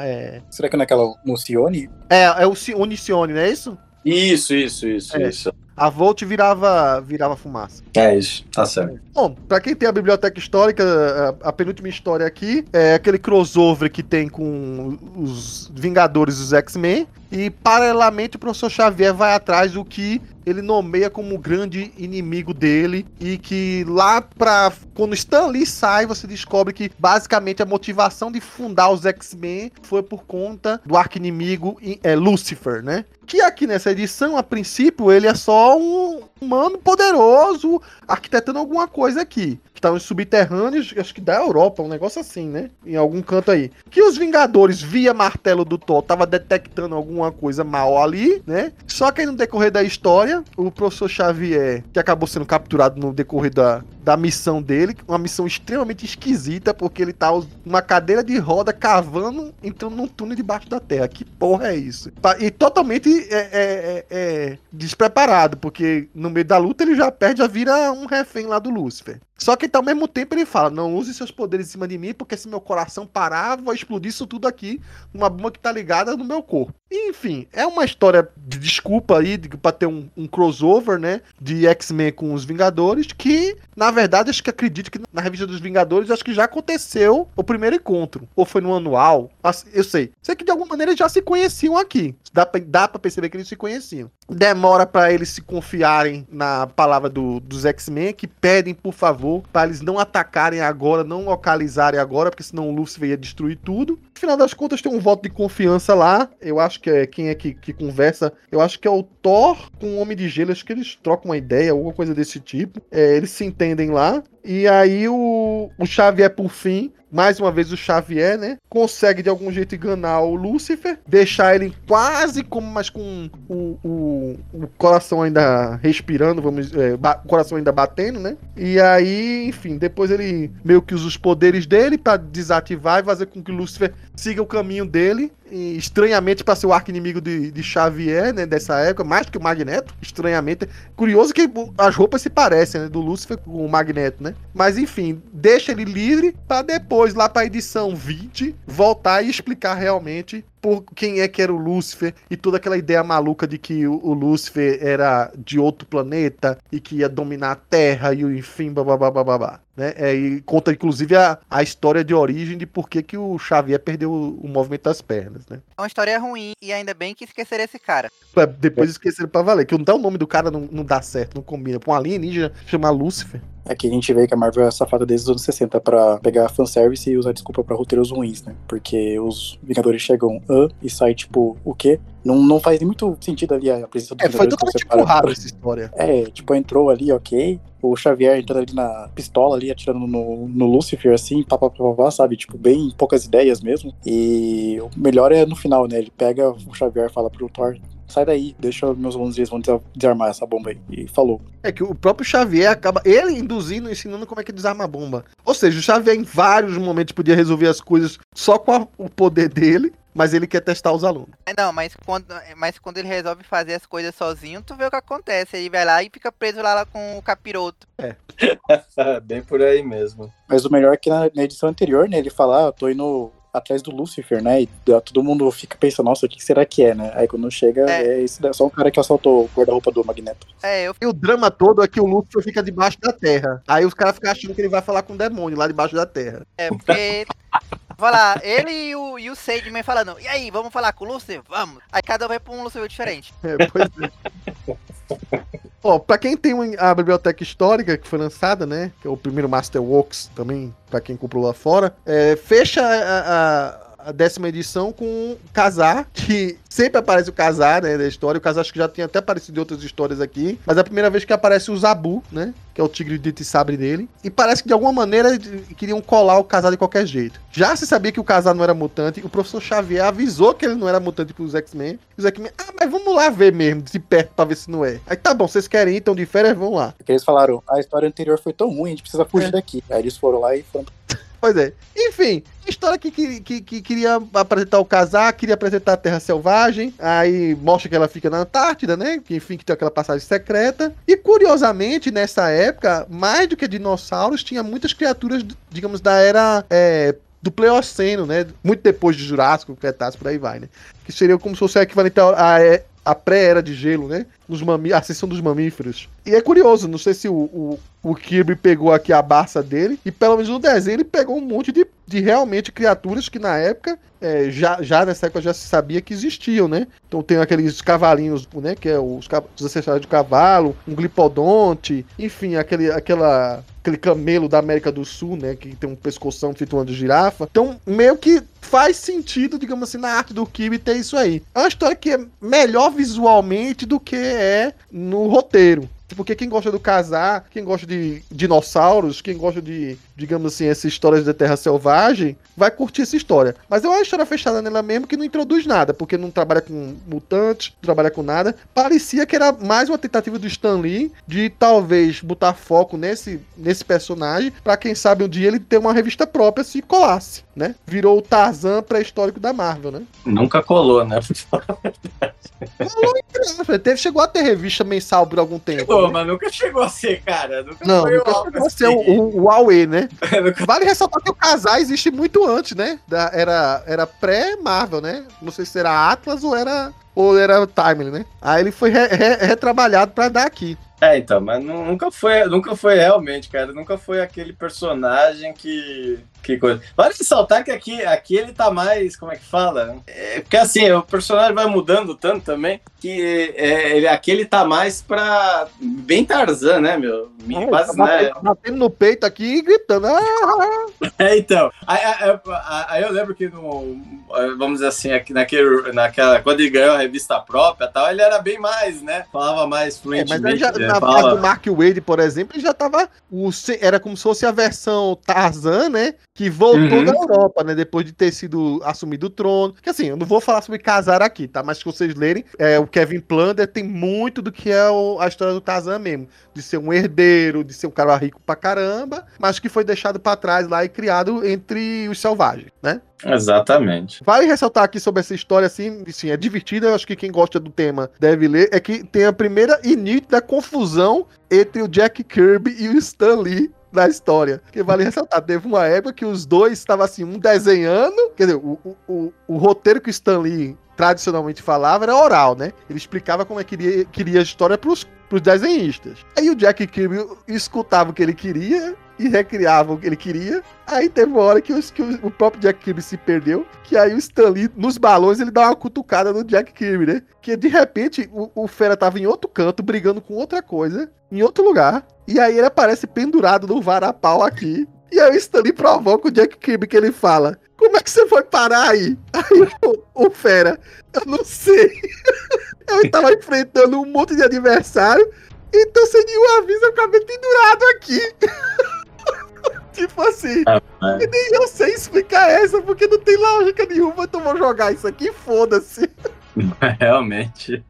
É, Será que não é aquela Mucione? é, é o Ci- Unicione, não é isso? Isso, isso, isso, É. isso. A Volt virava, virava fumaça. É isso, tá certo. Bom, pra quem tem a biblioteca histórica, a, a penúltima história aqui é aquele crossover que tem com os Vingadores e os X-Men. E, paralelamente, o professor Xavier vai atrás do que ele nomeia como o grande inimigo dele. E que lá pra. Quando Stan Lee sai, você descobre que basicamente a motivação de fundar os X-Men foi por conta do arqui-inimigo é, Lucifer, né? Que aqui nessa edição, a princípio, ele é só um humano poderoso arquitetando alguma coisa aqui. Que tá nos subterrâneos, acho que da Europa, um negócio assim, né? Em algum canto aí. Que os Vingadores, via martelo do Thor, tava detectando alguma coisa mal ali, né? Só que aí no decorrer da história, o professor Xavier, que acabou sendo capturado no decorrer da, da missão dele, uma missão extremamente esquisita, porque ele tá numa cadeira de roda cavando, entrando num túnel debaixo da terra. Que porra é isso? E totalmente é, é- é- é despreparado, porque no meio da luta ele já perde, já vira um refém lá do Lúcifer. Só que ao mesmo tempo ele fala: não use seus poderes em cima de mim, porque se meu coração parar, vai explodir isso tudo aqui numa bomba que tá ligada no meu corpo. Enfim, é uma história de desculpa aí de, pra ter um, um crossover, né? De X-Men com os Vingadores, que, na verdade, acho que acredito que na revista dos Vingadores, acho que já aconteceu o primeiro encontro. Ou foi no anual. Assim, Eu sei. Sei que de alguma maneira já se conheciam aqui. Dá pra, dá pra perceber que eles se conheciam. Demora pra eles se confiarem na palavra do- dos X-Men, que pedem, por favor, pra eles não atacarem agora, não localizarem agora, porque senão o Lucifer ia destruir tudo. No final das contas, tem um voto de confiança lá. Eu acho que é quem é que, que conversa. Eu acho que é o Thor com o Homem de Gelo. Acho que eles trocam uma ideia, alguma coisa desse tipo. É, eles se entendem lá. E aí o, o Xavier, por fim, mais uma vez o Xavier, né? Consegue de algum jeito enganar o Lúcifer, deixar ele quase como, mas com o, o, o coração ainda respirando, vamos é, o coração ainda batendo, né? E aí, enfim, depois ele meio que usa os poderes dele pra desativar e fazer com que o Lúcifer siga o caminho dele. Estranhamente, para ser o arco-inimigo de, de Xavier, né? Dessa época, mais do que o Magneto, estranhamente. Curioso que as roupas se parecem, né? Do Lúcifer com o Magneto, né? Mas enfim, deixa ele livre pra depois, lá pra edição 20, voltar e explicar realmente por quem é que era o Lúcifer e toda aquela ideia maluca de que o, o Lúcifer era de outro planeta e que ia dominar a Terra e o enfim, babá, né? É, e conta inclusive a, a história de origem de por que, que o Xavier perdeu o, o movimento das pernas, né? É uma história ruim e ainda bem que esqueceram esse cara. Pra depois esqueceram pra valer, que não dá o nome do cara não, não dá certo, não combina. Com um alienígena chamar Lúcifer. Aqui a gente vê que a Marvel é safada desde os anos 60 pra pegar fanservice e usar desculpa pra roteiros ruins, né? Porque os Vingadores chegam ah, e sai tipo, o quê? Não, não faz muito sentido ali a presença dos É, foi totalmente empurrado essa história. É, tipo, entrou ali, ok. O Xavier entrando ali na pistola ali, atirando no, no Lucifer, assim, pá, pá, pá, pá, pá, sabe? Tipo, bem poucas ideias mesmo. E o melhor é no final, né? Ele pega o Xavier e fala pro Thor, sai daí, deixa meus alunos, eles vão desa- desarmar essa bomba aí. E falou. É que o próprio Xavier acaba ele induzindo, ensinando como é que desarma a bomba. Ou seja, o Xavier em vários momentos podia resolver as coisas só com a- o poder dele, mas ele quer testar os alunos. É, Não, mas quando, mas quando ele resolve fazer as coisas sozinho, tu vê o que acontece. Ele vai lá e fica preso lá, lá com o capiroto. Bem por aí mesmo. Mas o melhor é que na, na edição anterior, né, ele fala, ah, eu tô indo atrás do Lucifer, né? E todo mundo fica pensando, nossa, o que será que é, né? Aí quando chega, É. é, esse da- só um cara que assaltou o guarda-roupa do Magneto. É, eu E o drama todo é que o Lucifer fica debaixo da terra. Aí os caras ficam achando que ele vai falar com o demônio lá debaixo da terra. É, porque. Vai lá, ele e o, e o Sandman falando, e aí, vamos falar com o Lucifer? Vamos. Aí cada um vai pra um Lucifer diferente. É, pois é. Ó, pra quem tem a biblioteca histórica que foi lançada, né? Que é o primeiro Masterworks também, pra quem comprou lá fora, é, fecha a, a- a décima edição com um Casar, que sempre aparece o Casar, né? Da história. O Casar acho que já tinha até aparecido em outras histórias aqui, mas é a primeira vez que aparece o Zabu, né? Que é o tigre de dito e sabre dele. E parece que de alguma maneira queriam colar o Casar de qualquer jeito. Já se sabia que o Casar não era mutante, o professor Xavier avisou que ele não era mutante pros X-Men. Os X-Men, ah, mas vamos lá ver mesmo, de perto, pra ver se não é. Aí tá bom, vocês querem ir, então de férias, vão lá. Porque eles falaram, a história anterior foi tão ruim, a gente precisa fugir É. daqui. Aí eles foram lá e foram. Pois é. Enfim, história que, que, que, que queria apresentar o casar, queria apresentar a Terra Selvagem. Aí mostra que ela fica na Antártida, né? Que enfim, que tem aquela passagem secreta. E curiosamente, nessa época, mais do que dinossauros, tinha muitas criaturas, digamos, da era. é, do Pleoceno, né? Muito depois de Jurássico, Cretáceo, por aí vai, né? Que seria como se fosse equivalente a, a pré-era de gelo, né? Nos mami a ascensão dos mamíferos. E é curioso, não sei se o, o, o Kirby pegou aqui a barça dele, e pelo menos no desenho ele pegou um monte de, de realmente criaturas que na época, é, já, já nessa época já se sabia que existiam, né? Então tem aqueles cavalinhos, né? Que é os, os do cavalo, um glipodonte, enfim, aquele, aquela, aquele camelo da América do Sul, né? Que tem um pescoção feito de girafa. Então, meio que faz sentido, digamos assim, na arte do Kirby ter isso aí. É uma história que é melhor visualmente do que é no roteiro. Porque quem gosta do casar, quem gosta de dinossauros, quem gosta de, digamos assim, essas histórias da Terra Selvagem, vai curtir essa história. Mas é uma história fechada nela mesmo que não introduz nada, porque não trabalha com mutantes, não trabalha com nada. Parecia que era mais uma tentativa do Stan Lee de talvez botar foco nesse, nesse personagem, pra quem sabe um dia ele ter uma revista própria se colasse, né? Virou o Tarzan pré-histórico da Marvel, né? Nunca colou, né? Teve, chegou a ter revista mensal por algum tempo. Pô, né? mas nunca chegou a ser, cara. Nunca Não, foi nunca chegou a ser assim. o, o, o Huawei, né? Nunca- Vale ressaltar que o casar existe muito antes, né? Da- era era pré-Marvel, né? Não sei se era Atlas ou era ou era Timely, né? Aí ele foi re- re- retrabalhado pra dar aqui. É, então, mas nu- nunca foi, nunca foi realmente, cara. Nunca foi aquele personagem que. Que coisa. Vale ressaltar que aqui, aqui ele tá mais. Como é que fala? É, porque assim, o personagem vai mudando tanto também que é, ele, aqui ele tá mais pra. Bem Tarzan, né, meu? Me- Quase, Tá né? batendo, batendo no peito aqui e gritando. Ah! É, então. Aí, aí- eu lembro que no. Vamos dizer assim, aqui naquele, naquela. Quando ele ganhou a revista própria tal, ele era bem mais, né? Falava mais É, mas fluentemente. né? Na fase do Mark Wade, por exemplo, ele já tava. O, era como se fosse a versão Tarzan, né? Que voltou Uhum. da Europa, né? Depois de ter sido assumido o trono. Que assim, eu não vou falar sobre casar aqui, tá? Mas se vocês lerem, é, o Kevin Plunder tem muito do que é o- a história do Tarzan mesmo. De ser um herdeiro, de ser um cara rico pra caramba, mas que foi deixado pra trás lá e criado entre os selvagens, né? Exatamente. Vale ressaltar aqui sobre essa história, assim, assim, é divertida, eu acho que quem gosta do tema deve ler, é que tem a primeira e nítida confusão entre o Jack Kirby e o Stan Lee na história. Que vale ressaltar, teve uma época que os dois estavam assim, um desenhando, quer dizer, o, o, o, o roteiro que o Stan Lee tradicionalmente falava era oral, né? Ele explicava como é que queria, queria a história pros, pros desenhistas. Aí o Jack Kirby escutava o que ele queria e recriava o que ele queria. Aí teve uma hora que, os- que o, próprio Jack Kirby se perdeu, que aí o Stan Lee, nos balões, ele dá uma cutucada no Jack Kirby, né? Que de repente o, o Fera tava em outro canto, brigando com outra coisa, em outro lugar, e aí ele aparece pendurado no varapau aqui. E aí o Stan Lee provoca o Jack Kirby, que ele fala, como é que você foi parar aí? Aí o, o Fera, eu não sei. Eu tava enfrentando um monte de adversário, então sem nenhum aviso eu acabei pendurado aqui. tipo assim, Rapaz. e nem eu sei explicar essa, porque não tem lógica nenhuma, então vou jogar isso aqui, foda-se. Realmente.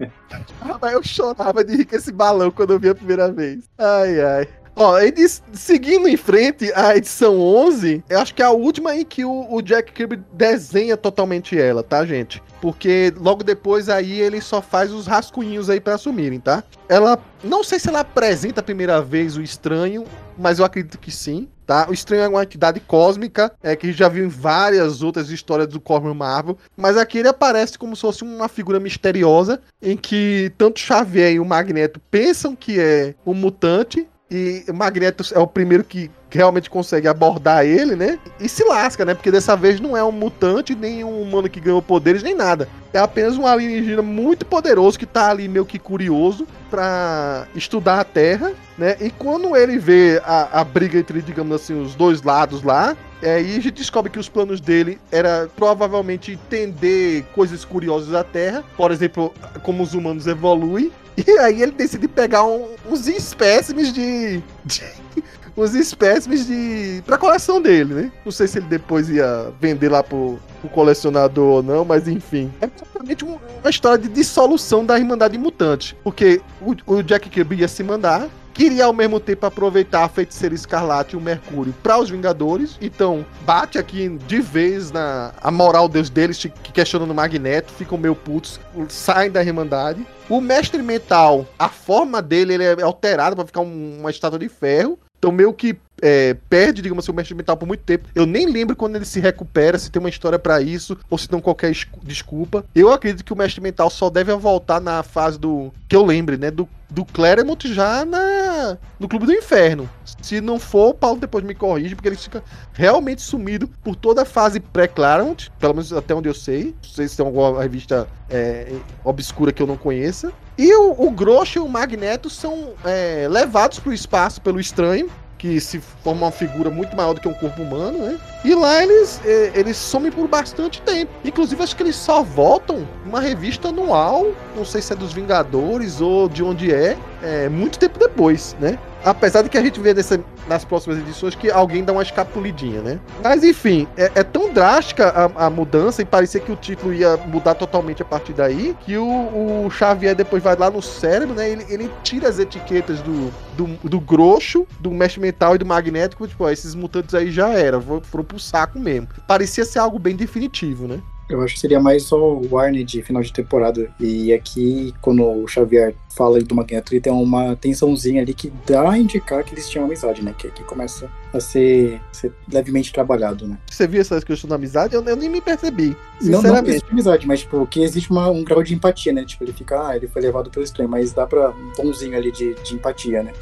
Rapaz, eu chorava de rir com esse balão quando eu vi a primeira vez. Ai, ai. Ó, ele seguindo em frente, a edição 11, eu acho que é a última em que o, o Jack Kirby desenha totalmente ela, tá, gente? Porque logo depois aí ele só faz os rascunhinhos aí pra assumirem, tá? Ela, não sei se ela apresenta a primeira vez o estranho, mas eu acredito que sim. tá? O Estranho é uma entidade cósmica, é que a gente já viu em várias outras histórias do Cosmo Marvel, mas aqui ele aparece como se fosse uma figura misteriosa em que tanto Xavier e o Magneto pensam que é um mutante e Magneto é o primeiro que realmente consegue abordar ele, né? E se lasca, né? Porque dessa vez não é um mutante, nem um humano que ganhou poderes, nem nada. É apenas um alienígena muito poderoso que tá ali meio que curioso para estudar a Terra, né? E quando ele vê a, a briga entre, digamos assim, os dois lados lá, é, e a gente descobre que os planos dele era provavelmente entender coisas curiosas da Terra, por exemplo, como os humanos evoluem. E aí ele decide pegar um, uns espécimes de, de uns espécimes de pra coleção dele, né? Não sei se ele depois ia vender lá pro, pro colecionador ou não, mas enfim. É praticamente um- uma história de dissolução da Irmandade Mutante, porque o, o Jack Kirby ia se mandar, queria ao mesmo tempo aproveitar a Feiticeira Escarlate e o Mercúrio para os Vingadores, então bate aqui de vez na a moral deles, deles que questionando o Magneto, ficam meio putos, saem da Irmandade. O Mestre Mental, a forma dele ele é alterada para ficar um- uma estátua de ferro, então meio que é, perde, digamos assim, o mestre mental por muito tempo. Eu nem lembro quando ele se recupera, se tem uma história pra isso, ou se não qualquer escu- desculpa. Eu acredito que o mestre mental só deve voltar na fase do. Que eu lembre, né? Do, do Claremont já na, no Clube do Inferno. Se não for, o Paulo depois me corrige, porque ele fica realmente sumido por toda a fase pré-Claremont, pelo menos até onde eu sei. Não sei se tem alguma revista é, obscura que eu não conheça. E o, o Grosso e o Magneto são é, levados pro espaço pelo estranho que se forma uma figura muito maior do que um corpo humano, né? E lá eles, eh, eles somem por bastante tempo. Inclusive, acho que eles só voltam numa revista anual, não sei se é dos Vingadores ou de onde é, é muito tempo depois, né? Apesar de que a gente vê nessa- nas próximas edições que alguém dá uma escapulidinha, né? Mas enfim, é, é tão drástica a, a mudança e parecia que o título ia mudar totalmente a partir daí, que o, o Xavier depois vai lá no cérebro, né? Ele, ele tira as etiquetas do, do, do grosso, do mestre mental e do magnético, tipo, ó, esses mutantes aí já era, foram pro saco mesmo. Parecia ser algo bem definitivo, né? Eu acho que seria mais só o Warner de final de temporada. E aqui, quando o Xavier fala do Magneto, tem uma tensãozinha ali que dá a indicar que eles tinham amizade, né? Que aqui começa a ser, ser levemente trabalhado, né? Você viu essa questão da amizade? Eu, eu nem me percebi. Não, não existe amizade, mas tipo, que existe uma- um grau de empatia, né? Tipo, ele fica, ah, ele foi levado pelo estranho, mas dá pra um tomzinho ali de, de empatia, né?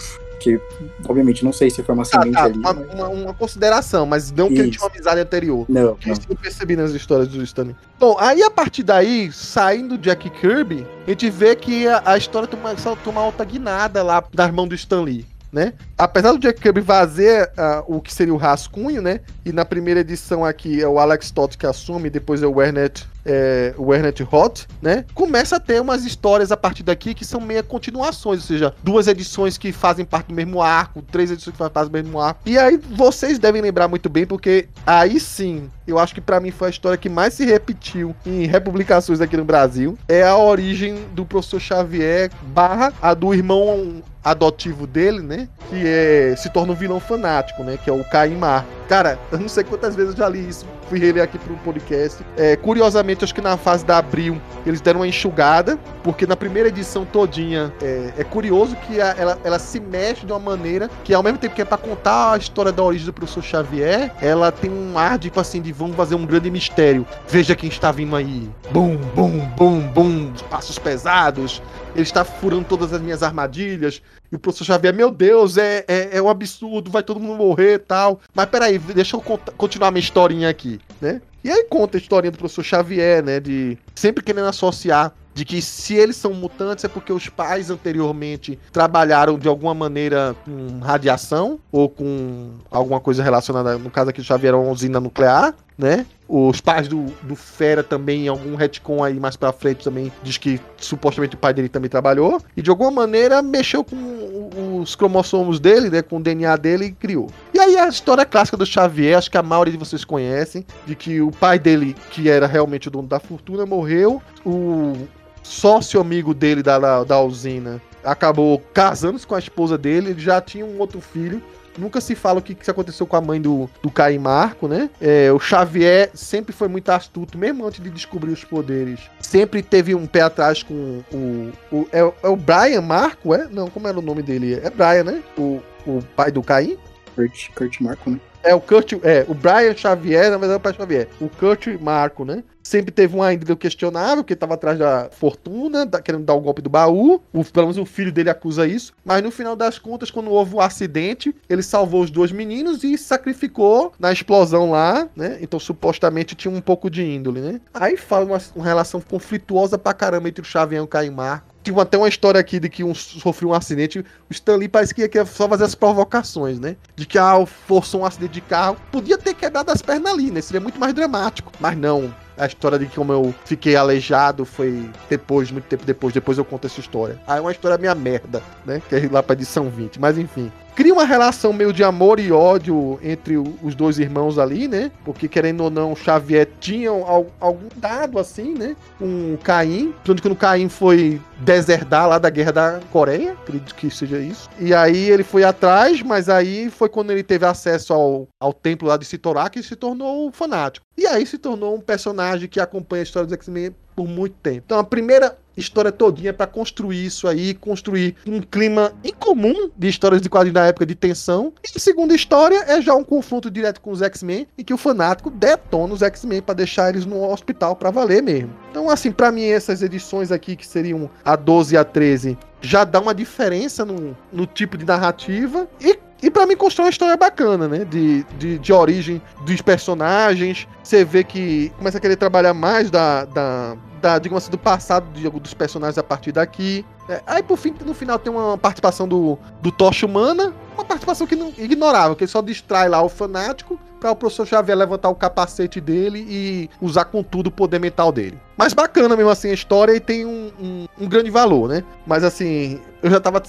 Que, obviamente, não sei se foi uma Ah, semente tá, ali. uma, mas- uma- uma consideração, mas não que ele tinha uma amizade anterior. Não, não. Isso eu percebi nas histórias do Stanley. Bom, aí a partir daí, saindo do Jack Kirby, a gente vê que a, a história toma, começa a tomar outra guinada lá das mãos do Stanley. Né? Apesar do Jack Kirby fazer ah, o que seria o rascunho, né? E na primeira edição aqui é o Alex Todd que assume, depois é o Wernet, é, o Wernet Hot, né? Começa a ter umas histórias a partir daqui que são meio continuações, ou seja, duas edições que fazem parte do mesmo arco, três edições que fazem parte do mesmo arco. E aí vocês devem lembrar muito bem, porque aí sim, eu acho que pra mim foi a história que mais se repetiu em republicações aqui no Brasil. É a origem do professor Xavier barra a do irmão adotivo dele, né? Que é, se torna um vilão fanático, né? Que é o Caimar. Cara, eu não sei quantas vezes eu já li isso. Fui reler aqui para um podcast. É, curiosamente, acho que na fase da Abril eles deram uma enxugada, porque na primeira edição todinha é, é curioso que a- ela, ela se mexe de uma maneira que, ao mesmo tempo que é para contar a história da origem do professor Xavier, ela tem um ar tipo assim de vamos fazer um grande mistério. Veja quem está vindo aí. Bum, bum, bum, bum. Passos pesados. Ele está furando todas as minhas armadilhas. E o professor Xavier, meu Deus, é, é, é um absurdo, vai todo mundo morrer e tal. Mas peraí, deixa eu cont- continuar minha historinha aqui, né? E aí conta a historinha do professor Xavier, né? De sempre querendo associar de que se eles são mutantes é porque os pais anteriormente trabalharam de alguma maneira com radiação ou com alguma coisa relacionada, no caso aqui do Xavier, uma usina nuclear, né? Os pais do, do Fera também, em algum retcon aí mais pra frente, também diz que supostamente o pai dele também trabalhou. E de alguma maneira mexeu com os cromossomos dele, né? Com o DNA dele e criou. E aí a história clássica do Xavier, acho que a maioria de vocês conhecem, de que o pai dele, que era realmente o dono da fortuna, morreu. O sócio amigo dele da, da, da usina acabou casando-se com a esposa dele, ele já tinha um outro filho. Nunca se fala o que, que aconteceu com a mãe do, do Caim Marco, né? É, o Xavier sempre foi muito astuto, mesmo antes de descobrir os poderes. Sempre teve um pé atrás com o. o é, é o Brian Marco, é? Não, como era o nome dele? É Brian, né? O, o pai do Caim? Kurt, Kurt Marco, né? É, o Kurt, é, o Brian Xavier, na verdade o pai Xavier. O Kurt Marco, né? Sempre teve uma índole questionável, que tava atrás da fortuna, da- querendo dar o golpe do baú. O, pelo menos o filho dele acusa isso. Mas no final das contas, quando houve o acidente, ele salvou os dois meninos e sacrificou na explosão lá, né? Então supostamente tinha um pouco de índole, né? Aí fala uma, uma relação conflituosa pra caramba entre o Xavier e o Caio Marco. Tinha até uma história aqui de que um sofreu um acidente. O Stanley parece que ia só fazer as provocações, né? De que ah, forçou um acidente de carro. Podia ter quebrado as pernas ali, né? Seria muito mais dramático. Mas não. A história de como eu fiquei aleijado foi depois, muito tempo depois. Depois eu conto essa história. Aí é uma história minha merda, né? Que é lá pra edição 20. Mas enfim. Cria uma relação meio de amor e ódio entre os dois irmãos ali, né? Porque, querendo ou não, Xavier tinha al- algum dado assim, né? O Caim. Tanto que o Caim foi deserdar lá da guerra da Coreia, acredito que seja isso. E aí ele foi atrás, mas aí foi quando ele teve acesso ao, ao templo lá de Sitorá que se tornou fanático. E aí se tornou um personagem que acompanha a história dos X-Men por muito tempo. Então a primeira história todinha para construir isso aí, construir um clima incomum de histórias de quadrinhos da época de tensão. E a segunda história é já um confronto direto com os X-Men, em que o fanático detona os X-Men para deixar eles no hospital para valer mesmo. Então, assim, para mim essas edições aqui que seriam a 12 e a 13 já dá uma diferença no, no tipo de narrativa e e pra mim constrói uma história bacana, né? De, de, de origem dos personagens. Você vê que começa a querer trabalhar mais da, da, da digamos assim, do passado de, dos personagens a partir daqui. É, aí por fim, no final tem uma participação do, do Tocha Humana, uma participação que não ignorável, que ele só distrai lá o fanático para o professor Xavier levantar o capacete dele e usar com tudo o poder mental dele. Mas bacana mesmo assim a história e tem um, um, um grande valor, né? Mas assim, eu já tava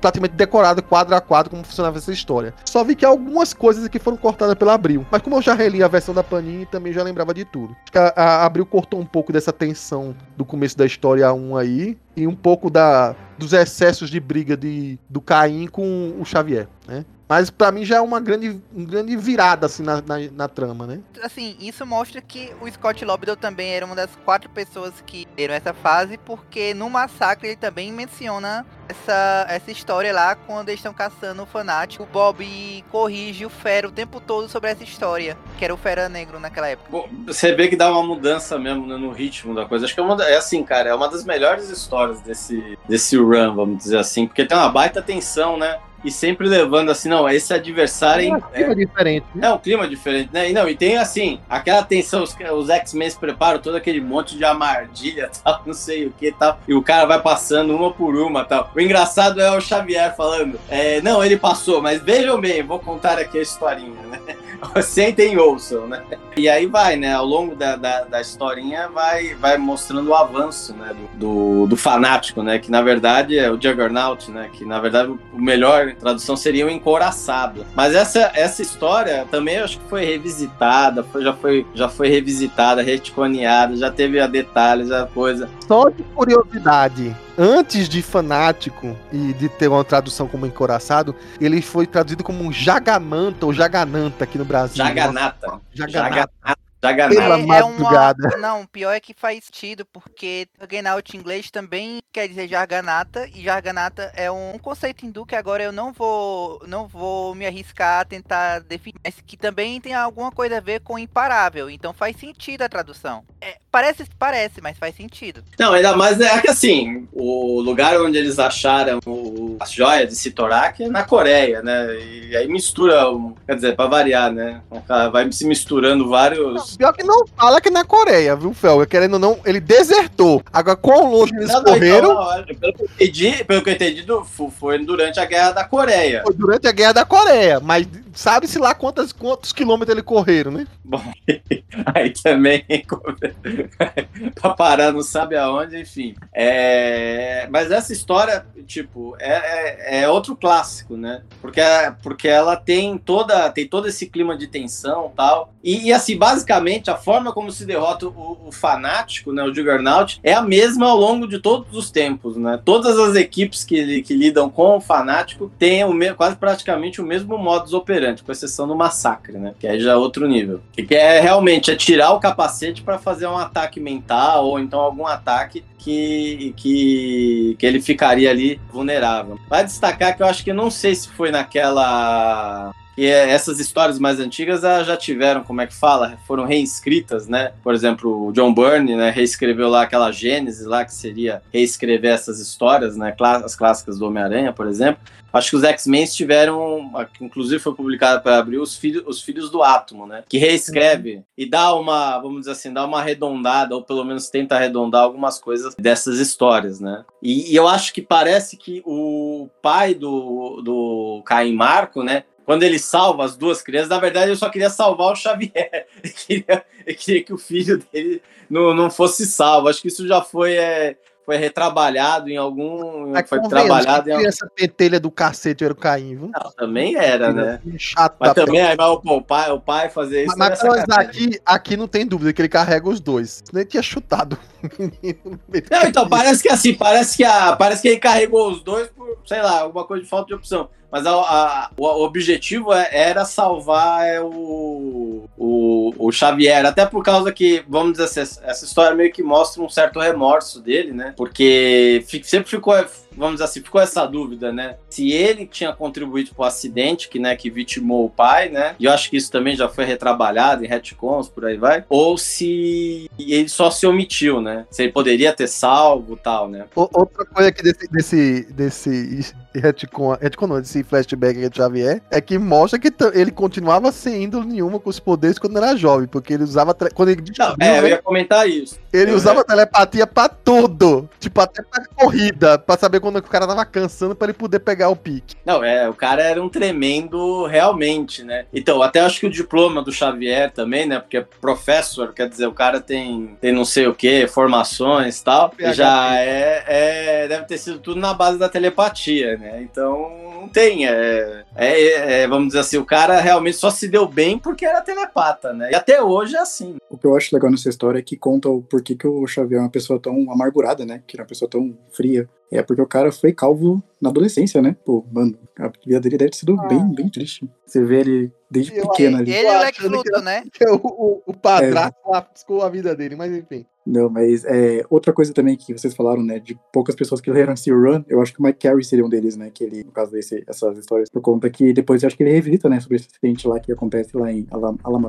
praticamente decorado quadro a quadro como funcionava essa história. Só vi que algumas coisas aqui foram cortadas pela Abril. Mas como eu já reli a versão da Panini, também já lembrava de tudo. Acho que a, a Abril cortou um pouco dessa tensão do começo da história 1 aí. E um pouco da, dos excessos de briga de, do Caim com o Xavier, né? Mas pra mim já é uma grande, uma grande virada assim na, na, na trama, né? Assim, isso mostra que o Scott Lobdell também era uma das quatro pessoas que viram essa fase, porque no Massacre ele também menciona essa, essa história lá quando eles estão caçando o fanático. O Bob corrige o Fera o tempo todo sobre essa história, que era o Fera Negro naquela época. Bom, Você vê que dá uma mudança mesmo né, no ritmo da coisa. Acho que é, uma, é assim, cara, é uma das melhores histórias desse, desse run, vamos dizer assim, porque tem uma baita tensão, né? E sempre levando assim, não, esse adversário É um é, clima diferente, né? é um clima diferente, né? E não, e tem assim, aquela tensão, os, os X-Men se preparam todo aquele monte de armadilha, tal, não sei o que tal. E o cara vai passando uma por uma tal. O engraçado é o Xavier falando, é, não, ele passou, mas vejam bem, vou contar aqui a historinha, né? Sentem e ouçam, né? E aí vai, né? Ao longo da, da, da historinha vai, vai mostrando o avanço, né? Do, do, do fanático, né? Que na verdade é o Juggernaut, né? Que na verdade o melhor tradução seria o encoraçado. Mas essa, essa história também acho que foi revisitada, foi, já, foi, já foi revisitada, retconeada, já teve a detalhes, a coisa. Só de curiosidade, antes de fanático e de ter uma tradução como encoraçado, ele foi traduzido como um jagamanta ou jagananta aqui no Brasil. Jaganata. Jaganata. Jaganata. Pela madrugada. É, Não, pior é que faz sentido, porque Juggernaut em inglês também quer dizer jarganata, e jarganata é um conceito hindu que agora eu não vou, não vou me arriscar a tentar definir, mas que também tem alguma coisa a ver com imparável, então faz sentido a tradução. É, parece, parece, mas faz sentido. Não, ainda mais é que assim, o lugar onde eles acharam o, as joias de Sitorak é na Coreia, né? E aí mistura, quer dizer, pra variar, né? Vai se misturando vários. Pior que não fala que é na Coreia, viu, Felga? Querendo ou não, ele desertou. Agora, quão longe eles Não, não, correram então, olha, pelo que eu entendi, pelo que eu entendi, foi durante a Guerra da Coreia. foi durante a Guerra da Coreia, mas sabe-se lá quantas, quantos quilômetros eles correram, né? Aí também, pra parar não sabe aonde, enfim. É, mas essa história, tipo, é, é, é outro clássico, né? Porque, porque ela tem toda tem todo esse clima de tensão tal. E, e, assim, basicamente, a forma como se derrota o, o fanático, né, o Juggernaut, é a mesma ao longo de todos os tempos, né? Todas as equipes que, que lidam com o fanático têm o quase praticamente o mesmo modus operandi, com exceção do massacre, né? Que aí já é outro nível. Que, é realmente é tirar o capacete para fazer um ataque mental ou então algum ataque que, que, que ele ficaria ali vulnerável. Vai destacar que eu acho que não sei se foi naquela que é, essas histórias mais antigas ah, já tiveram, como é que fala, foram reescritas, né? Por exemplo, o John Byrne, né, reescreveu lá aquela Gênesis lá, que seria reescrever essas histórias, né? As clássicas do Homem-Aranha, por exemplo. Acho que os X-Men tiveram, inclusive foi publicado para abrir os filhos, os filhos do Átomo, né? Que reescreve uhum. e dá uma, vamos dizer assim, dá uma arredondada, ou pelo menos tenta arredondar algumas coisas dessas histórias, né? E, e eu acho que parece que o pai do, do Caim Marco, né? Quando ele salva as duas crianças, na verdade eu só queria salvar o Xavier. Eu queria, eu queria que o filho dele não, não fosse salvo. Acho que isso já foi é, foi retrabalhado em algum. Mas foi trabalhado em algum. Essa petelha do cacete era o Caim, viu? Não, também era, né? Chato mas também aí, mas o, pai, o pai fazer isso. Mas, mas aqui, aqui não tem dúvida que ele carrega os dois. Nem tinha chutado o menino. Não, então parece que assim, parece que, a, parece que ele carregou os dois por, sei lá, alguma coisa de falta de opção. Mas a, a, o, objetivo é, era salvar é, o, o, o, Xavier, até por causa que, vamos dizer assim, essa história meio que mostra um certo remorso dele, né? Porque sempre ficou vamos dizer assim, ficou essa dúvida, né? Se ele tinha contribuído para o acidente que, né, que vitimou o pai, né? E eu acho que isso também já foi retrabalhado em retcons, por aí vai. Ou se ele só se omitiu, né? Se ele poderia ter salvo tal, né? Outra coisa aqui desse, desse, desse retcon, retcon não, desse flashback de Xavier, é que mostra que ele continuava sem índole nenhuma com os poderes quando era jovem, porque ele usava... Quando ele não, é, eu ia comentar isso. Ele eu usava telepatia pra tudo. Tipo, até pra corrida, pra saber quando o cara tava cansando para ele poder pegar o pique. Não, é, o cara era um tremendo realmente, né? Então, até acho que o diploma do Xavier também, né? Porque é professor, quer dizer, o cara tem, tem não sei o que, formações e tal. Já é, é. Deve ter sido tudo na base da telepatia, né? Então não tem. É, é, é, vamos dizer assim, o cara realmente só se deu bem porque era telepata, né? E até hoje é assim. O que eu acho legal nessa história é que conta o porquê que o Xavier é uma pessoa tão amargurada, né? Que era uma pessoa tão fria. É porque o cara foi calvo na adolescência, né? Pô, mano, a vida dele deve ter sido ah. bem, bem triste. Você vê ele desde eu, pequeno ali. Ele é o Lex Luthor, né? o, o, o padrasto é. lascou a vida dele, mas enfim. Não, mas é, outra coisa também que vocês falaram, né, de poucas pessoas que leram esse run, eu acho que o Mike Carey seria um deles, né, que ele, no caso desse, essas histórias, por conta que depois eu acho que ele revisita, né, sobre esse acidente lá que acontece lá em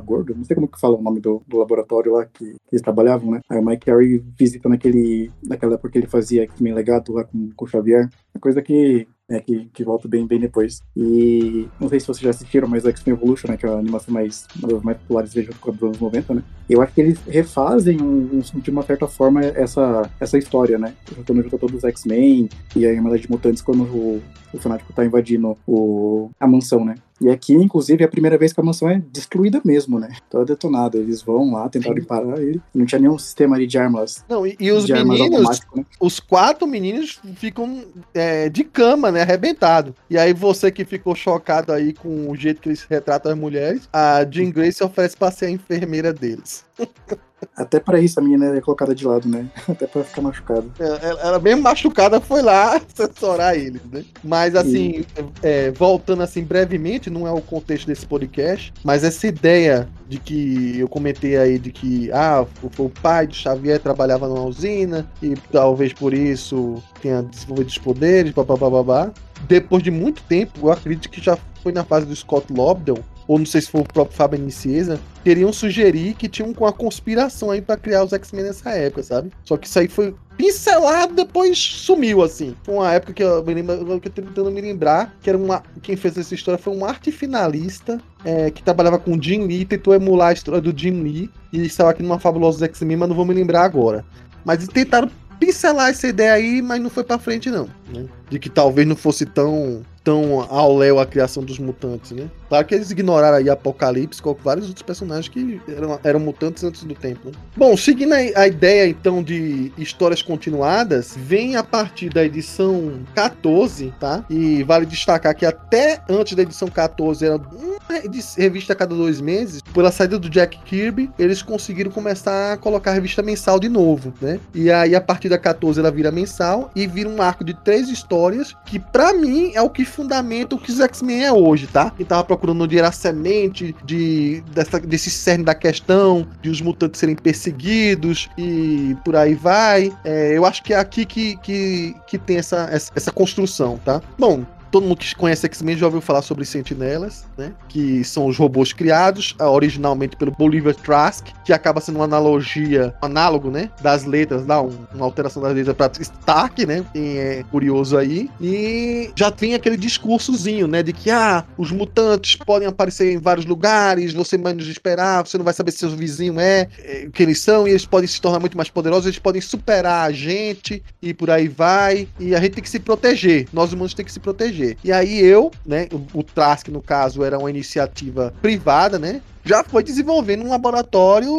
Gordo, não sei como que fala o nome do, do laboratório lá que, que, eles trabalhavam, né, aí o Mike Carey visita naquele, naquela época que ele fazia X-Men Legado lá com, com o Xavier, uma coisa que né, que, que volta bem, bem depois. E não sei se vocês já assistiram, mas X-Men Evolution, né, que é a animação mais, uma das mais populares vejo dos anos 90, né? Eu acho que eles refazem, um, um, de uma certa forma, essa, essa história, né? Juntando junto todos os X-Men e a Irmandade de Mutantes quando o, o Fanático tá invadindo o, a mansão, né? E aqui, inclusive, é a primeira vez que a mansão é destruída mesmo, né? Toda detonada. Eles vão lá tentar parar ele. Não tinha nenhum sistema ali de armas. Não, e, e os meninos, né? os quatro meninos ficam é, de cama, né? Arrebentado. E aí você que ficou chocado aí com o jeito que eles retratam as mulheres, a Jean Grace oferece pra ser a enfermeira deles. Até para isso a menina é colocada de lado, né? Até para ficar machucada. É, ela, ela, mesmo machucada foi lá assessorar eles, né? Mas assim, é, voltando assim brevemente, não é o contexto desse podcast, mas essa ideia de que eu comentei aí de que ah, o, o pai de Xavier trabalhava numa usina e talvez por isso tenha desenvolvido os poderes, babá. Depois de muito tempo, eu acredito que já foi na fase do Scott Lobdell, ou não sei se foi o próprio Fábio Nicieza, queriam sugerir que tinham com a conspiração aí para criar os X-Men nessa época, sabe? Só que isso aí foi pincelado, depois sumiu, assim. Foi uma época que eu me lembro, eu tô tentando me lembrar, que era uma. Quem fez essa história foi um arte finalista é, que trabalhava com Jim Lee, tentou emular a história do Jim Lee, e estava aqui numa fabulosa X-Men, mas não vou me lembrar agora. Mas tentaram pincelar essa ideia aí, mas não foi para frente, não. Né? De que talvez não fosse tão tão ao léu a criação dos mutantes, né? Claro que eles ignoraram aí Apocalipse com vários outros personagens que eram, eram mutantes antes do tempo, né? Bom, seguindo a, a, ideia então de histórias continuadas, vem a partir da edição 14, tá? E vale destacar que até antes da edição 14 era uma revista a cada dois meses. Pela saída do Jack Kirby, eles conseguiram começar a colocar a revista mensal de novo, né? E aí a partir da 14 ela vira mensal e vira um arco de três histórias que para mim é o que fundamenta o que os X-Men é hoje, tá? Tava procurando onde era a semente de, dessa, desse cerne da questão, de os mutantes serem perseguidos e por aí vai. É, eu acho que é aqui que, que, que tem essa, essa, essa construção, tá? Bom, todo mundo que conhece X-Men já ouviu falar sobre sentinelas, né? Que são os robôs criados ah, originalmente pelo Bolivar Trask, que acaba sendo uma analogia, um análogo, né? Das letras, dá um, uma alteração das letras para Stark, né? Quem é curioso aí. E já tem aquele discursozinho, né? De que, ah, os mutantes podem aparecer em vários lugares, você menos esperar, você não vai saber se seu vizinho é, é, o que eles são, e eles podem se tornar muito mais poderosos, eles podem superar a gente, e por aí vai. E a gente tem que se proteger. Nós humanos tem que se proteger. E aí eu, né? O, o Trask, no caso, era uma iniciativa privada, né? já foi desenvolvendo um laboratório,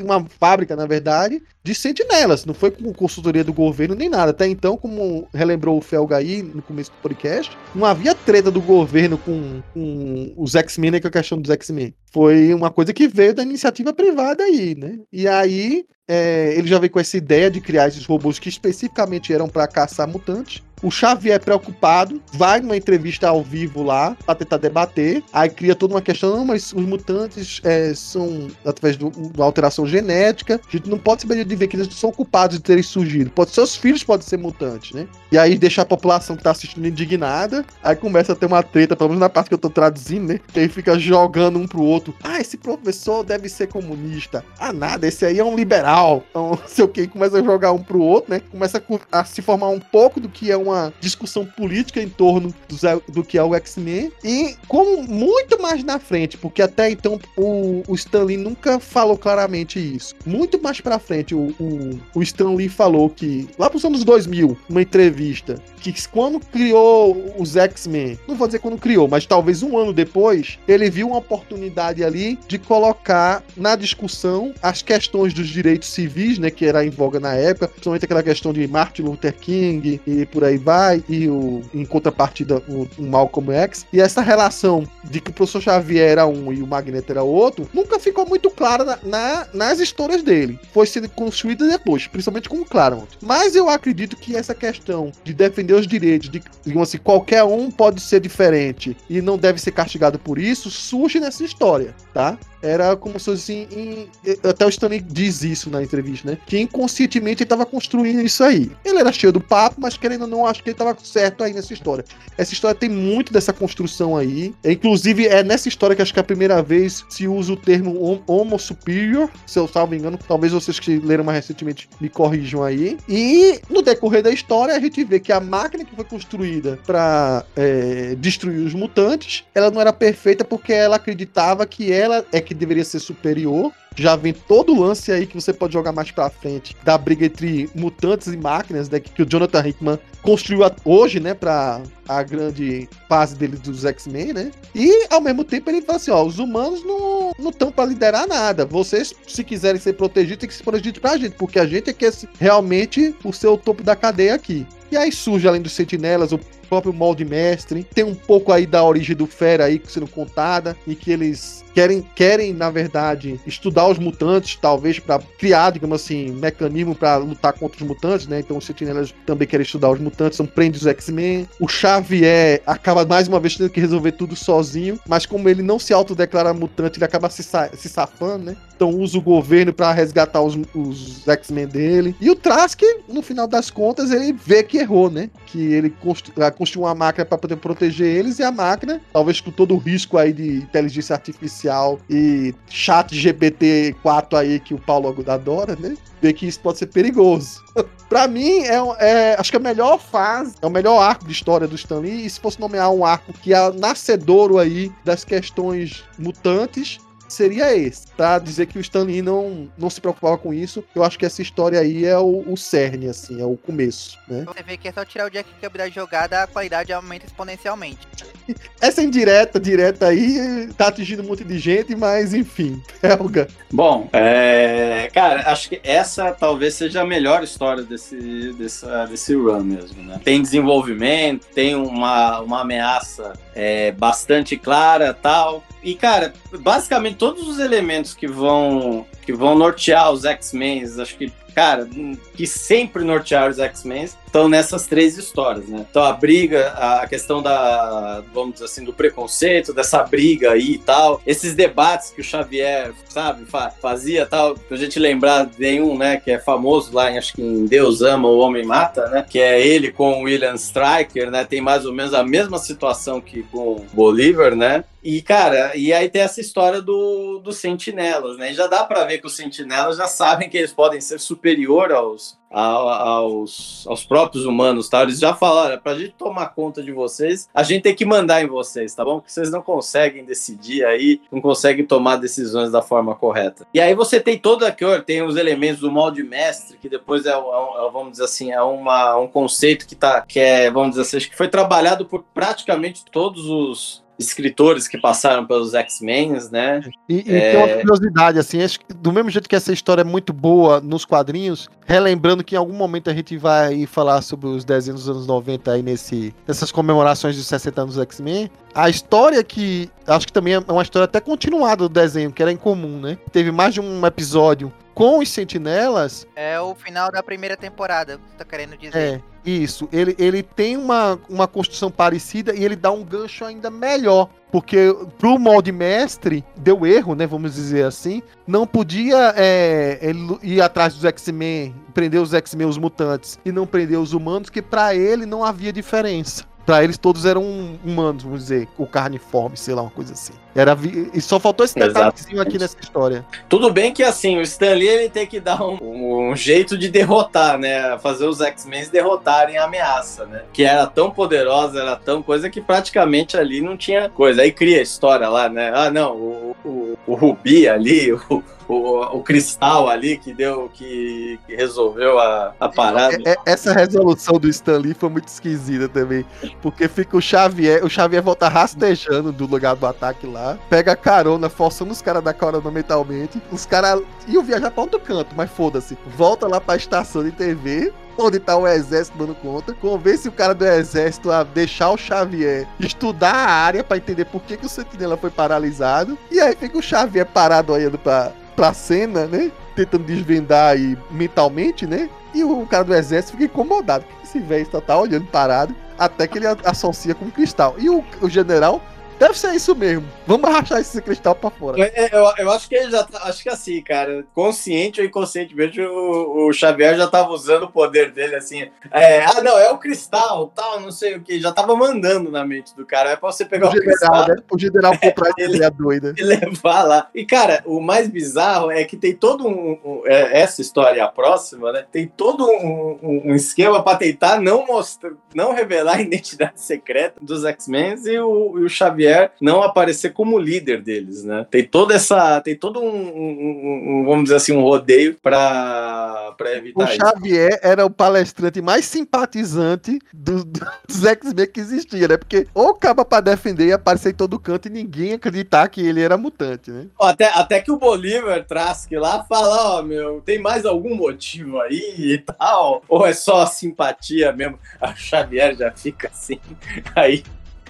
uma fábrica, na verdade, de sentinelas. Não foi com consultoria do governo nem nada. Até então, como relembrou o Felga aí no começo do podcast, não havia treta do governo com, com os X-Men, nem com a questão dos X-Men. Foi uma coisa que veio da iniciativa privada aí, né? E aí, é, ele já veio com essa ideia de criar esses robôs que especificamente eram para caçar mutantes. O Xavier, preocupado, vai numa entrevista ao vivo lá para tentar debater. Aí cria toda uma questão: não, mas os mutantes é, são através de uma alteração genética. A gente não pode se de ver que eles são culpados de terem surgido. Pode, seus filhos podem ser mutantes, né? E aí deixa a população que tá assistindo indignada. Aí começa a ter uma treta, pelo menos na parte que eu tô traduzindo, né? Que aí fica jogando um pro outro. Ah, esse professor deve ser comunista. Ah, nada, esse aí é um liberal. Então, sei o que. Começa a jogar um pro outro, né? Começa a se formar um pouco do que é uma uma discussão política em torno do, do que é o X-Men. E como muito mais na frente, porque até então o, o Stan Lee nunca falou claramente isso. Muito mais pra frente, o, o, o Stan Lee falou que, lá pros anos 2000, uma entrevista, que quando criou os X-Men, não vou dizer quando criou, mas talvez um ano depois, ele viu uma oportunidade ali de colocar na discussão as questões dos direitos civis, né, que era em voga na época, principalmente aquela questão de Martin Luther King e por aí vai, e o, em contrapartida o, o Malcolm X, e essa relação de que o professor Xavier era um e o Magneto era outro, nunca ficou muito clara na, na, nas histórias dele. Foi sendo construída depois, principalmente com o Claremont. Mas eu acredito que essa questão de defender os direitos, de, digamos assim, qualquer um pode ser diferente e não deve ser castigado por isso, surge nessa história, tá? Era como se assim, em, até o Stanley diz isso na entrevista, né? Que inconscientemente ele estava construindo isso aí. Ele era cheio do papo, mas querendo ou não, acho que ele estava certo aí nessa história. Essa história tem muito dessa construção aí. Inclusive, é nessa história que acho que é a primeira vez se usa o termo Homo Superior, se eu salvo engano. Talvez vocês que leram mais recentemente me corrijam aí. E no decorrer da história, a gente vê que a máquina que foi construída para é, destruir os mutantes, ela não era perfeita porque ela acreditava que ela é que que deveria ser superior. Já vem todo o lance aí que você pode jogar mais pra frente da briga entre mutantes e máquinas, né? Que o Jonathan Hickman construiu hoje, né? Pra a grande fase dele dos X-Men, né? E ao mesmo tempo ele fala assim: ó, os humanos não estão para liderar nada. Vocês, se quiserem ser protegidos, tem que ser protegidos pra gente, porque a gente é que é realmente o seu topo da cadeia aqui. E aí surge, além dos sentinelas, o próprio molde mestre. Tem um pouco aí da origem do Fera aí sendo contada, e que eles querem, querem na verdade, estudar os mutantes, talvez para criar, digamos assim, mecanismo para lutar contra os mutantes, né? Então os sentinelas também querem estudar os mutantes, são prende os X-Men. O Xavier acaba mais uma vez tendo que resolver tudo sozinho, mas como ele não se autodeclara mutante, ele acaba se, sa se safando, né? Então usa o governo para resgatar os, os X-Men dele. E o Trask, no final das contas, ele vê que errou, né? Que ele constru construiu uma máquina para poder proteger eles e a máquina, talvez com todo o risco aí de inteligência artificial e chat GPT-4 aí que o Paulo adora, né? Vê que isso pode ser perigoso. pra mim, é, é, acho que a melhor fase, é o melhor arco de história do Stan Lee. E se fosse nomear um arco que é nascedouro aí das questões mutantes, seria esse, tá? Dizer que o Stan Lee não, não se preocupava com isso, eu acho que essa história aí é o, o cerne, assim, é o começo, né? Você vê que é só tirar o Jack Kirby da jogada, a qualidade aumenta exponencialmente. essa indireta, direta aí, tá atingindo um monte de gente, mas enfim, Helga. Bom, é... cara, acho que essa talvez seja a melhor história desse, desse, desse run mesmo, né? Tem desenvolvimento, tem uma, uma ameaça é, bastante clara tal. E, cara, basicamente todos os elementos que vão que vão nortear os X-Men, acho que cara, que sempre nortearam os X-Men, estão nessas três histórias, né? Então a briga, a questão da, vamos dizer assim, do preconceito, dessa briga aí e tal, esses debates que o Xavier, sabe, fazia tal, pra gente lembrar, tem um, né, que é famoso lá, em, acho que em Deus Ama, o Homem Mata, né? Que é ele com o William Stryker, né? Tem mais ou menos a mesma situação que com o Bolívar, né? E, cara, e aí tem essa história do, dos sentinelas, né? E já dá para ver que os sentinelas já sabem que eles podem ser superior aos, aos, aos próprios humanos, tá? Eles já falaram, pra gente tomar conta de vocês, a gente tem que mandar em vocês, tá bom? Porque vocês não conseguem decidir aí, não conseguem tomar decisões da forma correta. E aí você tem todo aquilo, tem os elementos do molde mestre, que depois é, é, é vamos dizer assim, é uma, um conceito que tá, que é, vamos dizer assim, que foi trabalhado por praticamente todos os escritores que passaram pelos X-Men, né? E, e é... tem uma curiosidade, assim, acho que do mesmo jeito que essa história é muito boa nos quadrinhos, relembrando que em algum momento a gente vai falar sobre os desenhos dos anos 90 aí nesse, nessas comemorações dos 60 anos X-Men, a história que acho que também é uma história até continuada do desenho, que era incomum, né? Teve mais de um episódio com os sentinelas. É o final da primeira temporada, que tá querendo dizer. É, isso. Ele, ele tem uma, uma construção parecida e ele dá um gancho ainda melhor. Porque pro molde mestre, deu erro, né? Vamos dizer assim. Não podia é, ir atrás dos X-Men, prender os X-Men, os mutantes, e não prender os humanos, que para ele não havia diferença. Pra eles todos eram humanos, vamos dizer, o carniforme, sei lá, uma coisa assim. Era vi... E só faltou esse detalhezinho aqui nessa história. Tudo bem que assim, o Stanley ele tem que dar um, um jeito de derrotar, né? Fazer os X-Men derrotarem a ameaça, né? Que era tão poderosa, era tão coisa que praticamente ali não tinha coisa. Aí cria a história lá, né? Ah, não, o, o, o Rubi ali, o, o, o cristal ali que deu, que, que resolveu a, a parada. É, é, essa resolução do Stanley foi muito esquisita também. Porque fica o Xavier, o Xavier volta rastejando do lugar do ataque lá, pega carona, forçando os caras da carona mentalmente. Os caras iam viajar pra outro canto, mas foda-se. Volta lá pra estação de TV, onde tá o exército dando conta, convence o cara do exército a deixar o Xavier estudar a área para entender por que, que o sentinela foi paralisado. E aí fica o Xavier parado olhando pra, pra cena, né? Tentando desvendar aí mentalmente, né? E o cara do exército fica incomodado. Esse velho só tá olhando parado até que ele associa com o cristal. E o, o general Deve ser isso mesmo. Vamos arrastar esse cristal pra fora. É, eu, eu acho que ele já tá, acho que assim, cara, consciente ou inconscientemente, o, o Xavier já tava usando o poder dele assim. É, ah, não, é o cristal, tal, não sei o que. Já tava mandando na mente do cara. É pra você pegar o, o general, cristal. Né? O general por trás ele, é doida. E levar lá. E, cara, o mais bizarro é que tem todo um. um é, essa história a próxima, né? Tem todo um, um, um esquema pra tentar não mostrar, não revelar a identidade secreta dos X-Men e o, e o Xavier Xavier não aparecer como líder deles, né? Tem toda essa, tem todo um, um, um vamos dizer assim, um rodeio para para evitar o isso. O Xavier era o palestrante mais simpatizante do, dos X-Men que existia, né? Porque ou acaba para defender e aparecer em todo canto e ninguém acreditar que ele era mutante, né? Até, até que o Bolívar Trask lá fala, ó, oh, meu, tem mais algum motivo aí e tal? Ou é só simpatia mesmo? A Xavier já fica assim, aí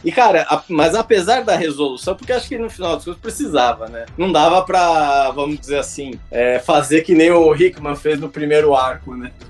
e, cara, a, mas apesar da resolução, porque acho que no final das contas precisava, né? Não dava pra, vamos dizer assim, é, fazer que nem o Hickman fez no primeiro arco, né?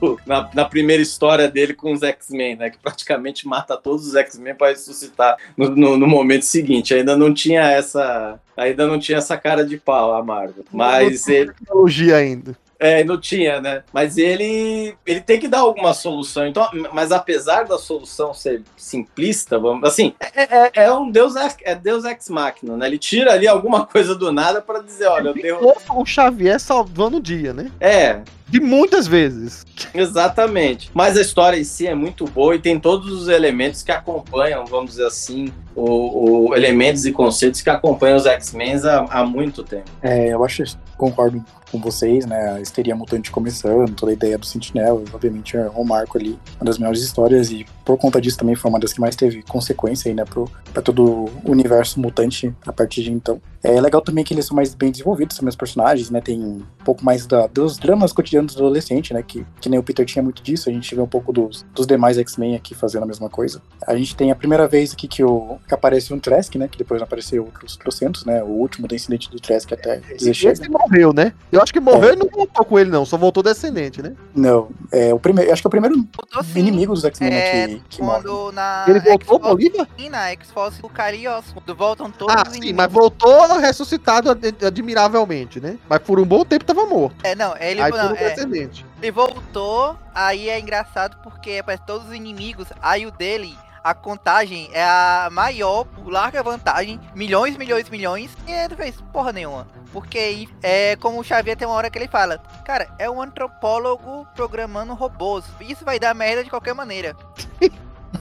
Do, na, na, primeira história dele com os X-Men, né? Que praticamente mata todos os X-Men para ressuscitar no, no, no, momento seguinte. Ainda não tinha essa. Ainda não tinha essa cara de pau a Marvel. Mas ele. Tecnologia ainda. É, não tinha, né? Mas ele, ele tem que dar alguma solução. Então, mas apesar da solução ser simplista, vamos, assim, é, é, é um Deus é Deus ex machina, né? Ele tira ali alguma coisa do nada para dizer, olha, eu tenho... o Xavier salvando o dia, né? É, de muitas vezes. Exatamente. Mas a história em si é muito boa e tem todos os elementos que acompanham, vamos dizer assim, o, o elementos e conceitos que acompanham os X-Men há, há, muito tempo. É, eu acho, concordo com vocês, né? A histeria mutante começando, toda a ideia do Sentinela, obviamente é um marco ali, uma das melhores histórias e por conta disso também foi uma das que mais teve consequência aí, né, pro, pra todo o universo mutante a partir de então. É legal também que eles são mais bem desenvolvidos também os personagens, né? Tem um pouco mais da, dos dramas cotidianos do adolescente, né? Que, que nem o Peter tinha muito disso. A gente vê um pouco dos, dos demais X-Men aqui fazendo a mesma coisa. A gente tem a primeira vez aqui que, o, que aparece um Trask, né? Que depois apareceu outros trocentos, né? O último do incidente do Trask até chega. Esse morreu, né? Eu acho que morreu e não voltou com ele, não. Só voltou descendente, né? Não, é o primeiro. Acho que é o primeiro Voltou inimigo dos X-Men né, É, que, que morre. quando na Ele voltou, Bolívar? Sim, na X-Force do Carios, voltam todos Ah, os sim, inimigos. mas voltou ressuscitado ad- admiravelmente, né? Mas por um bom tempo tava morto. É, não, ele, Aí não, é, descendente. ele voltou, aí é engraçado porque parece todos os inimigos, aí o dele, a contagem é a maior, por larga vantagem, milhões, milhões, milhões, e ele fez porra nenhuma. Porque é como o Xavier tem uma hora que ele fala, cara, é um antropólogo programando robôs. Isso vai dar merda de qualquer maneira.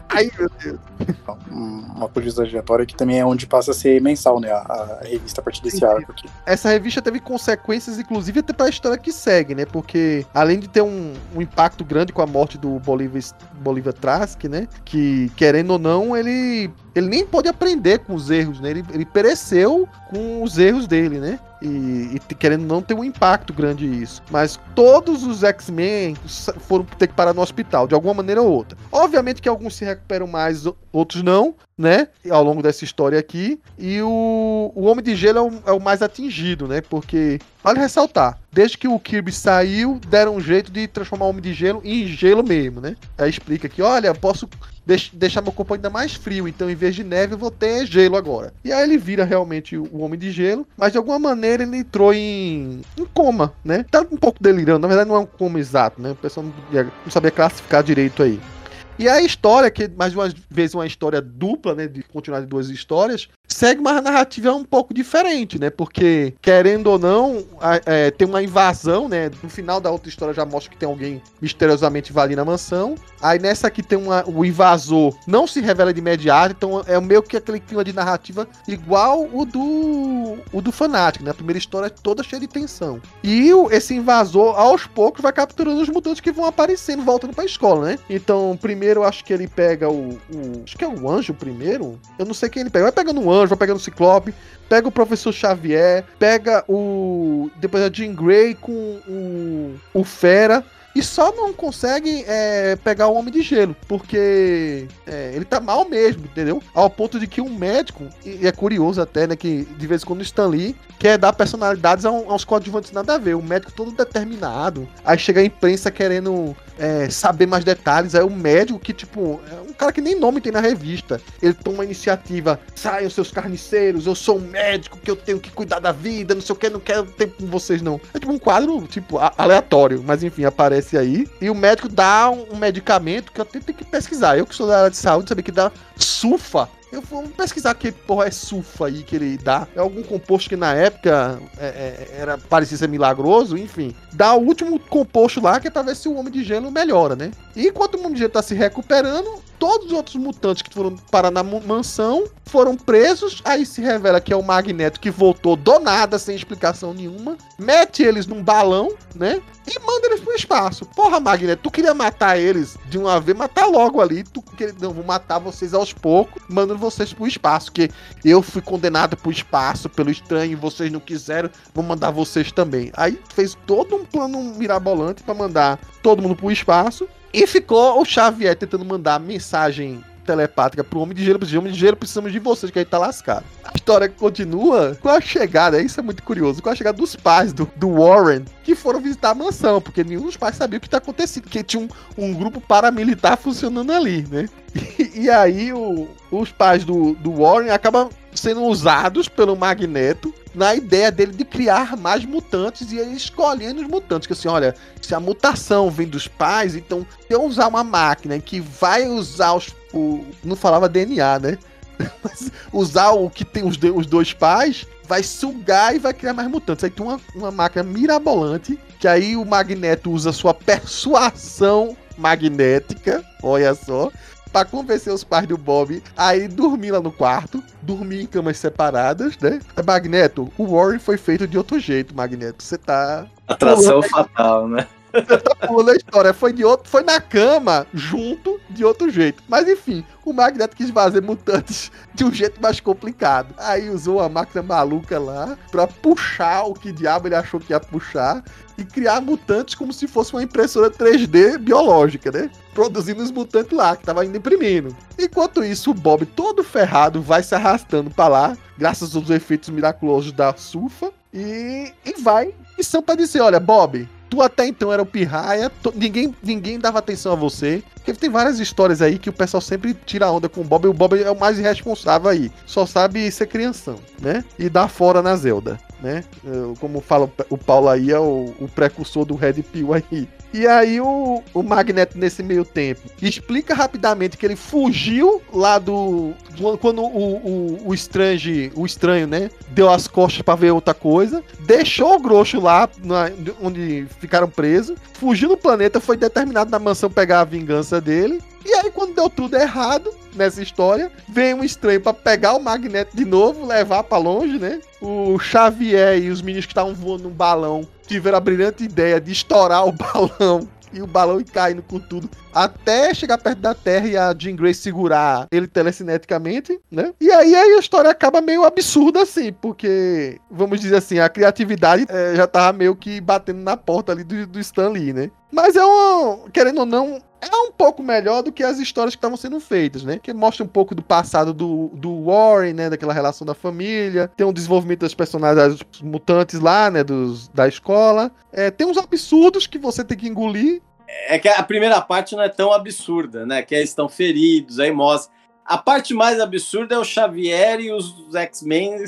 Ai, meu Deus. Um- Uma curiosidade aleatória que também é onde passa a ser mensal, né? A, a revista a partir desse arco aqui. Essa revista teve consequências, inclusive, até pra história que segue, né? Porque, além de ter um, um impacto grande com a morte do Bolívar, Bolívar Trask, né? Que, querendo ou não, ele, ele nem pode aprender com os erros, né? Ele, ele pereceu com os erros dele, né? E, e querendo não ter um impacto grande isso. Mas todos os X-Men foram ter que parar no hospital, de alguma maneira ou outra. Obviamente que alguns se recuperam mais, outros não, né? Ao longo dessa história aqui. E o, o Homem de Gelo é o, é o mais atingido, né? Porque, vale ressaltar, desde que o Kirby saiu, deram um jeito de transformar o Homem de Gelo em gelo mesmo, né? Aí explica que, olha, posso deix- deixar meu corpo ainda mais frio, então em vez de neve eu vou ter gelo agora. E aí ele vira realmente o Homem de Gelo, mas de alguma maneira ele entrou em, em coma, né? Tá um pouco delirando, na verdade não é um coma exato, né? O pessoal não, não sabia classificar direito aí. E a história, que mais uma vez uma história dupla, né? De continuar de duas histórias, segue uma narrativa um pouco diferente, né? Porque, querendo ou não, é, tem uma invasão, né? No final da outra história já mostra que tem alguém misteriosamente invadindo a mansão. Aí nessa aqui tem uma, o invasor, não se revela de imediato, então é meio que aquele clima de narrativa igual o do o do Fanatic, né? A primeira história é toda cheia de tensão. E o- esse invasor, aos poucos, vai capturando os mutantes que vão aparecendo, voltando pra escola, né? Então, primeiro eu acho que ele pega o, o- Acho que é o anjo primeiro. Eu não sei quem ele pega. Vai pegando o anjo, vai pegando o Ciclope, pega o professor Xavier, pega o. Depois a Jean Grey com o. O Fera. E só não consegue é, pegar o Homem de Gelo, porque é, ele tá mal mesmo, entendeu? Ao ponto de que um médico, e é curioso até, né, que de vez em quando o Lee quer dar personalidades aos coadjuvantes nada a ver. O médico todo determinado, aí chega a imprensa querendo é, saber mais detalhes, aí o médico que, tipo, é um cara que nem nome tem na revista, ele toma a iniciativa, saiam seus carniceiros, eu sou um médico que eu tenho que cuidar da vida, não sei o que, não quero tempo com vocês não. É tipo um quadro, tipo, aleatório, mas enfim, aparece aí, e o médico dá um, um medicamento que eu até tenho que pesquisar, eu que sou da área de saúde, sabia que dá sulfa, eu vou pesquisar que porra é sulfa aí que ele dá. É algum composto que na época é, é, era parecia ser milagroso, enfim. Dá o último composto lá que é pra ver se o Homem de Gelo melhora, né? E enquanto o Homem de Gelo tá se recuperando, todos os outros mutantes que foram parar na mansão foram presos. Aí se revela que é o Magneto que voltou do nada, sem explicação nenhuma. Mete eles num balão, né? E manda eles pro espaço. Porra, Magneto, tu queria matar eles de uma vez, matar logo ali. Tu queria, não, vou matar vocês aos poucos, mandando vocês pro espaço. Que eu fui condenado pro espaço pelo estranho, vocês não quiseram, vou mandar vocês também. Aí fez todo um plano mirabolante pra mandar todo mundo pro espaço. E ficou o Xavier tentando mandar mensagem telepática pro Homem de Gelo, pro Homem de Gelo, precisamos de vocês, que aí tá lascado. A história continua com a chegada, isso é muito curioso, com a chegada dos pais do, do Warren, que foram visitar a mansão, porque nenhum dos pais sabia o que tá acontecendo, porque tinha um, um grupo paramilitar funcionando ali, né? E, e aí o- os pais do, do Warren acabam sendo usados pelo Magneto na ideia dele de criar mais mutantes e ele escolhendo os mutantes. Que assim, olha, se a mutação vem dos pais, então se eu usar uma máquina que vai usar os. O, não falava DNA, né? Mas usar o que tem os, os dois pais, vai sugar e vai criar mais mutantes. Aí tem uma, uma máquina mirabolante, que aí o Magneto usa sua persuasão magnética, olha só, pra convencer os pais do Bob a ir dormir lá no quarto, dormir em camas separadas, né? Magneto, o Warren foi feito de outro jeito, Magneto. Você tá Atração fatal, né? Você tá pulando a história. Foi de outro, foi na cama, junto, de outro jeito. Mas enfim, o Magneto quis fazer mutantes de um jeito mais complicado. Aí usou a máquina maluca lá pra puxar o que diabo ele achou que ia puxar e criar mutantes como se fosse uma impressora 3D biológica, né? Produzindo os mutantes lá, que tava indo imprimindo. Enquanto isso, o Bob, todo ferrado, vai se arrastando para lá, graças aos efeitos miraculosos da Sufa, e, e vai. E são pra dizer: olha, Bob, tu até então era o pirraia, tu, ninguém, ninguém dava atenção a você. Porque tem várias histórias aí que o pessoal sempre tira onda com o Bob, e o Bob é o mais irresponsável aí. Só sabe ser crianção, né? E dar fora na Zelda, né? Como fala o Paulo aí, é o, o precursor do Red Pill aí. E aí o, o Magneto, nesse meio tempo, explica rapidamente que ele fugiu lá do. Quando o, o, o estrange, o estranho, né? Deu as costas para ver outra coisa. Deixou o Grosso lá, na, onde ficaram presos. Fugiu no planeta, foi determinado na mansão pegar a vingança dele. E aí, quando deu tudo errado nessa história, vem um estranho para pegar o Magneto de novo, levar para longe, né? O Xavier e os meninos que estavam voando num balão tiveram a brilhante ideia de estourar o balão e o balão caindo com tudo até chegar perto da Terra e a Jean Grey segurar ele telecineticamente, né? E aí, aí a história acaba meio absurda assim, porque, vamos dizer assim, a criatividade é, já tava meio que batendo na porta ali do, do Stan Lee, né? Mas é um, querendo ou não, é um pouco melhor do que as histórias que estavam sendo feitas, né? Que mostra um pouco do passado do, do Warren, né? Daquela relação da família. Tem um desenvolvimento das personagens mutantes lá, né? Dos, da escola. É, tem uns absurdos que você tem que engolir. É que a primeira parte não é tão absurda, né? Que eles estão feridos, aí mostra. A parte mais absurda é o Xavier e os X-Men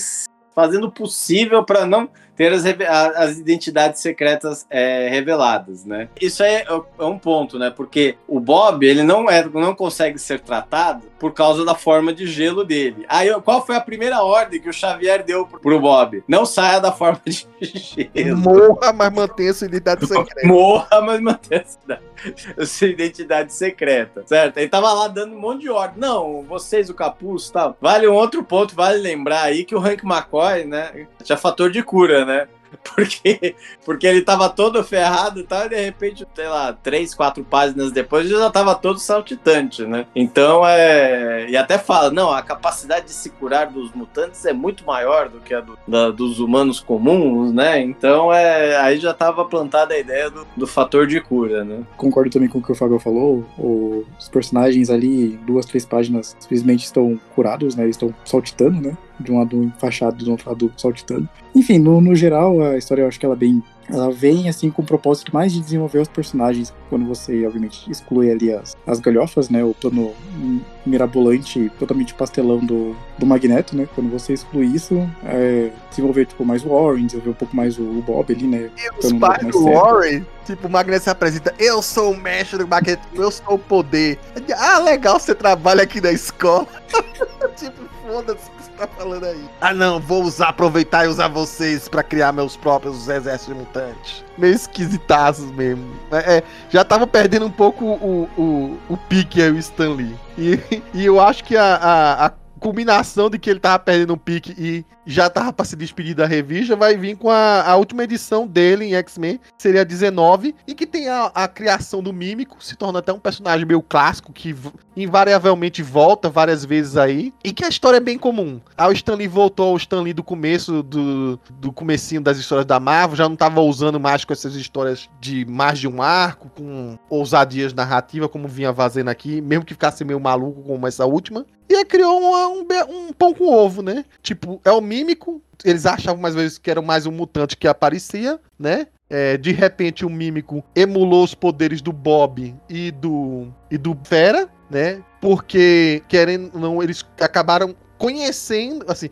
fazendo o possível para não ter as, as identidades secretas é, reveladas, né? Isso é, é, um ponto, né? Porque o Bob, ele não, é, não consegue ser tratado por causa da forma de gelo dele. Aí, qual foi a primeira ordem que o Xavier deu pro Bob? Não saia da forma de gelo. Morra, mas mantenha sua identidade secreta. Morra, mas mantenha sua identidade secreta, certo? Ele tava lá dando um monte de ordem. Não, vocês, o capuz tal. Vale um outro ponto, vale lembrar aí que o Hank McCoy, né, tinha fator de cura, né? Porque, porque ele tava todo ferrado e tal, e de repente, sei lá, três, quatro páginas depois, ele já tava todo saltitante, né? Então é. E até fala, não, a capacidade de se curar dos mutantes é muito maior do que a do, da, dos humanos comuns, né? Então é. Aí já tava plantada a ideia do, do fator de cura, né? Concordo também com o que o Fábio falou. Os personagens ali, duas, três páginas, simplesmente estão curados, né? Eles estão saltitando, né? De um lado enfaixado do outro lado saltitando. Enfim, no, no geral, a história eu acho que ela é bem ela vem assim com o propósito mais de desenvolver os personagens quando você obviamente exclui ali as, as galhofas, né, o plano mirabolante, totalmente pastelão do, do Magneto, né, quando você exclui isso, é, desenvolver tipo mais o Warren, desenvolver um pouco mais o, o Bob ali, né. E os pais do Warren, tipo, o Magneto se apresenta, eu sou o mestre do Magneto, eu sou o poder. Ah, legal, você trabalha aqui na escola. tipo, foda-se tá falando aí? Ah, não, vou usar, aproveitar e usar vocês para criar meus próprios exércitos de mutantes. Meio esquisitaços mesmo. É, é, já tava perdendo um pouco o, o, o pique aí, o Stanley. E, e eu acho que a, a, a culminação de que ele tava perdendo um pique e já tava pra se despedir da revista, vai vir com a, a última edição dele em X-Men, seria 19, e que tem a, a, criação do Mímico, se torna até um personagem meio clássico, que invariavelmente volta várias vezes aí, e que a história é bem comum. Ah, o Stanley voltou ao Stanley do começo, do, do comecinho das histórias da Marvel, já não tava usando mais com essas histórias de mais de um arco, com ousadias narrativas, como vinha fazendo aqui, mesmo que ficasse meio maluco como essa última. E aí criou um, um, um pão com ovo, né? Tipo, é o mímico. Eles achavam mais vezes que era mais um mutante que aparecia, né? É, de repente o mímico emulou os poderes do Bob e do e do Fera, né? Porque querendo não eles acabaram conhecendo, assim,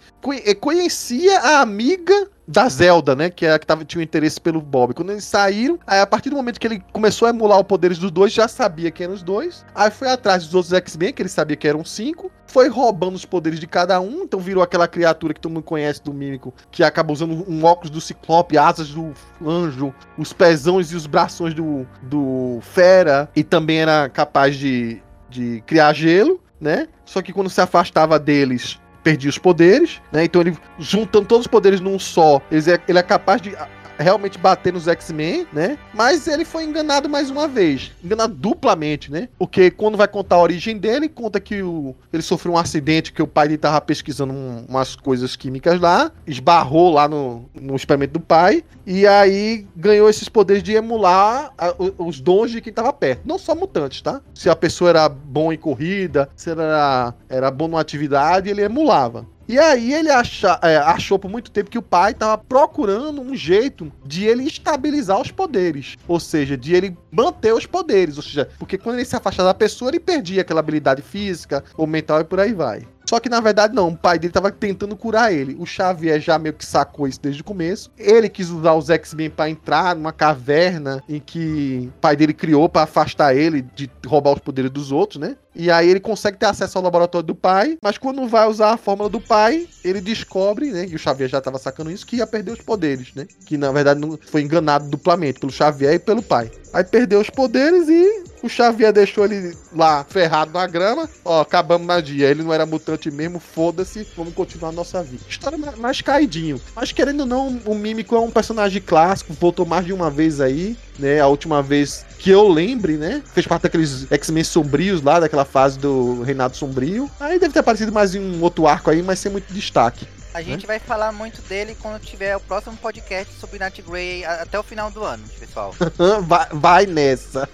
conhecia a amiga da Zelda, né? Que é a que tava, tinha um interesse pelo Bob. Quando eles saíram, aí a partir do momento que ele começou a emular os poderes dos dois, já sabia que eram os dois. Aí foi atrás dos outros X-Men, que ele sabia que eram cinco. Foi roubando os poderes de cada um. Então virou aquela criatura que todo mundo conhece do Mímico, que acaba usando um óculos do Ciclope, asas do Anjo, os pezões e os braços do, do Fera. E também era capaz de, de criar gelo, né? Só que quando se afastava deles, perdia os poderes, né? Então ele, juntando todos os poderes num só, ele é, ele é capaz de realmente bater nos X-Men, né? Mas ele foi enganado mais uma vez. Enganado duplamente, né? Porque quando vai contar a origem dele, conta que o, ele sofreu um acidente que o pai dele tava pesquisando um, umas coisas químicas lá, esbarrou lá no, no experimento do pai, e aí ganhou esses poderes de emular a, os dons de quem tava perto. Não só mutantes, tá? Se a pessoa era bom em corrida, se era, era bom numa atividade, ele emulava. E aí ele acha, é, achou por muito tempo que o pai estava procurando um jeito de ele estabilizar os poderes. Ou seja, de ele manter os poderes. Ou seja, porque quando ele se afastava da pessoa, ele perdia aquela habilidade física ou mental e por aí vai. Só que na verdade não, o pai dele tava tentando curar ele. O Xavier já meio que sacou isso desde o começo. Ele quis usar os X-Men para entrar numa caverna em que o pai dele criou para afastar ele de roubar os poderes dos outros, né? E aí ele consegue ter acesso ao laboratório do pai, mas quando vai usar a fórmula do pai, ele descobre, né, e o Xavier já tava sacando isso, que ia perder os poderes, né? Que na verdade não foi enganado duplamente pelo Xavier e pelo pai. Aí perdeu os poderes e o Xavier deixou ele lá ferrado na grama. Ó, acabamos na dia. Ele não era mutante mesmo, foda-se, vamos continuar a nossa vida. História mais caidinho. Mas querendo ou não, o Mímico é um personagem clássico, voltou mais de uma vez aí, né? A última vez que eu lembre, né? Fez parte daqueles X-Men sombrios lá, daquela fase do Reinado Sombrio. Aí deve ter aparecido mais em um outro arco aí, mas sem muito destaque. A gente vai falar muito dele quando tiver o próximo podcast sobre Night Grey até o final do ano, pessoal. vai, vai nessa.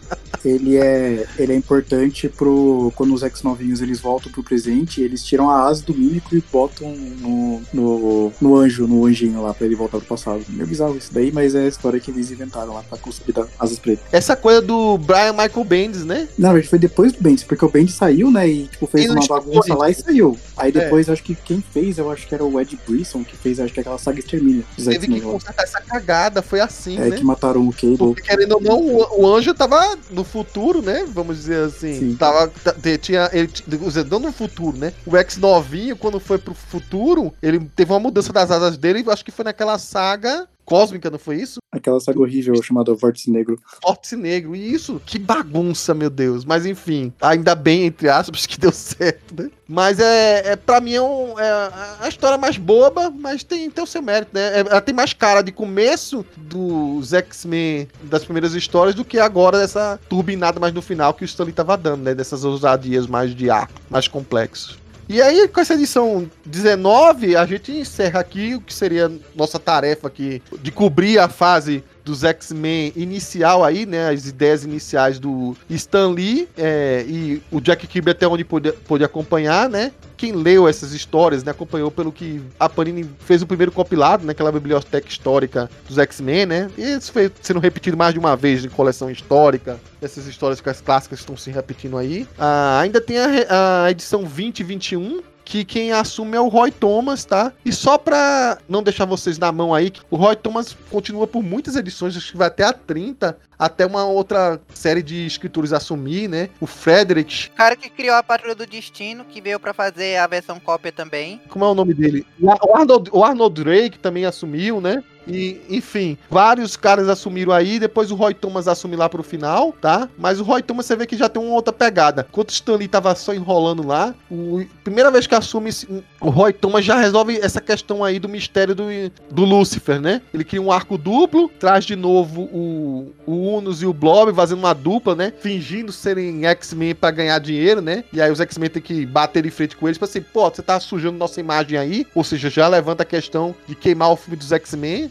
Ele é, ele é importante pro. Quando os ex-novinhos eles voltam pro presente, eles tiram a asa do mímico e botam no, no, no anjo, no anjinho lá, pra ele voltar pro passado. Meio bizarro isso daí, mas é a história que eles inventaram lá pra conseguir dar asas ele. Essa coisa do Brian Michael Bendis, né? Não, a gente foi depois do Bendis, porque o Bendis saiu, né? E tipo, fez uma bagunça lá e saiu. Aí depois, é. acho que quem fez, eu acho que era o Ed Brisson, que fez, acho que aquela saga Extermínio. Teve que consertar essa cagada, foi assim, é, né? que mataram o Cable. Porque, querendo ou não, o, o anjo tava no futuro, né? Vamos dizer assim. Sim. Tava, tinha, ele, não no futuro, né? O X novinho, quando foi pro futuro, ele teve uma mudança das asas dele, acho que foi naquela saga cósmica, não foi isso? Aquela saga horrível chamada Vórtice Negro. Vórtice Negro, e isso, que bagunça, meu Deus. Mas enfim, ainda bem, entre aspas, que deu certo, né? Mas é, é pra mim é, um, é a história mais boba, mas tem, tem o seu mérito, né? É, ela tem mais cara de começo dos X-Men, das primeiras histórias, do que agora dessa turbinada mais no final que o Stanley tava dando, né? Dessas ousadias mais de arco, mais complexos. E aí, com essa edição 19, a gente encerra aqui o que seria nossa tarefa aqui de cobrir a fase dos X-Men inicial aí, né? As ideias iniciais do Stan Lee é, e o Jack Kirby até onde pôde, pôde acompanhar, né? Quem leu essas histórias, né? Acompanhou pelo que a Panini fez o primeiro compilado, naquela né, biblioteca histórica dos X-Men, né? E isso foi sendo repetido mais de uma vez em coleção histórica. Essas histórias clássicas estão se repetindo aí. Ah, ainda tem a, a edição 2021, que quem assume é o Roy Thomas, tá? E só pra não deixar vocês na mão aí, o Roy Thomas continua por muitas edições, acho que vai até a 30, até uma outra série de escritores assumir, né? O Frederick. O cara que criou a Patrulha do Destino, que veio para fazer a versão cópia também. Como é o nome dele? O Arnold, o Arnold Drake também assumiu, né? E, enfim, vários caras assumiram aí, depois o Roy Thomas assume lá pro final, tá? Mas o Roy Thomas você vê que já tem uma outra pegada. Enquanto o Stanley tava só enrolando lá, o, primeira vez que assume o Roy Thomas já resolve essa questão aí do mistério do, do Lucifer, né? Ele cria um arco duplo, traz de novo o, o Unus e o Blob fazendo uma dupla, né? Fingindo serem X-Men para ganhar dinheiro, né? E aí os X-Men tem que bater de frente com eles, pra assim, pô, você tá sujando nossa imagem aí, ou seja, já levanta a questão de queimar o filme dos X-Men,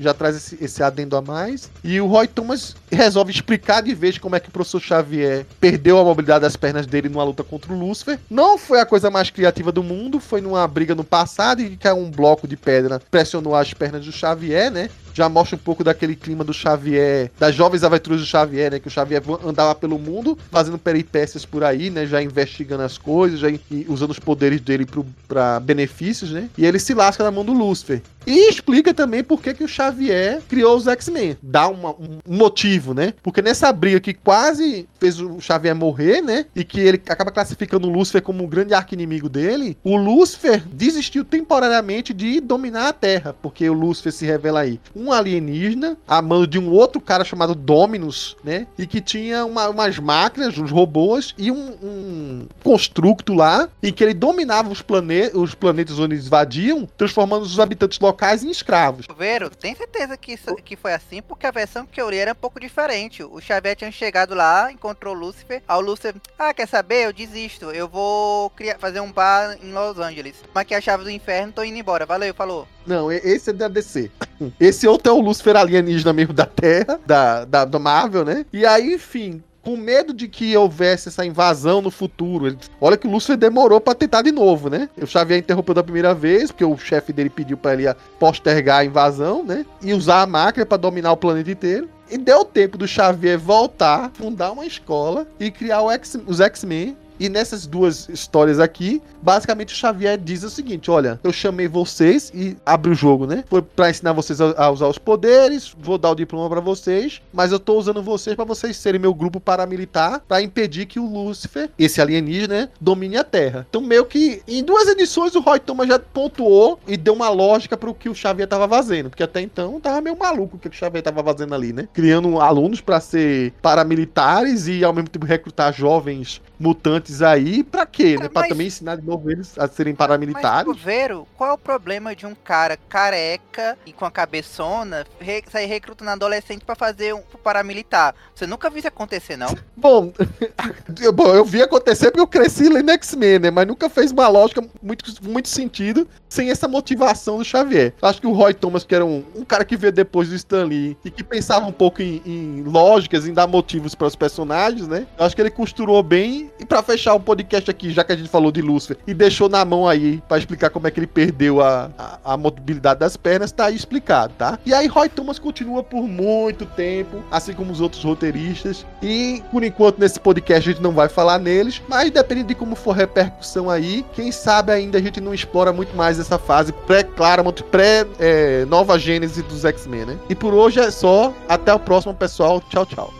já traz esse, esse adendo a mais. E o Roy Thomas resolve explicar de vez como é que o professor Xavier perdeu a mobilidade das pernas dele numa luta contra o Lúcifer. Não foi a coisa mais criativa do mundo, foi numa briga no passado e que um bloco de pedra pressionou as pernas do Xavier, né? já mostra um pouco daquele clima do Xavier, das jovens aventuras do Xavier, né? Que o Xavier andava pelo mundo fazendo peripécias por aí, né? Já investigando as coisas, já usando os poderes dele para benefícios, né? E ele se lasca na mão do Lúcifer. E explica também por que, que o Xavier criou os X-Men. Dá uma, um motivo, né? Porque nessa briga que quase fez o Xavier morrer, né? E que ele acaba classificando o Lúcifer como um grande arqui-inimigo dele, o Lúcifer desistiu temporariamente de dominar a Terra, porque o Lúcifer se revela aí um alienígena, a mando de um outro cara chamado Dominus, né? E que tinha uma, umas máquinas, uns robôs e um, um construto lá em que ele dominava os, plane os planetas onde eles invadiam, transformando os habitantes locais em escravos. Vero, tem certeza que, isso, que foi assim? Porque a versão que eu li era um pouco diferente. O Xavier tinha chegado lá, encontrou o Lúcifer. Aí o Lúcifer, ah, quer saber? Eu desisto. Eu vou criar, fazer um bar em Los Angeles. Mas é a chave do inferno, tô indo embora. Valeu, falou. Não, esse é da DC. Esse outro é o Lúcifer alienígena mesmo da Terra, da, da, da Marvel, né? E aí, enfim, com medo de que houvesse essa invasão no futuro. Ele, olha que o Lúcifer demorou para tentar de novo, né? O Xavier interrompeu da primeira vez, porque o chefe dele pediu para ele postergar a invasão, né? E usar a máquina para dominar o planeta inteiro. E deu tempo do Xavier voltar, fundar uma escola e criar X, os X-Men e nessas duas histórias aqui, basicamente o Xavier diz o seguinte: olha, eu chamei vocês e abre o jogo, né? Foi para ensinar vocês a, usar os poderes, vou dar o diploma para vocês, mas eu tô usando vocês para vocês serem meu grupo paramilitar para impedir que o Lúcifer, esse alienígena, né, domine a Terra. Então, meio que em duas edições o Roy Thomas já pontuou e deu uma lógica para o que o Xavier tava fazendo, porque até então tava meio maluco o que o Xavier tava fazendo ali, né? Criando alunos para ser paramilitares e ao mesmo tempo recrutar jovens mutantes aí, pra quê? Né? Pra também ensinar de novo eles a serem paramilitares. Mas, Vero, qual é o problema de um cara careca e com a cabeçona re sair recrutando adolescente para fazer um paramilitar? Você nunca viu isso acontecer, não? Bom, eu, bom, eu vi acontecer porque eu cresci lendo X-Men, né? Mas nunca fez uma lógica muito, muito sentido sem essa motivação do Xavier. Acho que o Roy Thomas, que era um, um cara que veio depois do Stan Lee e que pensava um pouco em, em lógicas, em dar motivos para os personagens, né? Eu acho que ele costurou bem e para fechar o podcast aqui, já que a gente falou de Lúcifer e deixou na mão aí para explicar como é que ele perdeu a, a, a, mobilidade das pernas, tá aí explicado, tá? E aí Roy Thomas continua por muito tempo, assim como os outros roteiristas. E por enquanto nesse podcast a gente não vai falar neles, mas dependendo de como for a repercussão aí, quem sabe ainda a gente não explora muito mais essa fase pré-Claremont, pré-nova é, gênese dos X-Men, né? E por hoje é só. Até o próximo, pessoal. Tchau, tchau.